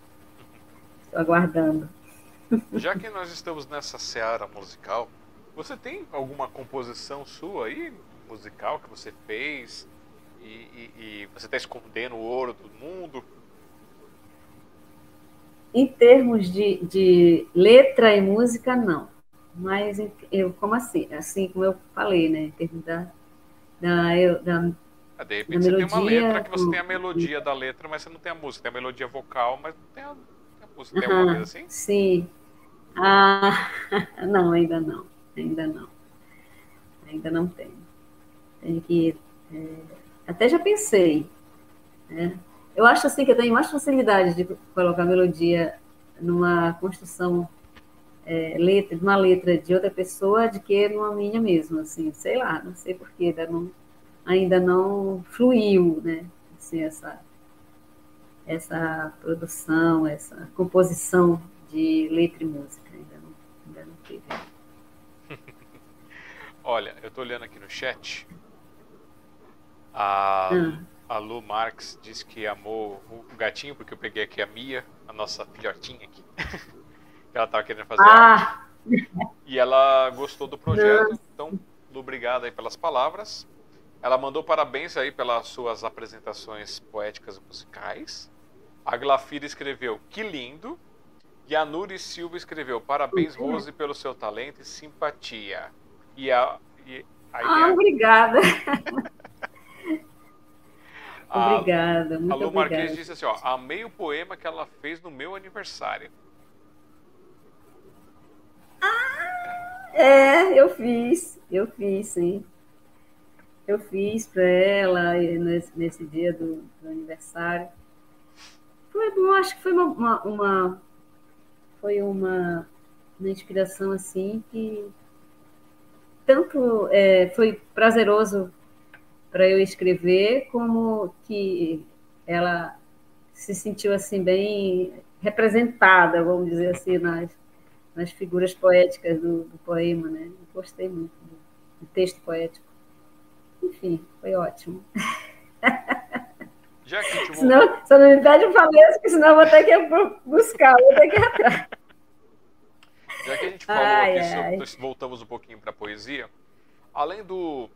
Speaker 2: Estou aguardando.
Speaker 1: Já que nós estamos nessa seara musical, você tem alguma composição sua aí, musical, que você fez e, e, e você está escondendo o ouro do mundo?
Speaker 2: Em termos de, de letra e música, não. Mas eu, como assim? Assim como eu falei, né? Em termos da. da, eu, da
Speaker 1: ah, de repente você tem uma letra que você tem a melodia da letra, mas você não tem a música. Tem a melodia vocal, mas não tem a, música. Tem alguma coisa assim?
Speaker 2: Sim. Ah, não, ainda não. Ainda não. Ainda não tenho. Tenho que. É, até já pensei. Né? Eu acho assim que eu tenho mais facilidade de colocar melodia numa construção é, letra, uma letra de outra pessoa de que numa minha mesma, assim, sei lá, não sei porquê, ainda não, ainda não fluiu, né? Assim, essa, essa produção, essa composição de letra e música. Ainda não, ainda não teve.
Speaker 1: Olha, eu tô olhando aqui no chat. A, hum. a Lu Marx disse que amou o gatinho, porque eu peguei aqui a Mia, a nossa filhotinha aqui. ela tava querendo fazer ah. E ela gostou do projeto. Nossa. Então, Lu, obrigado aí pelas palavras. Ela mandou parabéns aí pelas suas apresentações poéticas e musicais. A Glafira escreveu que lindo. E a Nuri Silva escreveu parabéns, uhum. Rose, pelo seu talento e simpatia. E a. E,
Speaker 2: ah, a... obrigada. obrigada, muito a Lu obrigada. Marques
Speaker 1: disse assim: ó, amei o poema que ela fez no meu aniversário.
Speaker 2: Ah, é, eu fiz, eu fiz, sim. Eu fiz para ela nesse, nesse dia do, do, aniversário. Foi bom, acho que foi uma, uma, uma foi uma, uma inspiração assim que tanto é, foi prazeroso para eu escrever, como que ela se sentiu assim bem representada, vamos dizer assim, nas, nas figuras poéticas do, do poema, né? Eu gostei muito do, do, texto poético. Enfim, foi ótimo.
Speaker 1: Já que
Speaker 2: senão, só não me pede o falência, porque senão eu vou ter que buscar, vou ter que ir atrás.
Speaker 1: Já que a gente falou ai, aqui, ai. voltamos um pouquinho para a poesia, além do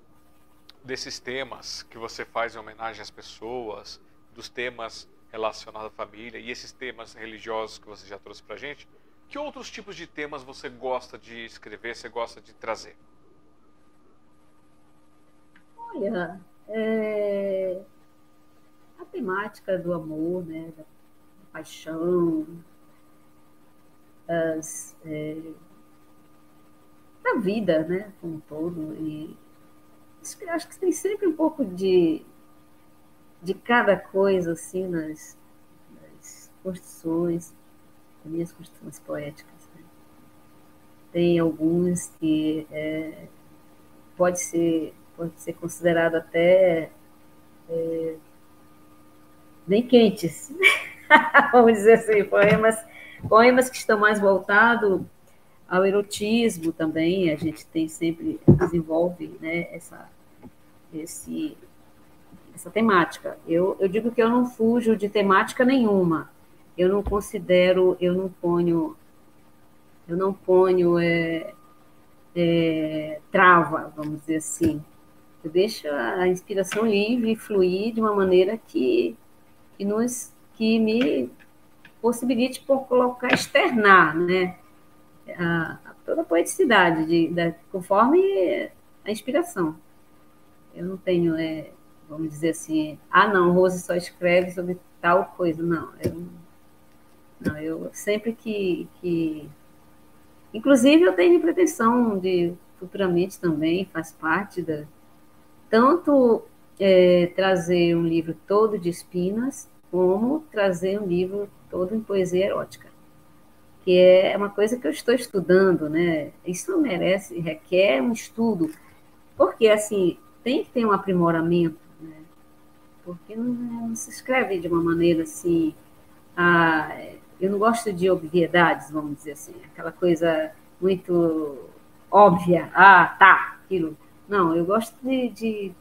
Speaker 1: desses temas que você faz em homenagem às pessoas, dos temas relacionados à família e esses temas religiosos que você já trouxe para gente, que outros tipos de temas você gosta de escrever, você gosta de trazer?
Speaker 2: Olha, é... a temática do amor, né, da paixão, as, é... da vida, né, como um todo, e acho que tem sempre um pouco de, de cada coisa, assim, nas, nas construções, nas minhas construções poéticas. Né? Tem alguns que é, pode, ser, pode ser considerado até é, bem quentes, vamos dizer assim, poemas, poemas que estão mais voltados ao erotismo também, a gente tem sempre, desenvolve né, essa, esse, essa temática. Eu, eu digo que eu não fujo de temática nenhuma. Eu não considero, eu não ponho, eu não ponho é, é, trava, vamos dizer assim. Eu deixo a inspiração livre fluir de uma maneira que, que, nos, que me possibilite por colocar, externar, né? A, toda a poeticidade, de, de, conforme a inspiração. Eu não tenho, é, vamos dizer assim, ah, não, Rose só escreve sobre tal coisa. Não, eu, não, eu sempre que, que. Inclusive, eu tenho pretensão de futuramente também, faz parte da. Tanto é, trazer um livro todo de espinas, como trazer um livro todo em poesia erótica. Que é uma coisa que eu estou estudando, né? Isso merece, requer um estudo. Porque, assim, tem que ter um aprimoramento, né? porque não, não, se escreve de uma maneira assim. Ah, eu não gosto de obviedades, vamos dizer assim, aquela coisa muito óbvia. Ah, tá, aquilo. Não, eu gosto de, de,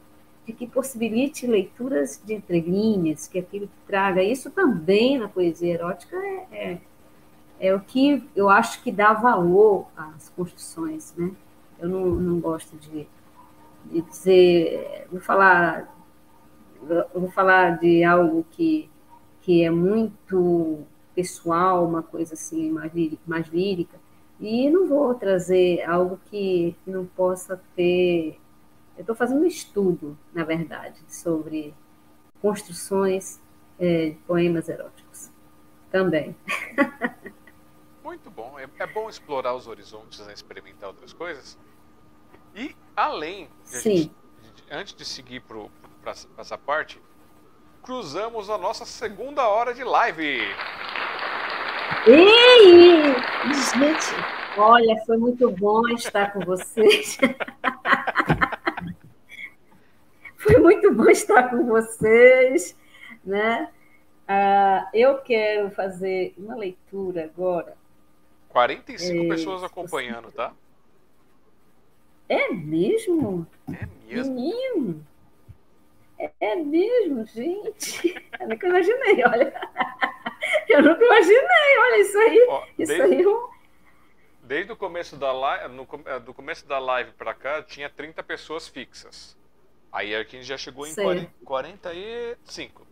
Speaker 2: de que possibilite leituras de entrelinhas, que aquilo que traga. Isso também na poesia erótica é, é, é o que eu acho que dá valor às construções, né? Eu não, não gosto de de dizer, vou falar, vou falar de algo que, que é muito pessoal, uma coisa assim mais, mais lírica, e não vou trazer algo que, que não possa ter. Eu estou fazendo um estudo, na verdade, sobre construções é, de poemas eróticos também.
Speaker 1: Muito bom. É, é bom explorar os horizontes, né? experimentar outras coisas. E além, de gente, antes de seguir para essa parte, cruzamos a nossa segunda hora de live.
Speaker 2: Ei! Gente, olha, foi muito bom estar com vocês. foi muito bom estar com vocês, né? Ah, eu quero fazer uma leitura agora.
Speaker 1: 45 é, pessoas acompanhando, tá?
Speaker 2: É mesmo?
Speaker 1: É mesmo?
Speaker 2: Menino. É, mesmo, gente. Eu nunca imaginei, olha. Eu nunca imaginei, olha isso aí. Ó, isso desde, aí é
Speaker 1: Desde o começo da live, no, é, do começo da live para cá, tinha 30 pessoas fixas. Aí aqui já chegou em 40, 45.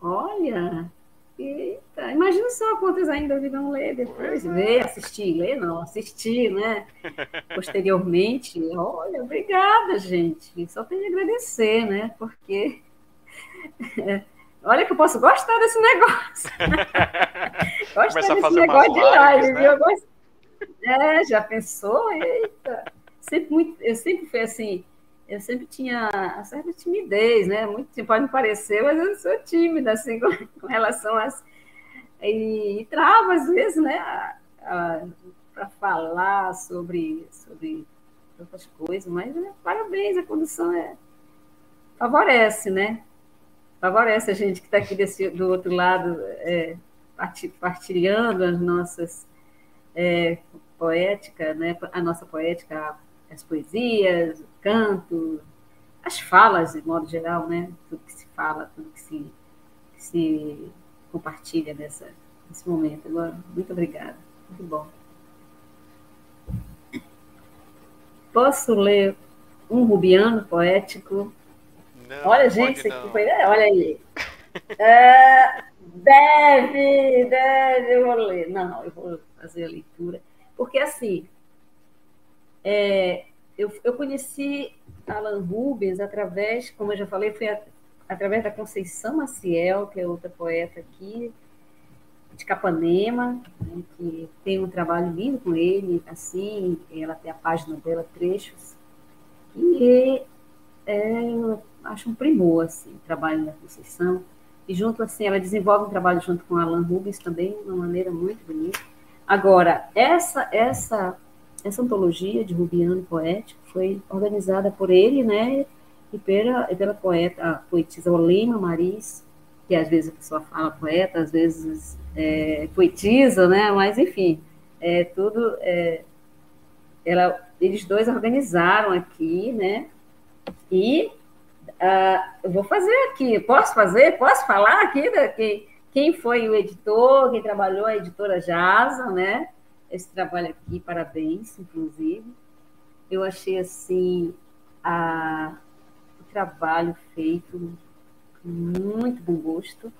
Speaker 2: Olha, eita, imagina só quantas ainda virão ler depois, é. ver, assistir, ler não, assistir, né? Posteriormente, olha, obrigada, gente. Só tenho a agradecer, né? Porque olha que eu posso gostar desse negócio.
Speaker 1: gostar desse negócio de live, né? viu? Gosto...
Speaker 2: É, já pensou? Eita. Sempre muito, eu sempre fui assim, eu sempre tinha uma certa timidez, né? Muito pode me parecer, mas eu sou tímida, assim, com, com relação às. E, e trava, às vezes, né? Para falar sobre, sobre outras coisas, mas né, parabéns, a condução é, favorece, né? Favorece a gente que está aqui desse, do outro lado, é, partilhando as nossas é, poética, né? A nossa poética, as poesias, o canto, as falas, de modo geral, né? Tudo que se fala, tudo que se, que se compartilha nessa, nesse momento. Muito obrigada. Muito bom. Posso ler um rubiano poético?
Speaker 1: Não,
Speaker 2: olha, gente, foi. Olha aí. É, deve, deve, eu vou ler. Não, eu vou fazer a leitura. Porque, assim, é, eu, eu conheci Alan Rubens através, como eu já falei, foi a, através da Conceição Maciel, que é outra poeta aqui, de Capanema, né, que tem um trabalho lindo com ele, assim, ela tem a página dela, trechos, e é, eu acho um primor, assim, o trabalho da Conceição, e junto, assim, ela desenvolve um trabalho junto com Alan Rubens também, de uma maneira muito bonita. Agora, essa, essa essa antologia de Rubiano Poético foi organizada por ele, né, e pela, pela poeta, a poetisa Olema Maris, que às vezes a pessoa fala poeta, às vezes é, poetisa, né, mas enfim, é tudo, é, ela, eles dois organizaram aqui, né, e uh, eu vou fazer aqui, posso fazer, posso falar aqui da, quem, quem foi o editor, quem trabalhou, a editora Jasa, né, esse trabalho aqui, parabéns, inclusive. Eu achei assim a, o trabalho feito muito bom gosto,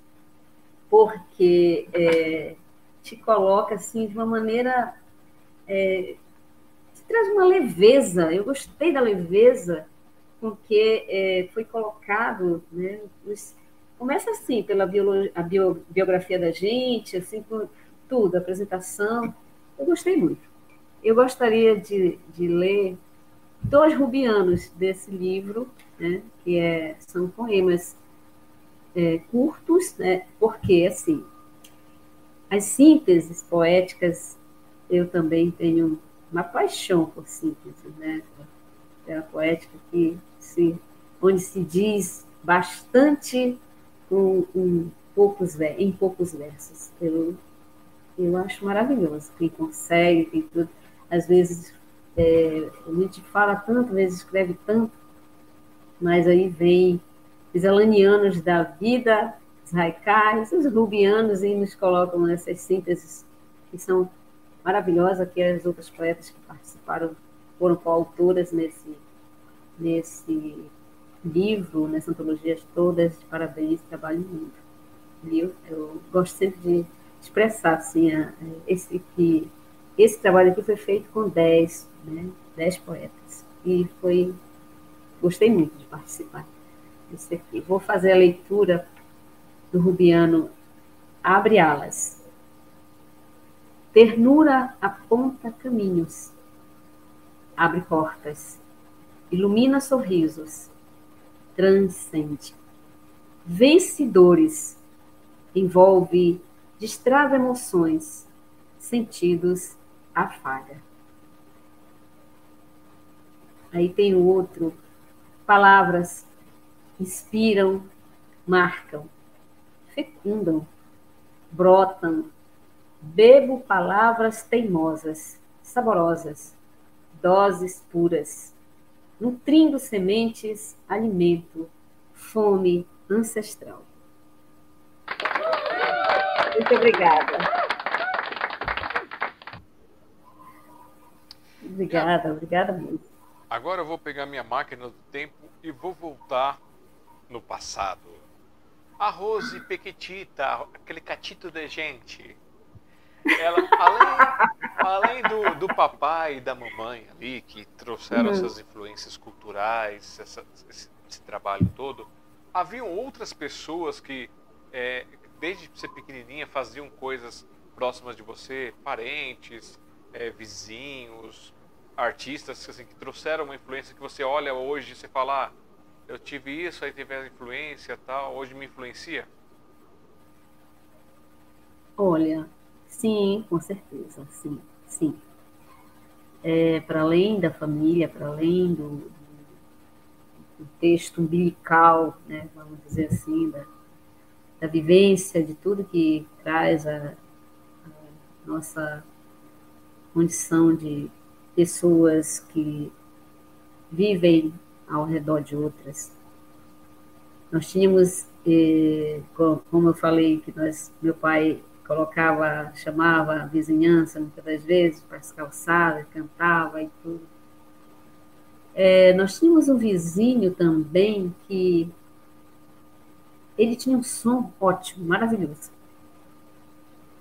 Speaker 2: porque é, te coloca assim de uma maneira é, traz uma leveza. Eu gostei da leveza com que é, foi colocado, né? Os, começa assim pela biolo, a bio, biografia da gente, assim com tudo, a apresentação eu gostei muito. Eu gostaria de, de ler dois rubianos desse livro, né, que é, são poemas é, curtos, né, porque, assim, as sínteses poéticas, eu também tenho uma paixão por síntese, né, pela poética que se, onde se diz bastante um, um poucos, em poucos versos. Eu eu acho maravilhoso. Quem consegue, quem tudo. Às vezes é, a gente fala tanto, às vezes escreve tanto, mas aí vem os alanianos da vida, os raicais, os rubianos, e nos colocam nessas sínteses que são maravilhosas, que as outras poetas que participaram foram coautoras nesse, nesse livro, nessas antologias todas. Parabéns, trabalho lindo. Eu gosto sempre de expressar assim, a, esse, que esse trabalho aqui foi feito com 10, né, 10 poetas. E foi. Gostei muito de participar desse aqui. Vou fazer a leitura do Rubiano Abre Alas. Ternura aponta caminhos, abre portas, ilumina sorrisos, transcende. Vencedores, envolve destrava emoções, sentidos, afaga. Aí tem o outro, palavras inspiram, marcam, fecundam, brotam. Bebo palavras teimosas, saborosas, doses puras, nutrindo sementes, alimento, fome ancestral. Muito obrigada. Obrigada, obrigada muito.
Speaker 1: Agora eu vou pegar minha máquina do tempo e vou voltar no passado. a Rose Pequetita, aquele catito de gente. Ela, além, além do, do papai e da mamãe ali, que trouxeram essas influências culturais, essa, esse, esse, trabalho todo, haviam outras pessoas que, é, desde ser pequenininha, faziam coisas próximas de você, parentes, é, vizinhos, artistas assim, que trouxeram uma influência que você olha hoje e você fala, ah, eu tive isso, aí teve a influência tal, hoje me influencia?
Speaker 2: Olha, sim, com certeza, sim, sim. É, para além da família, para além do, do texto umbilical, né, vamos dizer assim, da, da vivência, de tudo que traz a, a nossa condição de pessoas que vivem ao redor de outras. Nós tínhamos, eh, como eu falei, que nós, meu pai colocava, chamava a vizinhança muitas das vezes para as calçadas, cantava e tudo. É, nós tínhamos um vizinho também que ele tinha um som ótimo, maravilhoso.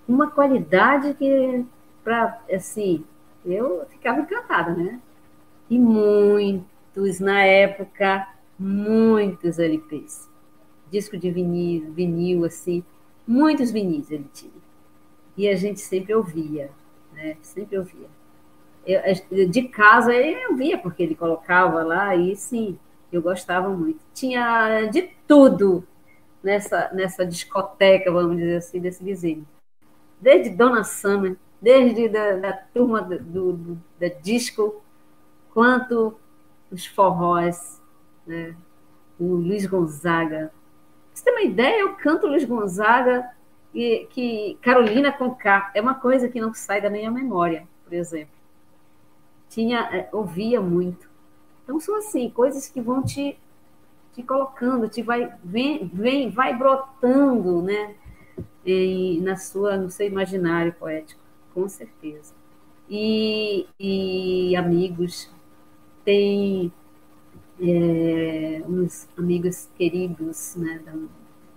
Speaker 2: Uma qualidade que, para assim, eu ficava encantada, né? E muito muitos, na época, muitos LPs. Disco de vinil, vinil, assim, muitos vinis ele tinha. E a gente sempre ouvia, né? Sempre ouvia. Eu, de casa eu via, porque ele colocava lá, e sim, eu gostava muito. Tinha de tudo nessa, nessa discoteca, vamos dizer assim, desse vizinho. Desde Dona Summer, desde da, da turma do, do, da disco, quanto os forrós, né? o Luiz Gonzaga. Você tem uma ideia? Eu canto Luiz Gonzaga e que Carolina com K é uma coisa que não sai da minha memória, por exemplo. Tinha, é, ouvia muito. Então são assim coisas que vão te, te colocando, te vai vem, vem vai brotando, né? E, na sua no seu imaginário poético, com certeza. E, e amigos tem é, uns amigos queridos, né,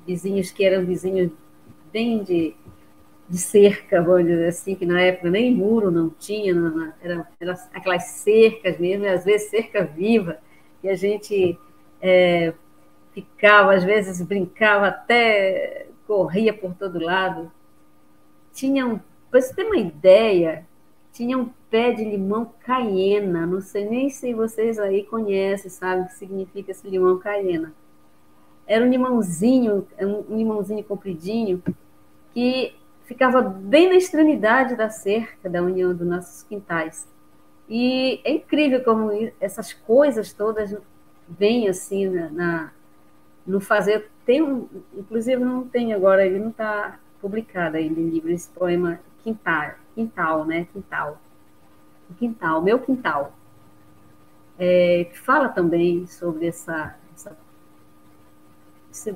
Speaker 2: vizinhos que eram vizinhos bem de, de cerca, vamos dizer assim, que na época nem muro não tinha, não, era, aquelas cercas mesmo, às vezes cerca viva, e a gente é, ficava, às vezes brincava até corria por todo lado. Tinham, para você ter uma ideia, tinha um pé de limão caiena. Não sei nem se vocês aí conhecem, sabem o que significa esse limão caiena. Era um limãozinho, um limãozinho compridinho, que ficava bem na extremidade da cerca da união dos nossos quintais. E é incrível como essas coisas todas vêm assim na, na no fazer. Tem um, inclusive não tem agora, ele não está publicado ainda em livro esse poema Quintal, quintal, né? Quintal. Quintal, meu quintal. É, que fala também sobre essa, essa,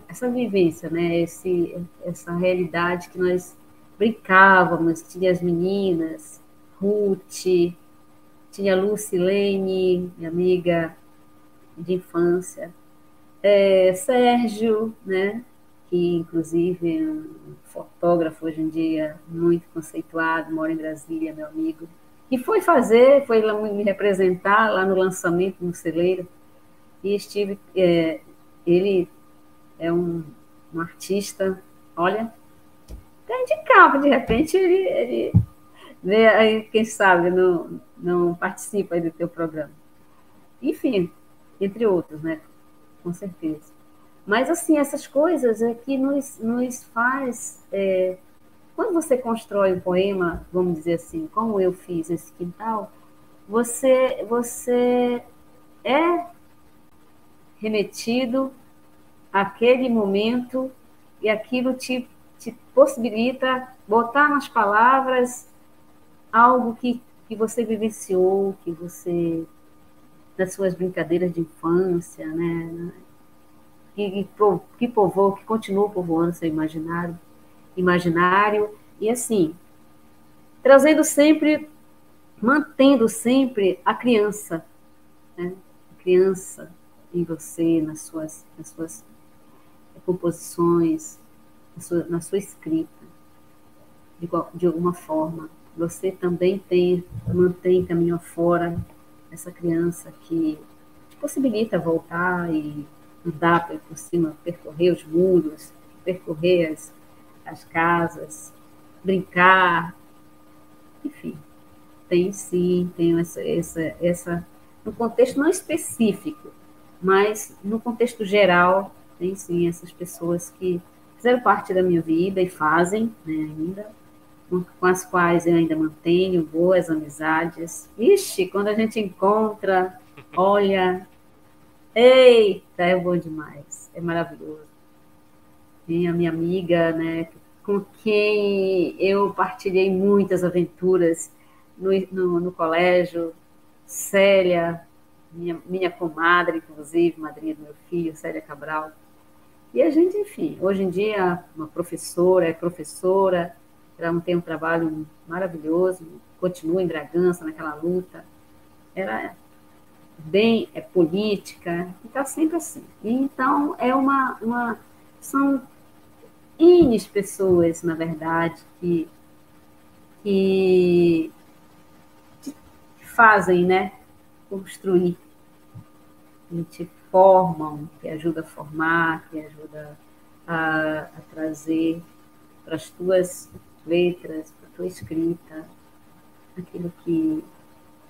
Speaker 2: essa vivência, né? Esse, essa realidade que nós brincávamos, tinha as meninas, Ruth, tinha Lucilene, minha amiga de infância, é, Sérgio, né? que inclusive é um fotógrafo hoje em dia muito conceituado, mora em Brasília, meu amigo, que foi fazer, foi me representar lá no lançamento no celeiro, e estive, é, ele é um, um, artista, olha, até indicava, de repente ele, ele vê aí, quem sabe, não, não participa do teu programa. Enfim, entre outros, né? Com certeza. Mas, assim, essas coisas é que nos, nos faz. É, quando você constrói um poema, vamos dizer assim, como eu fiz esse quintal, você, você é remetido àquele momento e aquilo te, te possibilita botar nas palavras algo que, que você vivenciou, que você das suas brincadeiras de infância, né? que, que povoou, que continua povoando seu imaginário, imaginário, e assim, trazendo sempre, mantendo sempre a criança, né? a criança em você, nas suas, nas suas composições, na sua, na sua escrita, de, de, alguma forma. Você também tem, mantém caminho fora essa criança que te possibilita voltar e andar por cima, percorrer os muros, percorrer as, as casas, brincar, enfim. Tem sim, tem essa, essa, essa, no contexto não específico, mas no contexto geral, tem sim essas pessoas que fizeram parte da minha vida e fazem né, ainda, com, com as quais eu ainda mantenho boas amizades. Ixi, quando a gente encontra, olha, eita, é bom demais, é maravilhoso. Tem a minha amiga, né, com quem eu partilhei muitas aventuras no, no, no colégio, Célia, minha, minha comadre, inclusive, madrinha do meu filho, Célia Cabral. E a gente, enfim, hoje em dia, uma professora, é professora, ela tem um trabalho maravilhoso, continua em Bragança, naquela luta. Era bem é política, está sempre assim. Então, é uma, uma. São Ines pessoas, na verdade, que, que, que fazem, né? Construir, que te formam, que ajuda a formar, que ajuda a, a trazer para as tuas letras, para a tua escrita, aquilo que,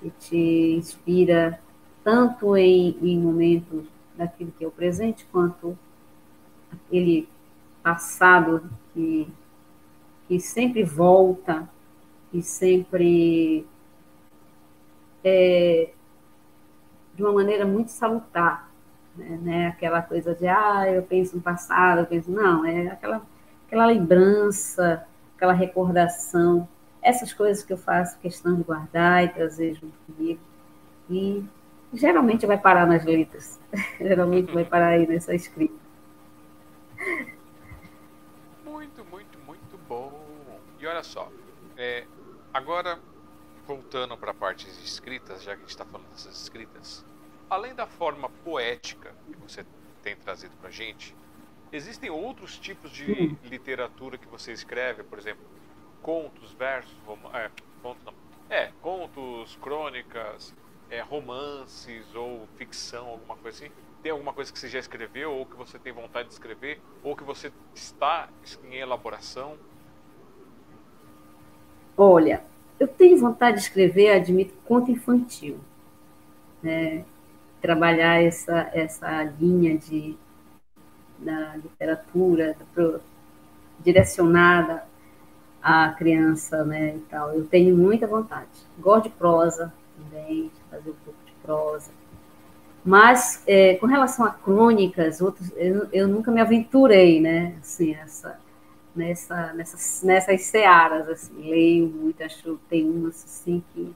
Speaker 2: que te inspira tanto em, em momentos daquilo que é o presente, quanto aquele passado que, que sempre volta e sempre é, de uma maneira muito salutar, né? né? Aquela coisa de, ah, eu penso no passado, eu penso, não, é aquela, aquela lembrança, aquela recordação, essas coisas que eu faço questão de guardar e trazer junto comigo. E geralmente vai parar nas letras, geralmente vai parar aí nessa escrita.
Speaker 1: E olha só, é, agora voltando para a parte de escritas, já que a gente está falando dessas escritas, além da forma poética que você tem trazido para gente, existem outros tipos de literatura que você escreve, por exemplo, contos, versos, é, contos, não, é, contos, crônicas, é, romances ou ficção, alguma coisa assim? Tem alguma coisa que você já escreveu ou que você tem vontade de escrever ou que você está em elaboração?
Speaker 2: Olha, eu tenho vontade de escrever, admito, conto infantil. Né? Trabalhar essa, essa linha de, da literatura pro, direcionada à criança né, e tal. Eu tenho muita vontade. Gosto de prosa também, de fazer um pouco de prosa. Mas, é, com relação a crônicas, outros, eu, eu nunca me aventurei, né? Assim, essa, nessa, nessas, nessas searas, assim, leio muito, acho que tem umas assim que.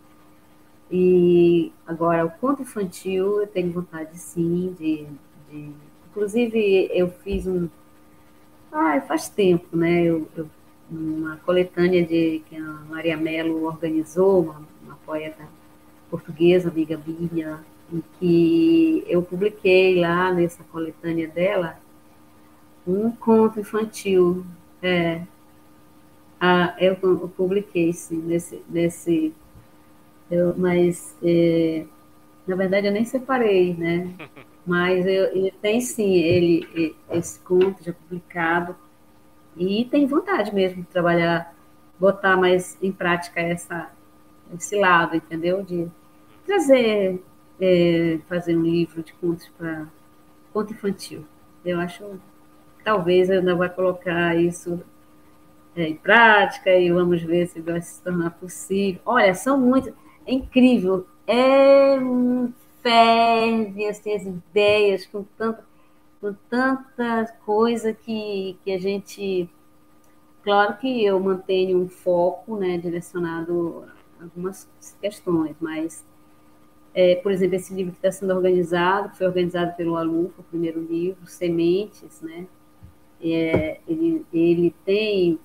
Speaker 2: E agora, o conto infantil, eu tenho vontade sim de. de inclusive, eu fiz um. Ah, faz tempo, né? Eu, eu, uma coletânea de que a Maria Mello organizou, uma, uma poeta portuguesa, amiga Bíblia, em que eu publiquei lá nessa coletânea dela um conto infantil é. Ah, eu, eu publiquei, sim, nesse. nesse eu, mas, é, na verdade, eu nem separei, né? Mas eu, eu tem sim ele, esse conto já publicado. E tem vontade mesmo de trabalhar, botar mais em prática essa, esse lado, entendeu? De trazer, é, fazer um livro de contos para conto infantil. Eu acho talvez ainda vai colocar isso é, em prática e vamos ver se vai se tornar possível. Olha, são muitos, é incrível, é um ferve assim, as ideias com tanta, com tanta coisa que, que a gente. Claro que eu mantenho um foco né, direcionado a algumas questões, mas é, por exemplo, esse livro que está sendo organizado, foi organizado pelo Alufo, o primeiro livro, Sementes, né? é, ele, ele tem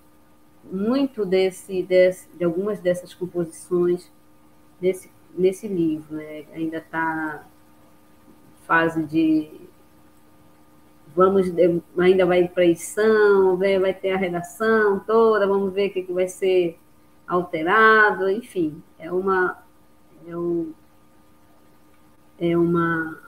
Speaker 2: muito desse, desse, de algumas dessas composições nesse, nesse livro. Né? Ainda está fase de vamos ainda vai para edição, vai ter a redação toda, vamos ver o que, que vai ser alterado, enfim, é uma é um, é uma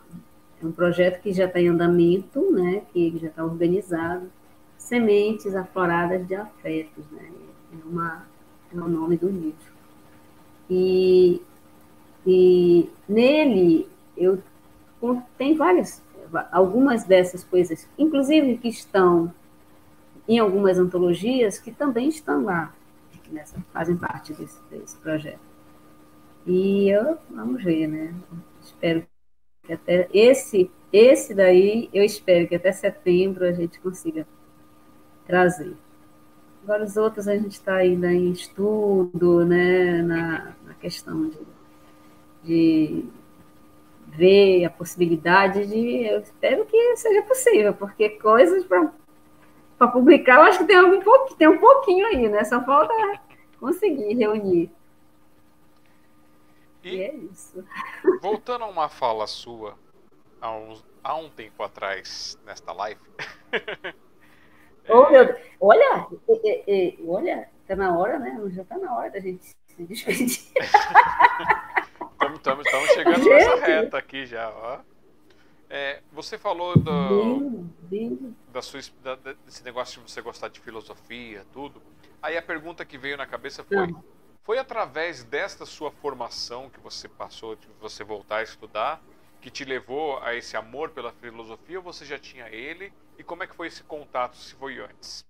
Speaker 2: é um projeto que já está em andamento, né, que já está organizado, sementes afloradas de afetos, né, é, uma, é o nome do livro. E, e nele eu tem várias algumas dessas coisas, inclusive que estão em algumas antologias que também estão lá, nessa, fazem parte desse, desse projeto. E eu, vamos ver, né? Espero que até esse, esse daí, eu espero que até setembro a gente consiga trazer. Agora os outros a gente está ainda em estudo, né, na, na questão de, de ver a possibilidade de. Eu espero que seja possível, porque coisas para publicar, eu acho que tem, algum pouquinho, tem um pouquinho aí, né? Só falta conseguir reunir.
Speaker 1: E, e é isso. Voltando a uma fala sua, há, uns, há um tempo atrás, nesta live.
Speaker 2: oh, meu Deus. Olha, olha, tá na hora, né? Já tá na hora da gente se despedir.
Speaker 1: Estamos chegando nessa reta aqui já, ó. É, você falou do, da sua, da, desse negócio de você gostar de filosofia, tudo. Aí a pergunta que veio na cabeça foi: foi através desta sua formação que você passou, de você voltar a estudar, que te levou a esse amor pela filosofia ou você já tinha ele? E como é que foi esse contato, se foi antes?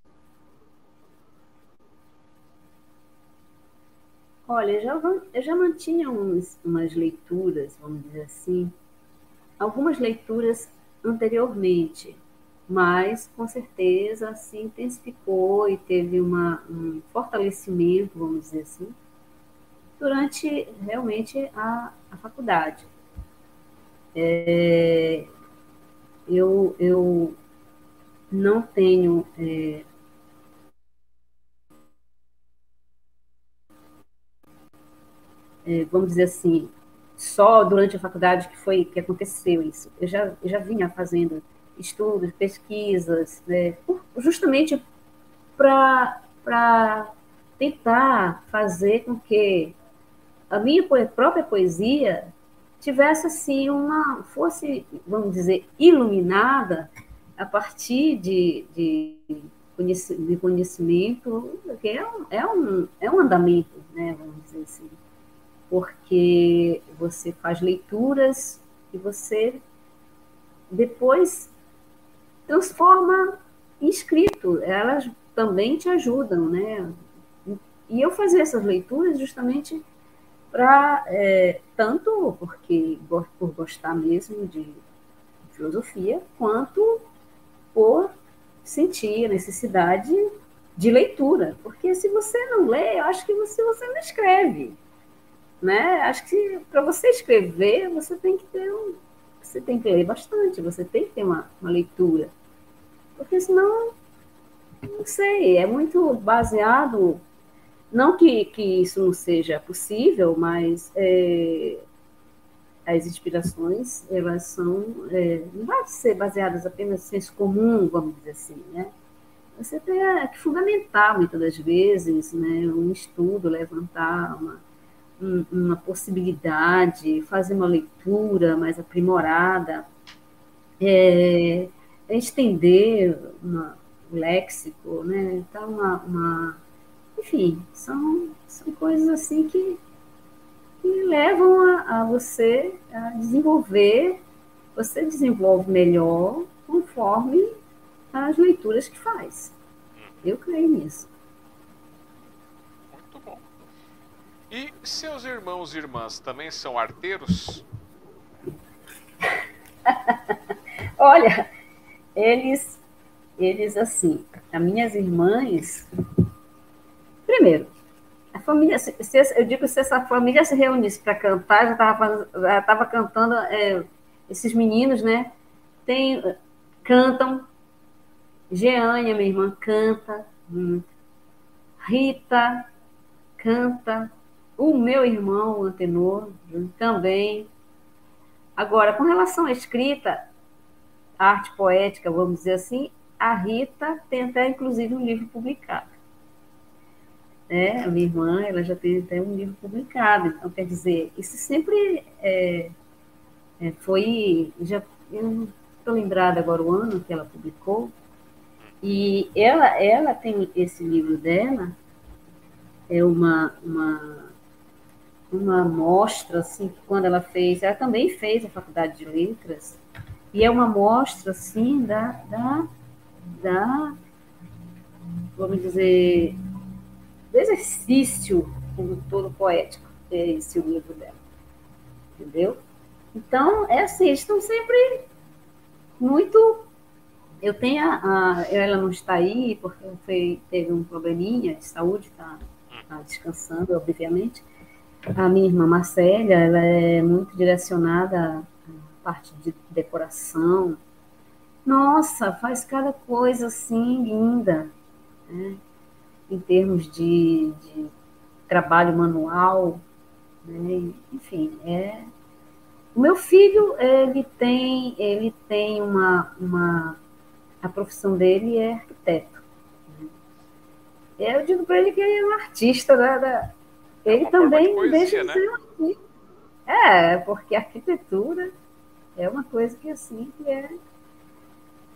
Speaker 2: Olha, eu já, eu já mantinha uns, umas leituras, vamos dizer assim, algumas leituras anteriormente, mas com certeza se intensificou e teve uma, um fortalecimento, vamos dizer assim, durante realmente a, a faculdade. É, eu, eu não tenho é, vamos dizer assim, só durante a faculdade que foi que aconteceu isso. Eu já, eu já vinha fazendo estudos, pesquisas, né, justamente para tentar fazer com que a minha própria poesia tivesse assim uma fosse vamos dizer iluminada a partir de, de, de conhecimento que é um, é um, é um andamento né vamos dizer assim porque você faz leituras e você depois transforma em escrito. Elas também te ajudam, né? E eu fazia essas leituras justamente para é, tanto porque por gostar mesmo de filosofia, quanto por sentir a necessidade de leitura. Porque se você não lê, eu acho que você, você não escreve né? Acho que para você escrever, você tem que ter um, você tem que ler bastante, você tem que ter uma, uma leitura, porque senão, não sei, é muito baseado, não que, que isso não seja possível, mas é, as inspirações, elas são, é, não vai ser baseadas apenas no senso comum, vamos dizer assim, né? Você tem que fundamentar, muitas das vezes, né, um estudo, levantar uma, uma possibilidade, fazer uma leitura mais aprimorada, é, estender uma, o léxico, né? Então, uma, uma, enfim, são, são coisas assim que, que levam a, a você a desenvolver, você desenvolve melhor conforme as leituras que faz. Eu creio nisso.
Speaker 1: E seus irmãos e irmãs também são arteiros?
Speaker 2: Olha, eles, eles assim, as minhas irmãs, primeiro, a família, se, eu digo se essa família se reunisse para cantar, já estava cantando, é, esses meninos, né? Tem, cantam, Jeânia, minha irmã, canta, hum, Rita, canta, o meu irmão, o Antenor, também. Agora, com relação à escrita, arte poética, vamos dizer assim, a Rita tem até, inclusive, um livro publicado. Né? A minha irmã, ela já tem até um livro publicado. Então, quer dizer, isso sempre é, é, foi... Já, eu não estou lembrada agora o ano que ela publicou, e ela, ela tem esse livro dela, é uma, uma, uma mostra, assim, que quando ela fez, ela também fez a faculdade de letras, e é uma mostra, assim, da, da, da vamos dizer, do exercício como todo poético, é esse o livro dela, entendeu? Então, é assim, estão sempre muito eu tenho a, a, ela não está aí porque foi, teve um probleminha de saúde, está tá descansando, obviamente. A minha irmã Marcélia, ela é muito direcionada à parte de decoração. Nossa, faz cada coisa assim linda, né? em termos de, de trabalho manual, né? enfim, é o meu filho ele tem ele tem uma, uma a profissão dele é arquiteto. Eu digo para ele que ele é um artista da. da... Ele é também de poesia, deixa de né? ser um artista. É, porque arquitetura é uma coisa que assim que é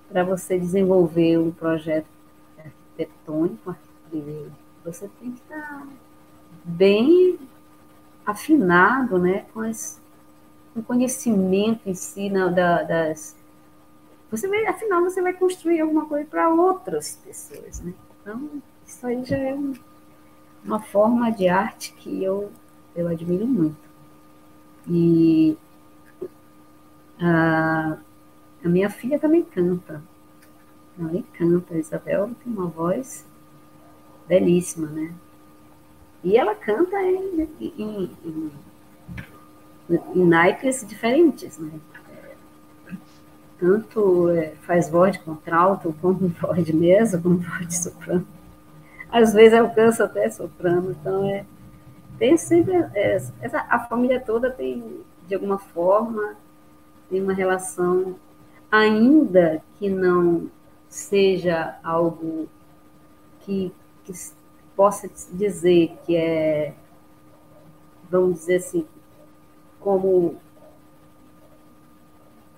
Speaker 2: para você desenvolver um projeto arquitetônico, você tem que estar bem afinado né, com, as, com o conhecimento em si na, da, das, você vai, afinal, você vai construir alguma coisa para outras pessoas, né? Então, isso aí já é um, uma forma de arte que eu, eu admiro muito. E a, a minha filha também canta. Ela canta, a Isabel tem uma voz belíssima, né? E ela canta em, em, em, em naipes diferentes, né? tanto é, faz voz de contralto, como voz de mesa, como voz de soprano. Às vezes alcança até soprano, então é, tem sempre, é, essa, a família toda tem, de alguma forma, tem uma relação, ainda que não seja algo que, que possa dizer que é, vamos dizer assim, como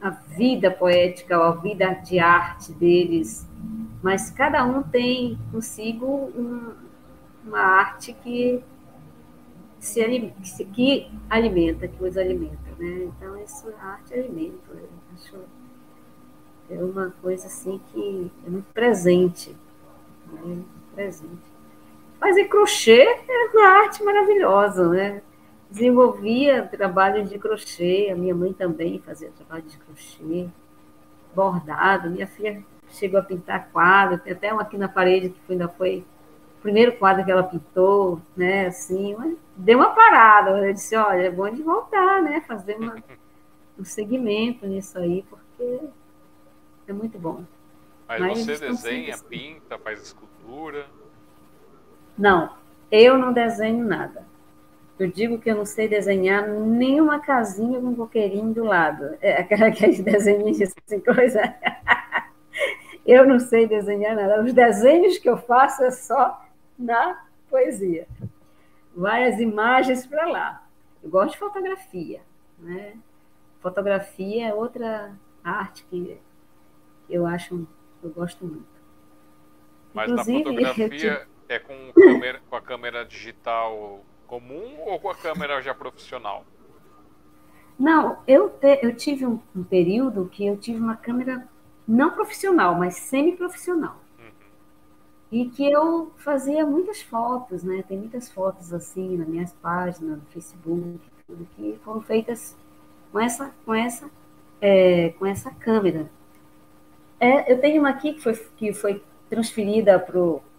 Speaker 2: a vida poética, a vida de arte deles, mas cada um tem consigo um, uma arte que se que alimenta, que os alimenta, né? Então isso a arte alimenta, eu acho é uma coisa assim que é muito presente, né? presente. Fazer crochê é uma arte maravilhosa, né? Desenvolvia trabalho de crochê, a minha mãe também fazia trabalho de crochê, bordado, minha filha chegou a pintar quadro, tem até um aqui na parede que ainda foi o primeiro quadro que ela pintou, né, assim, deu uma parada, eu disse, olha, é bom de voltar, né, fazer uma, um segmento nisso aí, porque é muito bom.
Speaker 1: Mas, Mas você desenha, pinta, faz escultura?
Speaker 2: Não, eu não desenho nada. Eu digo que eu não sei desenhar nenhuma casinha com um coqueirinho do lado. É aquela que é desenhos assim, coisa. eu não sei desenhar nada. Os desenhos que eu faço é só na poesia. Várias imagens para lá. Eu gosto de fotografia. Né? Fotografia é outra arte que eu acho, eu gosto muito.
Speaker 1: Mas Inclusive, na fotografia é com, câmera, com a câmera digital comum ou com a câmera já profissional?
Speaker 2: Não, eu, te, eu tive um, um, período que eu tive uma câmera não profissional, mas semi-profissional. Uhum. E que eu fazia muitas fotos, né? Tem muitas fotos assim nas minhas páginas, no Facebook, tudo que foram feitas com essa, com essa, é, com essa câmera. É, eu tenho uma aqui que foi, que foi transferida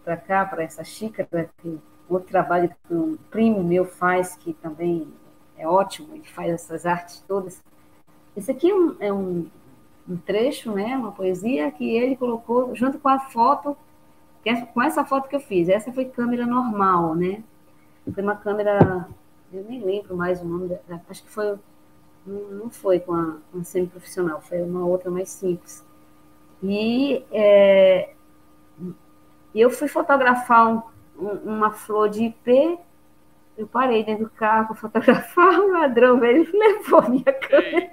Speaker 2: para cá, para essa xícara, que outro trabalho que um primo meu faz, que também é ótimo, ele faz essas artes todas. Esse aqui é um, é um, um trecho, né, uma poesia que ele colocou junto com a foto, é, com essa foto que eu fiz. Essa foi câmera normal, né? Foi uma câmera, eu nem lembro mais o nome, acho que foi, não foi com a, a semi-profissional, foi uma outra mais simples. E é, eu fui fotografar um, um, uma flor de IP, eu parei dentro do carro para fotografar, o ladrão e levou minha câmera.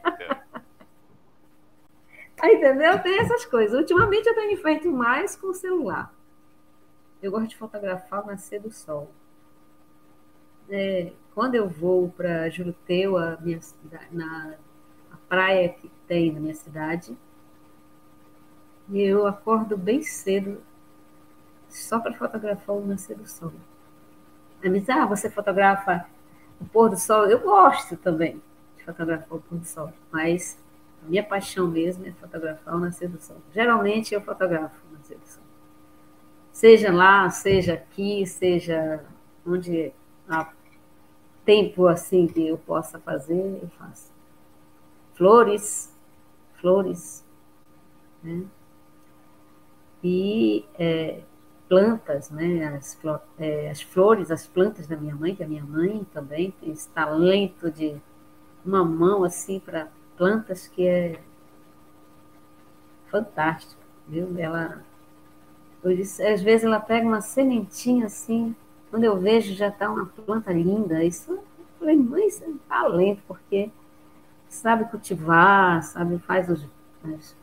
Speaker 2: Entendeu? Tem essas coisas. Ultimamente eu tenho feito mais com o celular. Eu gosto de fotografar o nascer do sol. É, quando eu vou para Juruteu, a minha, na a praia que tem na minha cidade, eu acordo bem cedo só para fotografar o nascer do sol. Aí me diz, ah, você fotografa o pôr do sol? Eu gosto também de fotografar o pôr do sol, mas a minha paixão mesmo é fotografar o nascer do sol. Geralmente eu fotografo o nascer do sol. Seja lá, seja aqui, seja onde há tempo assim que eu possa fazer, eu faço. Flores, flores, né? E é, plantas, né? As, é, as flores, as plantas da minha mãe, que a minha mãe também tem esse talento de uma mão assim para plantas que é fantástico, viu? Ela, disse, às vezes ela pega uma sementinha assim, quando eu vejo já está uma planta linda. Isso, eu falei, mãe, isso é um talento, porque sabe cultivar, sabe, faz os, os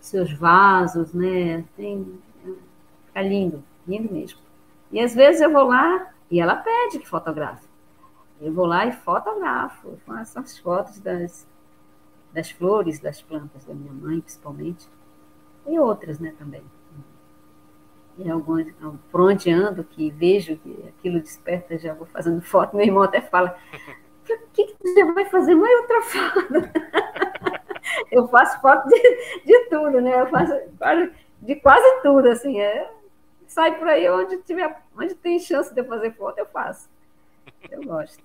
Speaker 2: seus vasos, né? Tem, fica lindo, lindo mesmo. E às vezes eu vou lá e ela pede que fotografe. Eu vou lá e fotografo, faço as fotos das, das flores, das plantas da minha mãe, principalmente, e outras, né, também. E algumas, por onde ando, que vejo que aquilo desperta, já vou fazendo foto, meu irmão até fala, o que, que você vai fazer mais outra foto? eu faço foto de, de tudo, né? Eu faço de quase tudo, assim. É, sai por aí onde tiver, onde tem chance de eu fazer foto, eu faço. Eu gosto.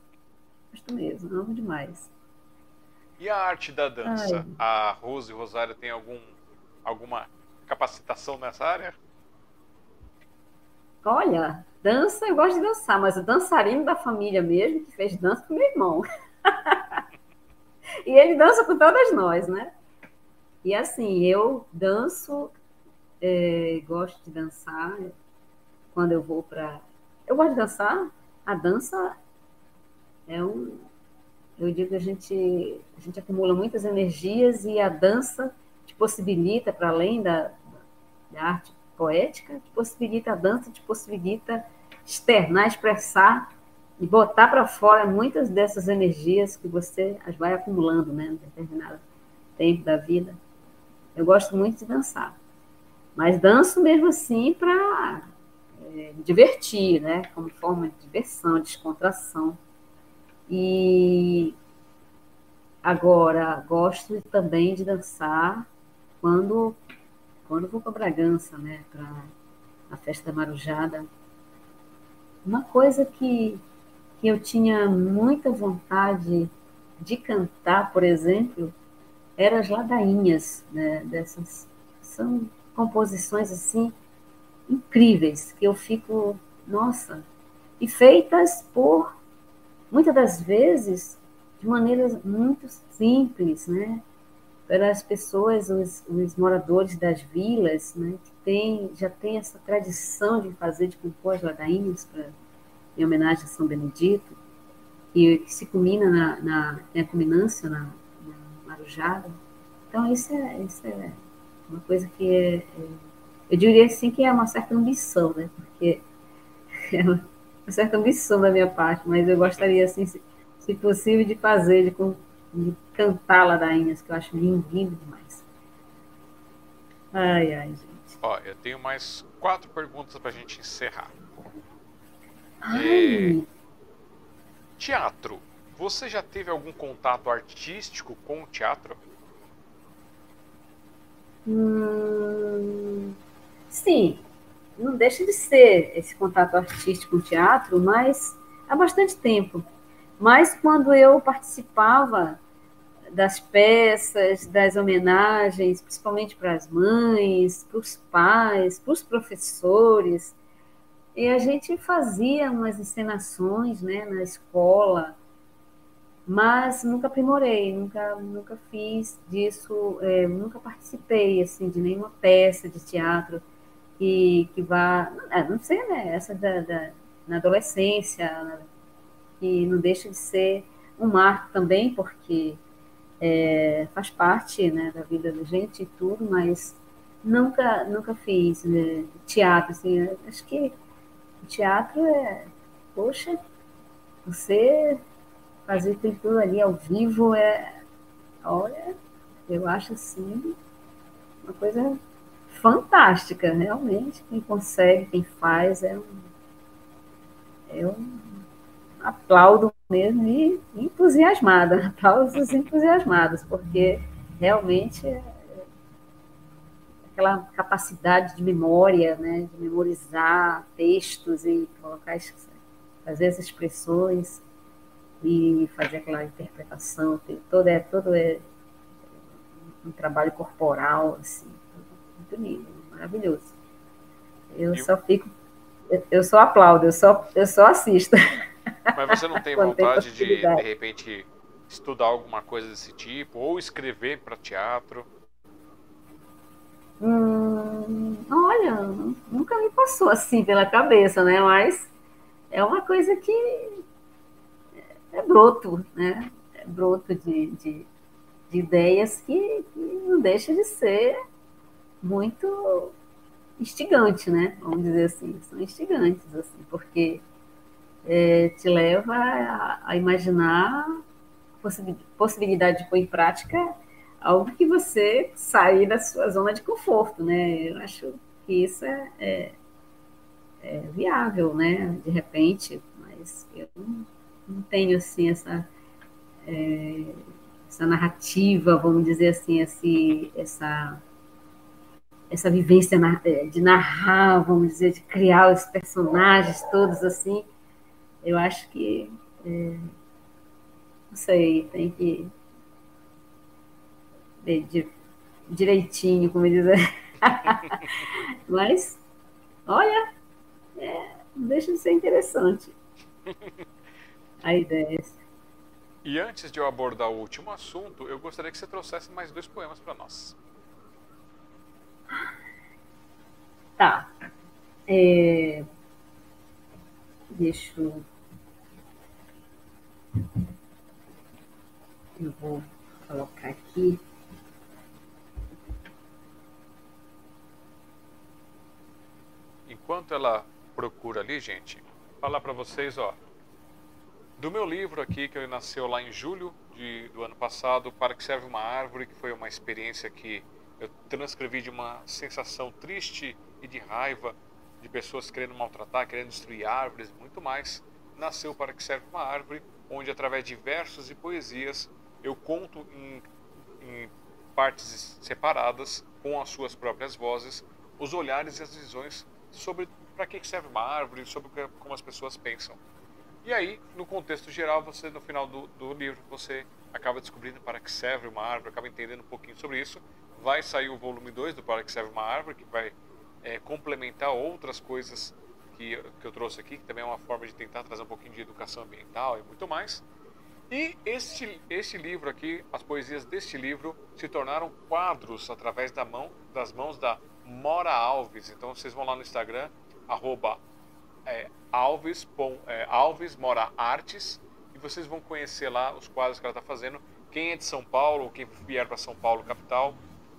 Speaker 2: Gosto mesmo, amo demais.
Speaker 1: E a arte da dança? Ai. A Rose Rosário tem algum, alguma capacitação nessa área?
Speaker 2: Olha, dança, eu gosto de dançar, mas o dançarino da família mesmo, que fez dança com meu irmão. e ele dança com todas nós, né? E assim, eu danço, é, gosto de dançar quando eu vou para. Eu gosto de dançar, a dança é um, eu digo que a gente, a gente acumula muitas energias e a dança te possibilita, para além da, da arte poética, te possibilita a dança, te possibilita externar, expressar e botar para fora muitas dessas energias que você as vai acumulando, né, em determinado tempo da vida. Eu gosto muito de dançar, mas danço mesmo assim para é, divertir, né, como forma de diversão, descontração. E agora gosto também de dançar quando quando vou para Bragança, né, para a festa da Marujada. Uma coisa que que eu tinha muita vontade de cantar, por exemplo, eram as ladainhas, né, dessas são composições assim incríveis que eu fico, nossa, e feitas por muitas das vezes de maneiras muito simples, né? Para as pessoas, os, os moradores das vilas, né? Que tem, já tem essa tradição de fazer, de compor as ladainhas para, em homenagem a São Benedito, e que se culmina na, na, na culminância na, na Marujada. Então, isso é, isso é uma coisa que é, é, eu diria assim que é uma certa ambição, né? Porque é uma, uma certa ambição da minha parte, mas eu gostaria, assim, se, se possível, de fazer, de, de cantar ladainhas, que eu acho lindo, lindo demais. Ai, ai, gente.
Speaker 1: Ó, eu tenho mais quatro perguntas para a gente encerrar.
Speaker 2: Ai.
Speaker 1: É... Teatro. Você já teve algum contato artístico com o teatro?
Speaker 2: Hum, sim, não deixa de ser esse contato artístico com o teatro, mas há bastante tempo. Mas quando eu participava das peças, das homenagens, principalmente para as mães, para os pais, para os professores, e a gente fazia umas encenações né, na escola, mas nunca aprimorei, nunca, nunca fiz disso, é, nunca participei assim de nenhuma peça de teatro que, que vá, é, não sei, né? Essa da, da na adolescência, que não deixa de ser um marco também, porque é, faz parte né, da vida da gente e tudo, mas nunca nunca fiz né, teatro, assim, acho que o teatro é, poxa, você fazer tudo ali ao vivo é, olha, eu acho assim, uma coisa fantástica, realmente. Quem consegue, quem faz, é um, é um aplaudo mesmo e entusiasmada, aplausos entusiasmados, porque realmente é aquela capacidade de memória, né, de memorizar textos e colocar, fazer as expressões e fazer aquela interpretação, todo é todo é um trabalho corporal assim, muito lindo, maravilhoso. Eu só fico, eu só aplaudo, eu só, eu só assisto.
Speaker 1: Mas você não tem vontade de, de repente, estudar alguma coisa desse tipo, ou escrever para teatro?
Speaker 2: Hum, olha, nunca me passou assim pela cabeça, né? Mas é uma coisa que é broto, né? É broto de, de, de ideias que, que não deixa de ser muito instigante, né? Vamos dizer assim, são instigantes, assim, porque é, te leva a, a imaginar possibilidade de pôr em prática algo que você sair da sua zona de conforto, né? Eu acho que isso é, é, é viável, né? De repente, mas eu não tenho assim essa é, essa narrativa, vamos dizer assim, esse, essa essa vivência é, de narrar, vamos dizer, de criar os personagens todos assim, eu acho que é, não sei, tem que ver de, direitinho, como dizer. Mas, olha, é, deixa de ser interessante a ideia.
Speaker 1: E antes de eu abordar o último assunto, eu gostaria que você trouxesse mais dois poemas para nós.
Speaker 2: Tá. É... Deixa eu. Eu vou colocar aqui.
Speaker 1: Enquanto ela procura ali, gente, falar para vocês, ó, do meu livro aqui que nasceu lá em julho de, do ano passado, para que serve uma árvore, que foi uma experiência que eu transcrevi de uma sensação triste e de raiva de pessoas querendo maltratar, querendo destruir árvores, muito mais. Nasceu para que serve uma árvore, onde através de versos e poesias eu conto em, em partes separadas, com as suas próprias vozes, os olhares e as visões sobre para que serve uma árvore, sobre como as pessoas pensam. E aí, no contexto geral, você no final do, do livro você acaba descobrindo para que serve uma árvore, acaba entendendo um pouquinho sobre isso vai sair o volume 2 do Para que Serve uma Árvore, que vai é, complementar outras coisas que, que eu trouxe aqui, que também é uma forma de tentar trazer um pouquinho de educação ambiental e muito mais. E este, este livro aqui, as poesias deste livro, se tornaram quadros através da mão, das mãos da Mora Alves. Então vocês vão lá no Instagram, arroba é, Alves, é, Alves Mora Artes, e vocês vão conhecer lá os quadros que ela está fazendo. Quem é de São Paulo, quem vier para São Paulo, capital,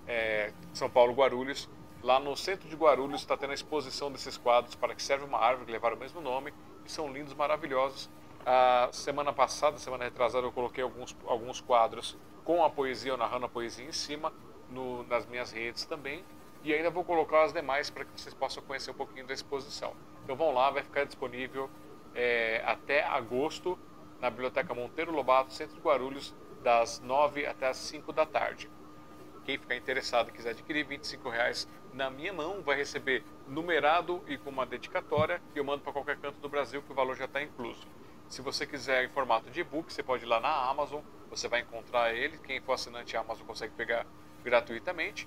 Speaker 1: é, São Paulo Guarulhos. Lá no centro de Guarulhos está tendo a exposição desses quadros para que serve uma árvore que levaram o mesmo nome e são lindos, maravilhosos. A semana passada, semana retrasada, eu coloquei alguns, alguns quadros com a poesia, ou narrando a poesia em cima, no, nas minhas redes também. E ainda vou colocar as demais para que vocês possam conhecer um pouquinho da exposição. Então vão lá, vai ficar disponível é, até agosto na Biblioteca Monteiro Lobato, centro de Guarulhos, das 9 até as 5 da tarde. Quem ficar interessado e quiser adquirir, 25 reais na minha mão, vai receber numerado e com uma dedicatória e eu mando para qualquer canto do Brasil que o valor já está incluso. Se você quiser em formato de e-book, você pode ir lá na Amazon, você vai encontrar ele. Quem for assinante Amazon consegue pegar gratuitamente.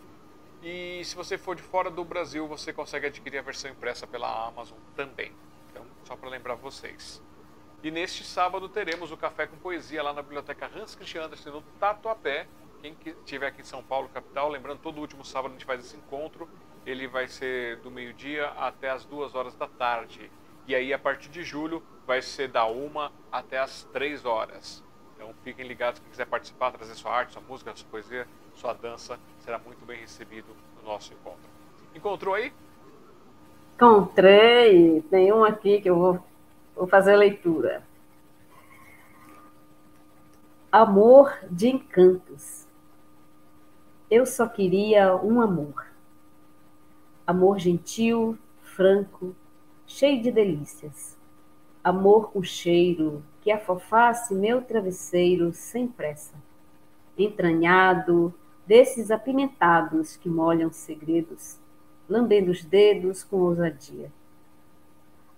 Speaker 1: E se você for de fora do Brasil, você consegue adquirir a versão impressa pela Amazon também. Então, só para lembrar vocês. E neste sábado teremos o Café com Poesia lá na Biblioteca Hans Christian Andersen, no Tatuapé. Quem estiver aqui em São Paulo, capital, lembrando, todo último sábado a gente faz esse encontro. Ele vai ser do meio-dia até as duas horas da tarde. E aí, a partir de julho, vai ser da uma até as três horas. Então fiquem ligados, quem quiser participar, trazer sua arte, sua música, sua poesia, sua dança, será muito bem recebido no nosso encontro. Encontrou aí?
Speaker 2: Encontrei, tem um aqui que eu vou, vou fazer a leitura. Amor de encantos. Eu só queria um amor. Amor gentil, franco, cheio de delícias. Amor com cheiro que afofasse meu travesseiro sem pressa. Entranhado, desses apimentados que molham segredos, lambendo os dedos com ousadia.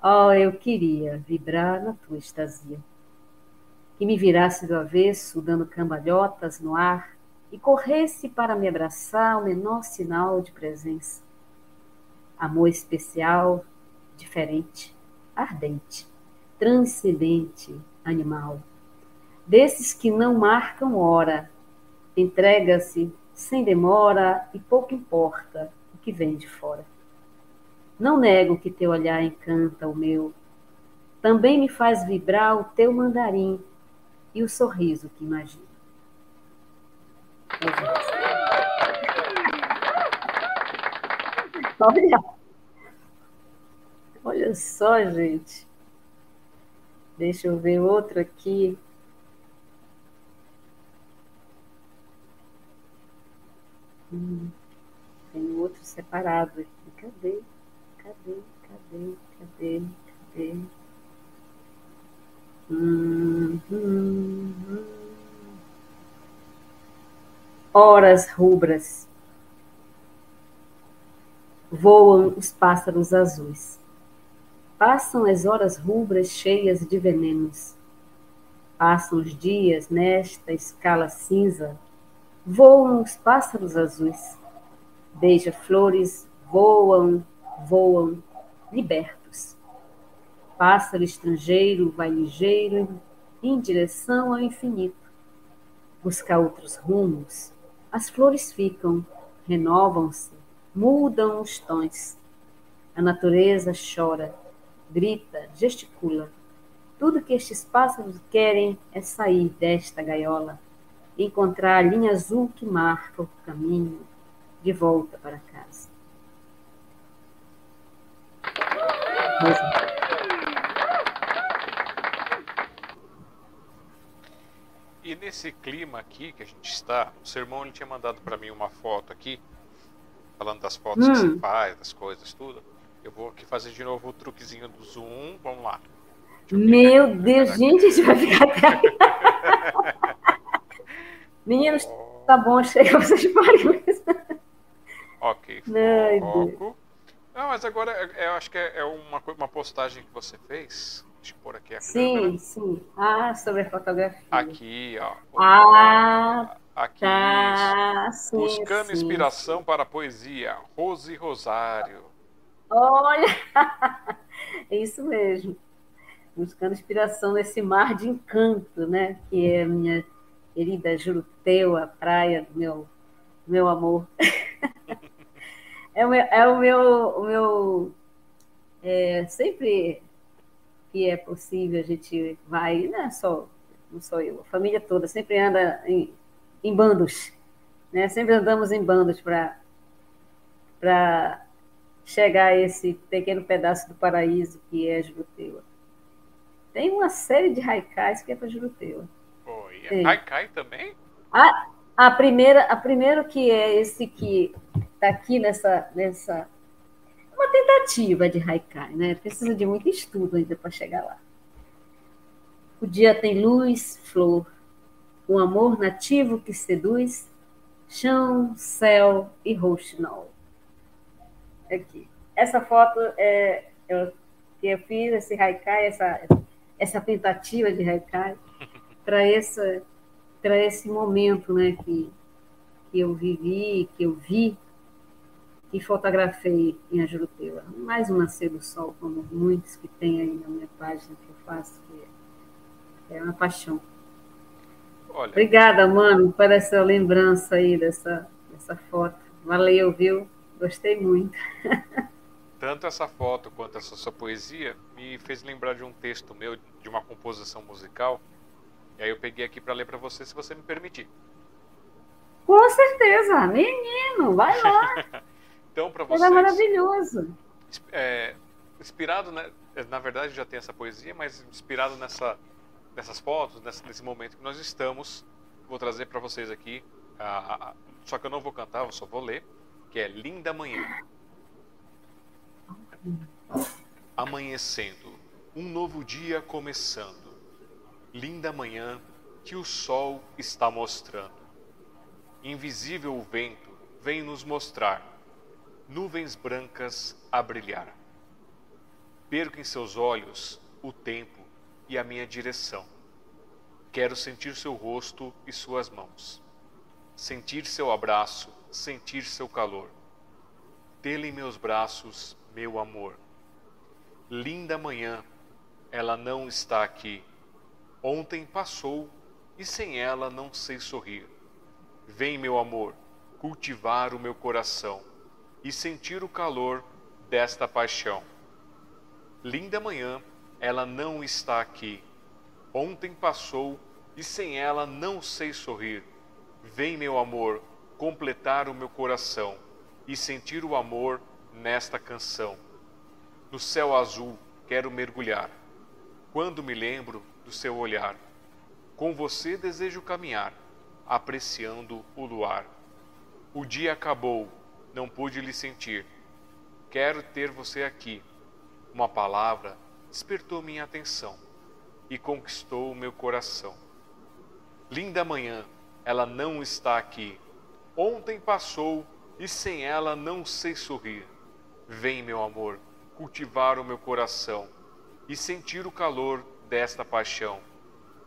Speaker 2: Oh, eu queria vibrar na tua estasia. Que me virasse do avesso, dando cambalhotas no ar, e corresse para me abraçar o menor sinal de presença. Amor especial, diferente, ardente, transcendente, animal. Desses que não marcam hora, entrega-se sem demora e pouco importa o que vem de fora. Não nego que teu olhar encanta o meu, também me faz vibrar o teu mandarim e o sorriso que imagino. Olha, olha só, gente. Deixa eu ver outro aqui. Hum, tem outro separado aqui. Cadê? Cadê? Cadê? Cadê? Cadê? Hum, hum, hum. Horas rubras. Voam os pássaros azuis. Passam as horas rubras cheias de venenos. Passam os dias nesta escala cinza. Voam os pássaros azuis. Beija-flores voam, voam, libertos. Pássaro estrangeiro vai ligeiro em direção ao infinito. Busca outros rumos. As flores ficam, renovam-se, mudam os tons. A natureza chora grita, gesticula. Tudo que estes pássaros querem é sair desta gaiola, encontrar a linha azul que marca o caminho de volta para casa.
Speaker 1: E nesse clima aqui que a gente está, o sermão ele tinha mandado para mim uma foto aqui, falando das fotos hum. que você faz, das coisas, tudo. Eu vou aqui fazer de novo o truquezinho do zoom. Vamos lá.
Speaker 2: Meu Deus, gente, a gente vai ficar até. Meninos, oh. tá bom, chega, vocês
Speaker 1: ok, foco. Não, mas agora é, eu acho que é, é uma, uma postagem que você fez. Deixa eu pôr aqui a
Speaker 2: sim,
Speaker 1: câmera.
Speaker 2: Sim, sim. Ah, sobre a fotografia.
Speaker 1: Aqui, ó.
Speaker 2: Ah,
Speaker 1: aqui.
Speaker 2: Tá, sim,
Speaker 1: Buscando
Speaker 2: sim,
Speaker 1: inspiração para a poesia. Rose Rosário.
Speaker 2: Olha, é isso mesmo. Buscando inspiração nesse mar de encanto, né? Que é a minha querida Juruteu, a praia do meu, meu amor. é o meu, é o meu, o meu é, sempre que é possível a gente vai, não é só, não sou eu, a família toda sempre anda em, em bandos, né? Sempre andamos em bandos para chegar a esse pequeno pedaço do paraíso que é Juruteua. Tem uma série de haikais que é para Juruteua.
Speaker 1: Oi, haikai também?
Speaker 2: A, a primeira, a primeiro que é esse que está aqui nessa, nessa uma tentativa de haikai, né? Precisa de muito estudo ainda para chegar lá. O dia tem luz, flor, um amor nativo que seduz, chão, céu e roxinol aqui. Essa foto é eu, que eu fiz, esse haikai, essa, essa tentativa de haikai, para esse, esse momento né, que, que eu vivi, que eu vi e fotografei em Ajuruteua. Mais um nascer do sol, como muitos que tem aí na minha página que eu faço, que é uma paixão.
Speaker 1: Olha,
Speaker 2: Obrigada, mano, por essa lembrança aí dessa, dessa foto. Valeu, viu? Gostei muito.
Speaker 1: tanto essa foto quanto essa sua poesia me fez lembrar de um texto meu, de uma composição musical. E aí eu peguei aqui para ler para você, se você me permitir.
Speaker 2: Com certeza, menino, vai lá.
Speaker 1: então, para
Speaker 2: Ele
Speaker 1: vocês.
Speaker 2: é maravilhoso.
Speaker 1: é, inspirado, né, na verdade já tem essa poesia, mas inspirado nessa, nessas fotos, nessa, nesse momento que nós estamos, vou trazer para vocês aqui, a, a, só que eu não vou cantar, eu só vou ler, que é Linda Manhã. Amanhecendo, um novo dia começando, linda manhã que o sol está mostrando. Invisível o vento vem nos mostrar nuvens brancas a brilhar. Perco em seus olhos o tempo e a minha direção. Quero sentir seu rosto e suas mãos. Sentir seu abraço, sentir seu calor. Tê-lo em meus braços, meu amor. Linda manhã, ela não está aqui. Ontem passou e sem ela não sei sorrir. Vem, meu amor, cultivar o meu coração e sentir o calor desta paixão. Linda manhã, ela não está aqui. Ontem passou e sem ela não sei sorrir. Vem, meu amor, completar o meu coração e sentir o amor nesta canção. No céu azul quero mergulhar. Quando me lembro do seu olhar, com você desejo caminhar, apreciando o luar. O dia acabou, não pude lhe sentir. Quero ter você aqui. Uma palavra despertou minha atenção e conquistou o meu coração. Linda manhã, ela não está aqui. Ontem passou e sem ela não sei sorrir. Vem, meu amor, cultivar o meu coração e sentir o calor desta paixão.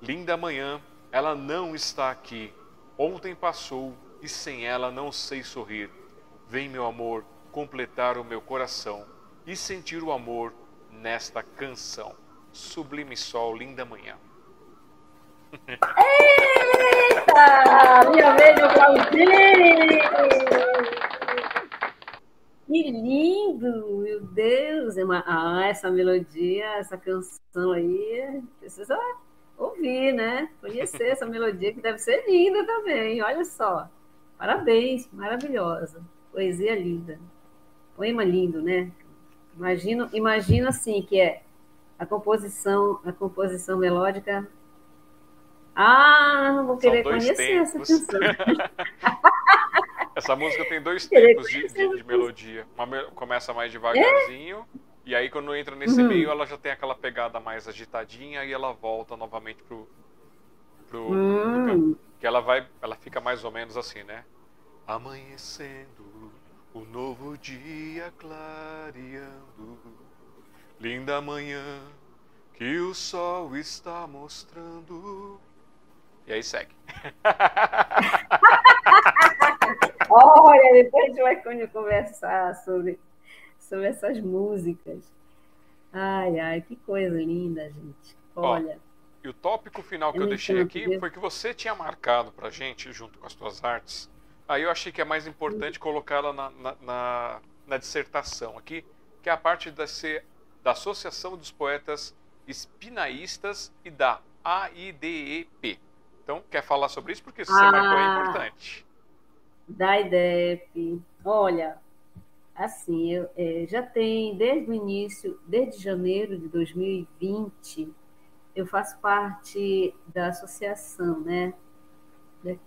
Speaker 1: Linda manhã, ela não está aqui. Ontem passou e sem ela não sei sorrir. Vem, meu amor, completar o meu coração e sentir o amor nesta canção. Sublime Sol, linda manhã.
Speaker 2: Eita! Minha vez de aplaudir! Que lindo! Meu Deus! Ah, essa melodia, essa canção aí, precisa ouvir, né? Conhecer essa melodia que deve ser linda também. Olha só. Parabéns, maravilhosa. Poesia linda. Poema lindo, né? Imagino, imagino assim que é a composição, a composição melódica. Ah, vou querer conhecer tempos. essa canção.
Speaker 1: essa música tem dois tempos de, de, de melodia. Uma começa mais devagarzinho, é? e aí quando entra nesse uhum. meio, ela já tem aquela pegada mais agitadinha e ela volta novamente pro. pro,
Speaker 2: uhum.
Speaker 1: pro que ela vai. Ela fica mais ou menos assim, né? Amanhecendo, o novo dia clareando. Linda manhã que o sol está mostrando. E aí segue.
Speaker 2: Olha, depois a gente vai conversar sobre, sobre essas músicas. Ai, ai, que coisa linda, gente. Olha. Ó,
Speaker 1: e o tópico final que eu, eu deixei aqui foi que você tinha marcado pra gente, junto com as tuas artes. Aí eu achei que é mais importante colocá-la na, na, na, na, dissertação aqui, que é a parte da, da Associação dos Poetas Espinaístas e da AIDEP. Então, quer falar sobre isso? Porque se você ah, marcou é importante.
Speaker 2: Da IDEP. Olha, assim, eu, é, já tem desde o início, desde janeiro de 2020, eu faço parte da associação, né? Daqui.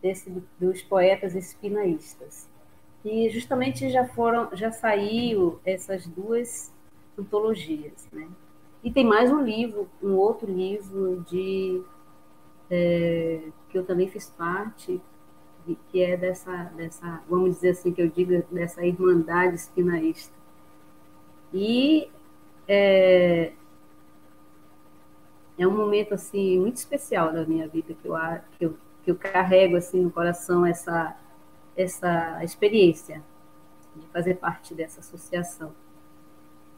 Speaker 2: Desse, dos poetas espinaístas. E justamente já foram, já saiu essas duas antologias, né? E tem mais um livro, um outro livro de é, que eu também fiz parte, de, que é dessa, dessa, vamos dizer assim, que eu digo, dessa irmandade espinaísta. E é, é um momento assim muito especial da minha vida que eu, que eu, que eu carrego assim no coração essa essa experiência de fazer parte dessa associação.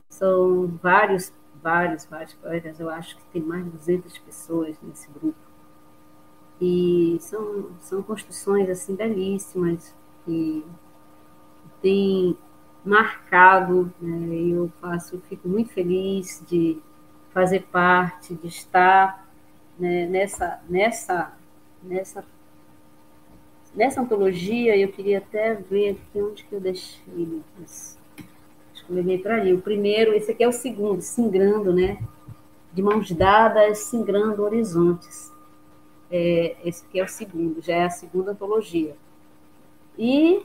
Speaker 2: São vários vários, vários poetas, eu acho que tem mais de 200 pessoas nesse grupo. E são, são construções assim belíssimas e tem marcado, né? eu faço, fico muito feliz de fazer parte, de estar né, nessa, nessa, nessa, nessa antologia. Eu queria até ver aqui onde que eu deixei, Lucas. Levei para ali. O primeiro, esse aqui é o segundo, Singrando, né? De mãos dadas, Singrando Horizontes. É, esse aqui é o segundo, já é a segunda antologia. E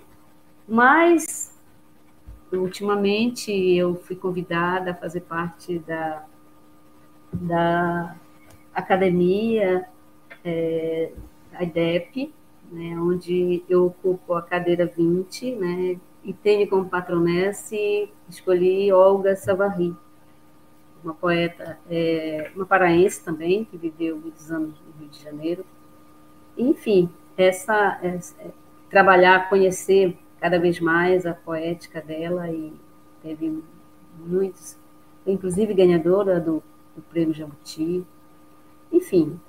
Speaker 2: mais ultimamente eu fui convidada a fazer parte da, da academia, é, IDEP, né, onde eu ocupo a cadeira 20, né, e tenho como patronessa escolhi Olga Savary, uma poeta, é, uma paraense também, que viveu muitos anos no Rio de Janeiro. Enfim, essa, essa trabalhar, conhecer cada vez mais a poética dela e teve muitos, inclusive ganhadora do, do Prêmio Jabuti. Enfim,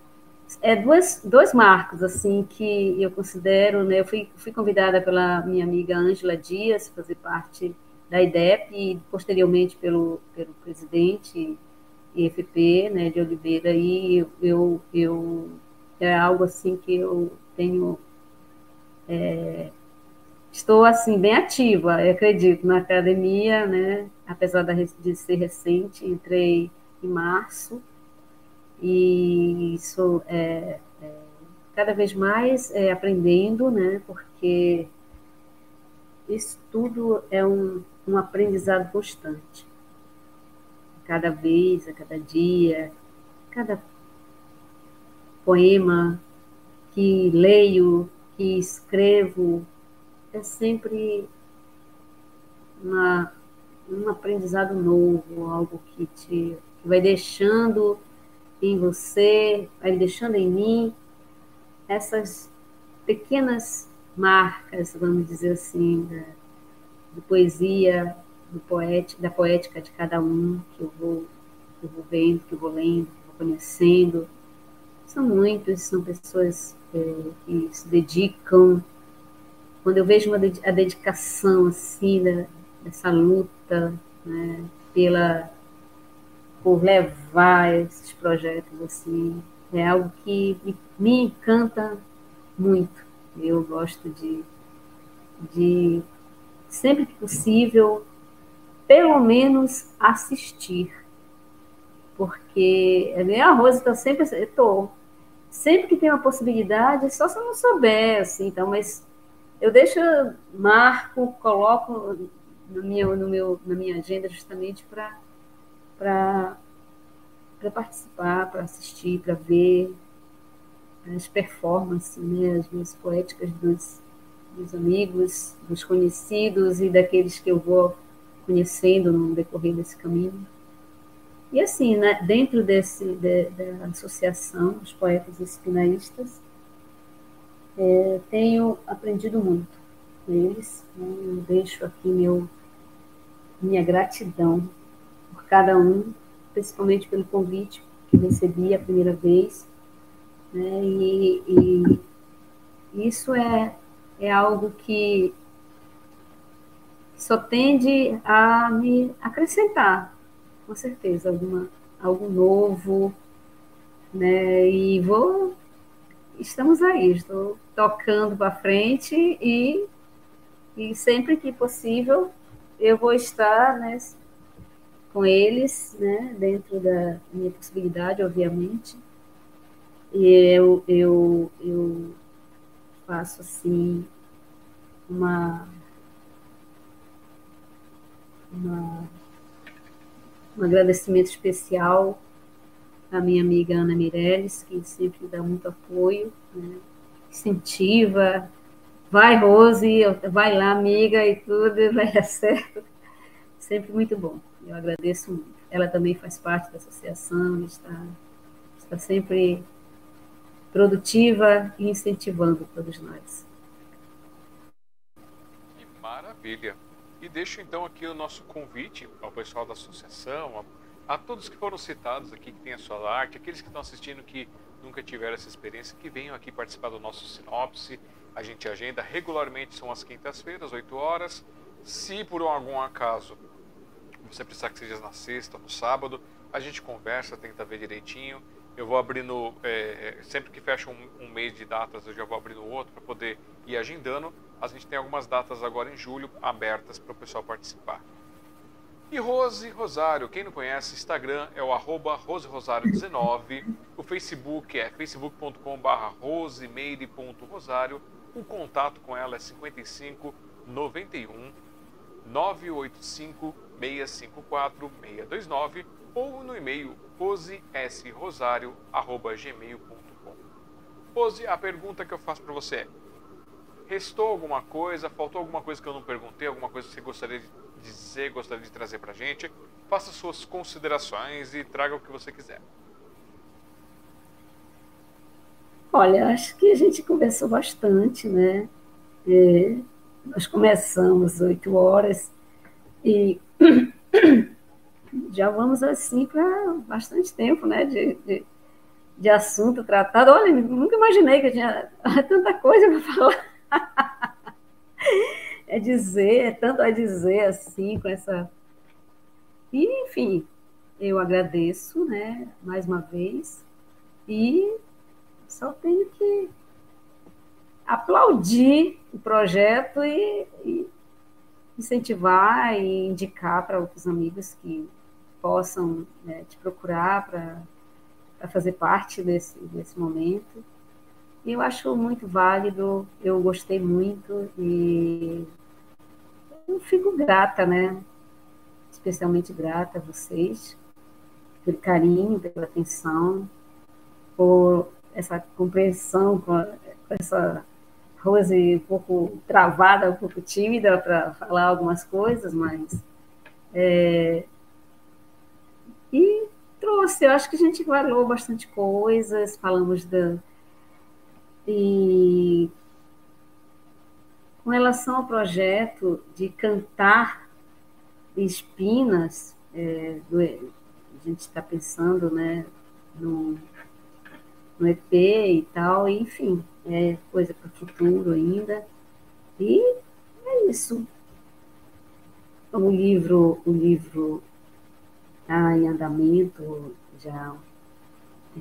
Speaker 2: é duas, dois marcos assim que eu considero, né? Eu fui, fui convidada pela minha amiga Ângela Dias fazer parte da IDEP e posteriormente pelo, pelo presidente IFP, né, de Oliveira, e eu, eu, é algo assim que eu tenho é, estou assim bem ativa, acredito, na academia, né? Apesar de ser recente, entrei em março e isso é, é cada vez mais é, aprendendo, né? Porque isso tudo é um, um aprendizado constante. Cada vez, a cada dia, cada poema que leio, que escrevo, é sempre uma, um aprendizado novo, algo que te que vai deixando em você, vai deixando em mim essas pequenas marcas, vamos dizer assim, da, de poesia, do da poética de cada um, que eu vou, que eu vou vendo, que eu vou lendo, que eu vou conhecendo. São muitos, são pessoas é, que se dedicam quando eu vejo uma, a dedicação assim da, dessa luta né, pela por levar esses projetos assim é algo que me, encanta muito. Eu gosto de, de sempre que possível pelo menos assistir. Porque a Rose está sempre estou sempre que tem uma possibilidade só se eu não souber assim então mas eu deixo, marco, coloco no meu, no meu, na minha agenda justamente para participar, para assistir, para ver as performances, né, as minhas poéticas dos, dos amigos, dos conhecidos e daqueles que eu vou conhecendo no decorrer desse caminho. E assim, né, dentro desse, de, da associação dos poetas espinaístas, é, tenho aprendido muito com eles. Né? Eu deixo aqui meu, minha gratidão cada um, principalmente pelo convite que recebi a primeira vez. Né? E, e isso é, é algo que só tende a me acrescentar, com certeza, alguma, algo novo, né? E vou estamos aí, estou tocando para frente e, e sempre que possível eu vou estar né, com eles, né, dentro da minha possibilidade, obviamente. E eu, eu, eu faço assim uma, uma um agradecimento especial a minha amiga Ana Mireles, que sempre dá muito apoio, né? incentiva, vai Rose, vai lá amiga e tudo, vai dar certo. Sempre muito bom, eu agradeço muito. Ela também faz parte da associação, está, está sempre produtiva e incentivando todos nós.
Speaker 1: Que maravilha! E deixo então aqui o nosso convite ao pessoal da associação, a todos que foram citados aqui, que têm a sua arte, aqueles que estão assistindo que nunca tiveram essa experiência, que venham aqui participar do nosso sinopse. A gente agenda regularmente, são às quintas-feiras, 8 horas. Se por algum acaso você precisar que seja na sexta, no sábado, a gente conversa, tenta ver direitinho. Eu vou abrindo, é, sempre que fecha um, um, mês de datas, eu já vou abrindo outro para poder ir agendando. A gente tem algumas datas agora em julho abertas para o pessoal participar. E Rose Rosário, quem não conhece, Instagram é o arroba roserosário19, o Facebook é facebook.com.br rosemeire.rosário, o contato com ela é 55 91 985 654 629 ou no e-mail posesrosario.gmail.com Pose, a pergunta que eu faço para você é, restou alguma coisa, faltou alguma coisa que eu não perguntei, alguma coisa que você gostaria de dizer, gostaria de trazer para gente? Faça suas considerações e traga o que você quiser.
Speaker 2: Olha, acho que a gente conversou bastante, né? É, nós começamos oito horas e já vamos assim para bastante tempo, né? De, de, de, assunto tratado. Olha, nunca imaginei que eu tinha tanta coisa para falar. é dizer, é tanto a dizer assim, com essa. E, enfim, eu agradeço, né, mais uma vez, e só tenho que aplaudir o projeto e, e incentivar e indicar para outros amigos que possam né, te procurar para fazer parte desse, desse momento. E eu acho muito válido, eu gostei muito e eu fico grata, né? Especialmente grata a vocês pelo carinho, pela atenção, por essa compreensão com essa Rose um pouco travada, um pouco tímida para falar algumas coisas, mas. É, e trouxe, eu acho que a gente falou bastante coisas, falamos da. E com relação ao projeto de cantar espinas, é, do, a gente está pensando né, no, no EP e tal, enfim, é coisa para o futuro ainda. E é isso. O livro, o livro está em andamento, já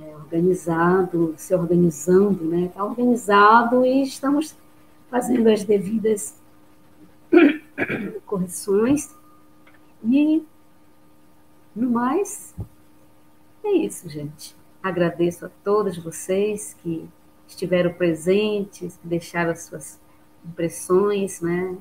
Speaker 2: é organizado, se organizando, né? Está organizado e estamos fazendo as devidas correções. E, no mais, é isso, gente. Agradeço a todos vocês que estiveram presentes, que deixaram as suas impressões, né?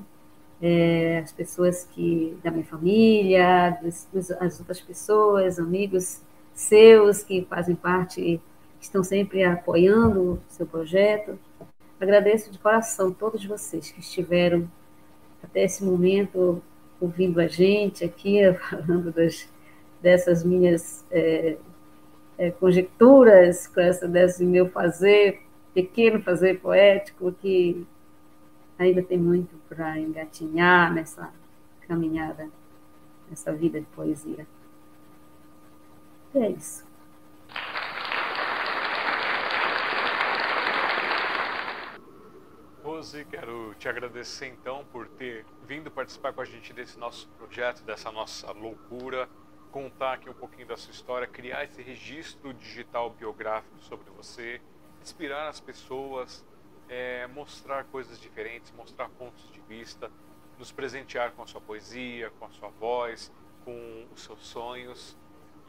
Speaker 2: É, as pessoas que da minha família, dos, dos, as outras pessoas, amigos seus que fazem parte, estão sempre apoiando o seu projeto. Agradeço de coração todos vocês que estiveram até esse momento ouvindo a gente aqui, falando das, dessas minhas é, é, conjecturas, com essa desse meu fazer pequeno fazer poético que ainda tem muito para engatinhar nessa caminhada, nessa vida de poesia. E é isso.
Speaker 1: Rose, quero te agradecer então por ter vindo participar com a gente desse nosso projeto, dessa nossa loucura, contar aqui um pouquinho da sua história, criar esse registro digital biográfico sobre você inspirar as pessoas, é, mostrar coisas diferentes, mostrar pontos de vista, nos presentear com a sua poesia, com a sua voz, com os seus sonhos.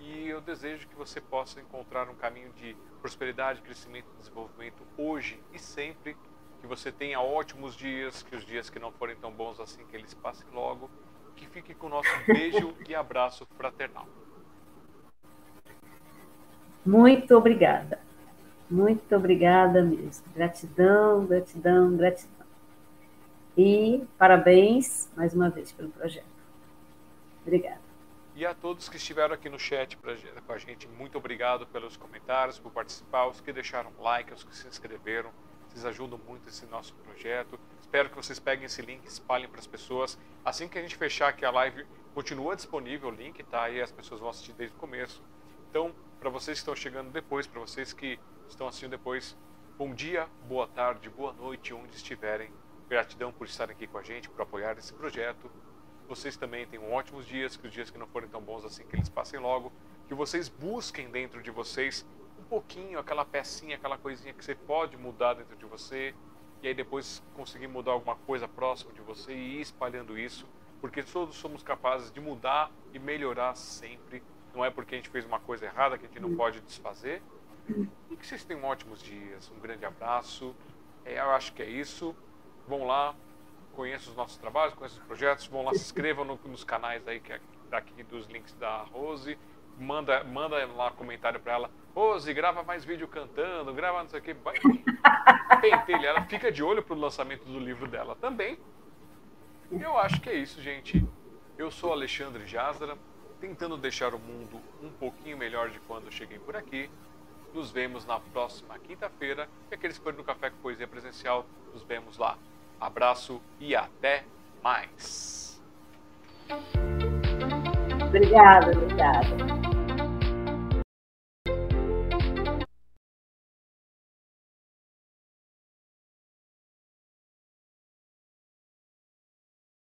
Speaker 1: E eu desejo que você possa encontrar um caminho de prosperidade, crescimento e desenvolvimento hoje e sempre. Que você tenha ótimos dias, que os dias que não forem tão bons assim, que eles passem logo. Que fique com o nosso beijo e abraço fraternal.
Speaker 2: Muito obrigada. Muito obrigada mesmo. Gratidão, gratidão, gratidão. E parabéns mais uma vez pelo projeto. Obrigada.
Speaker 1: E a todos que estiveram aqui no chat pra, com a gente, muito obrigado pelos comentários, por participar, os que deixaram like, os que se inscreveram. Vocês ajudam muito esse nosso projeto. Espero que vocês peguem esse link espalhem para as pessoas. Assim que a gente fechar aqui a live, continua disponível o link, tá? E as pessoas vão assistir desde o começo. Então, para vocês que estão chegando depois, para vocês que estão assistindo depois, bom dia, boa tarde, boa noite, onde estiverem. Gratidão por estarem aqui com a gente, por apoiar esse projeto. Vocês também tenham ótimos dias, que os dias que não forem tão bons assim, que eles passem logo. Que vocês busquem dentro de vocês um pouquinho, aquela pecinha, aquela coisinha que você pode mudar dentro de você. E aí depois conseguir mudar alguma coisa próximo de você e ir espalhando isso. Porque todos somos capazes de mudar e melhorar sempre não é porque a gente fez uma coisa errada que a gente não pode desfazer. E que vocês tenham ótimos dias. Um grande abraço. É, eu acho que é isso. Vão lá, conheçam os nossos trabalhos, conheçam os projetos. Vão lá, se inscrevam no, nos canais aí que é daqui dos links da Rose. Manda, manda lá comentário para ela. Rose, grava mais vídeo cantando, grava não sei o que. Pentelha, ela fica de olho pro lançamento do livro dela também. Eu acho que é isso, gente. Eu sou Alexandre Jazara tentando deixar o mundo um pouquinho melhor de quando cheguei por aqui. Nos vemos na próxima quinta-feira e aqueles que no Café com Poesia Presencial, nos vemos lá. Abraço e até mais.
Speaker 2: Obrigada, obrigada.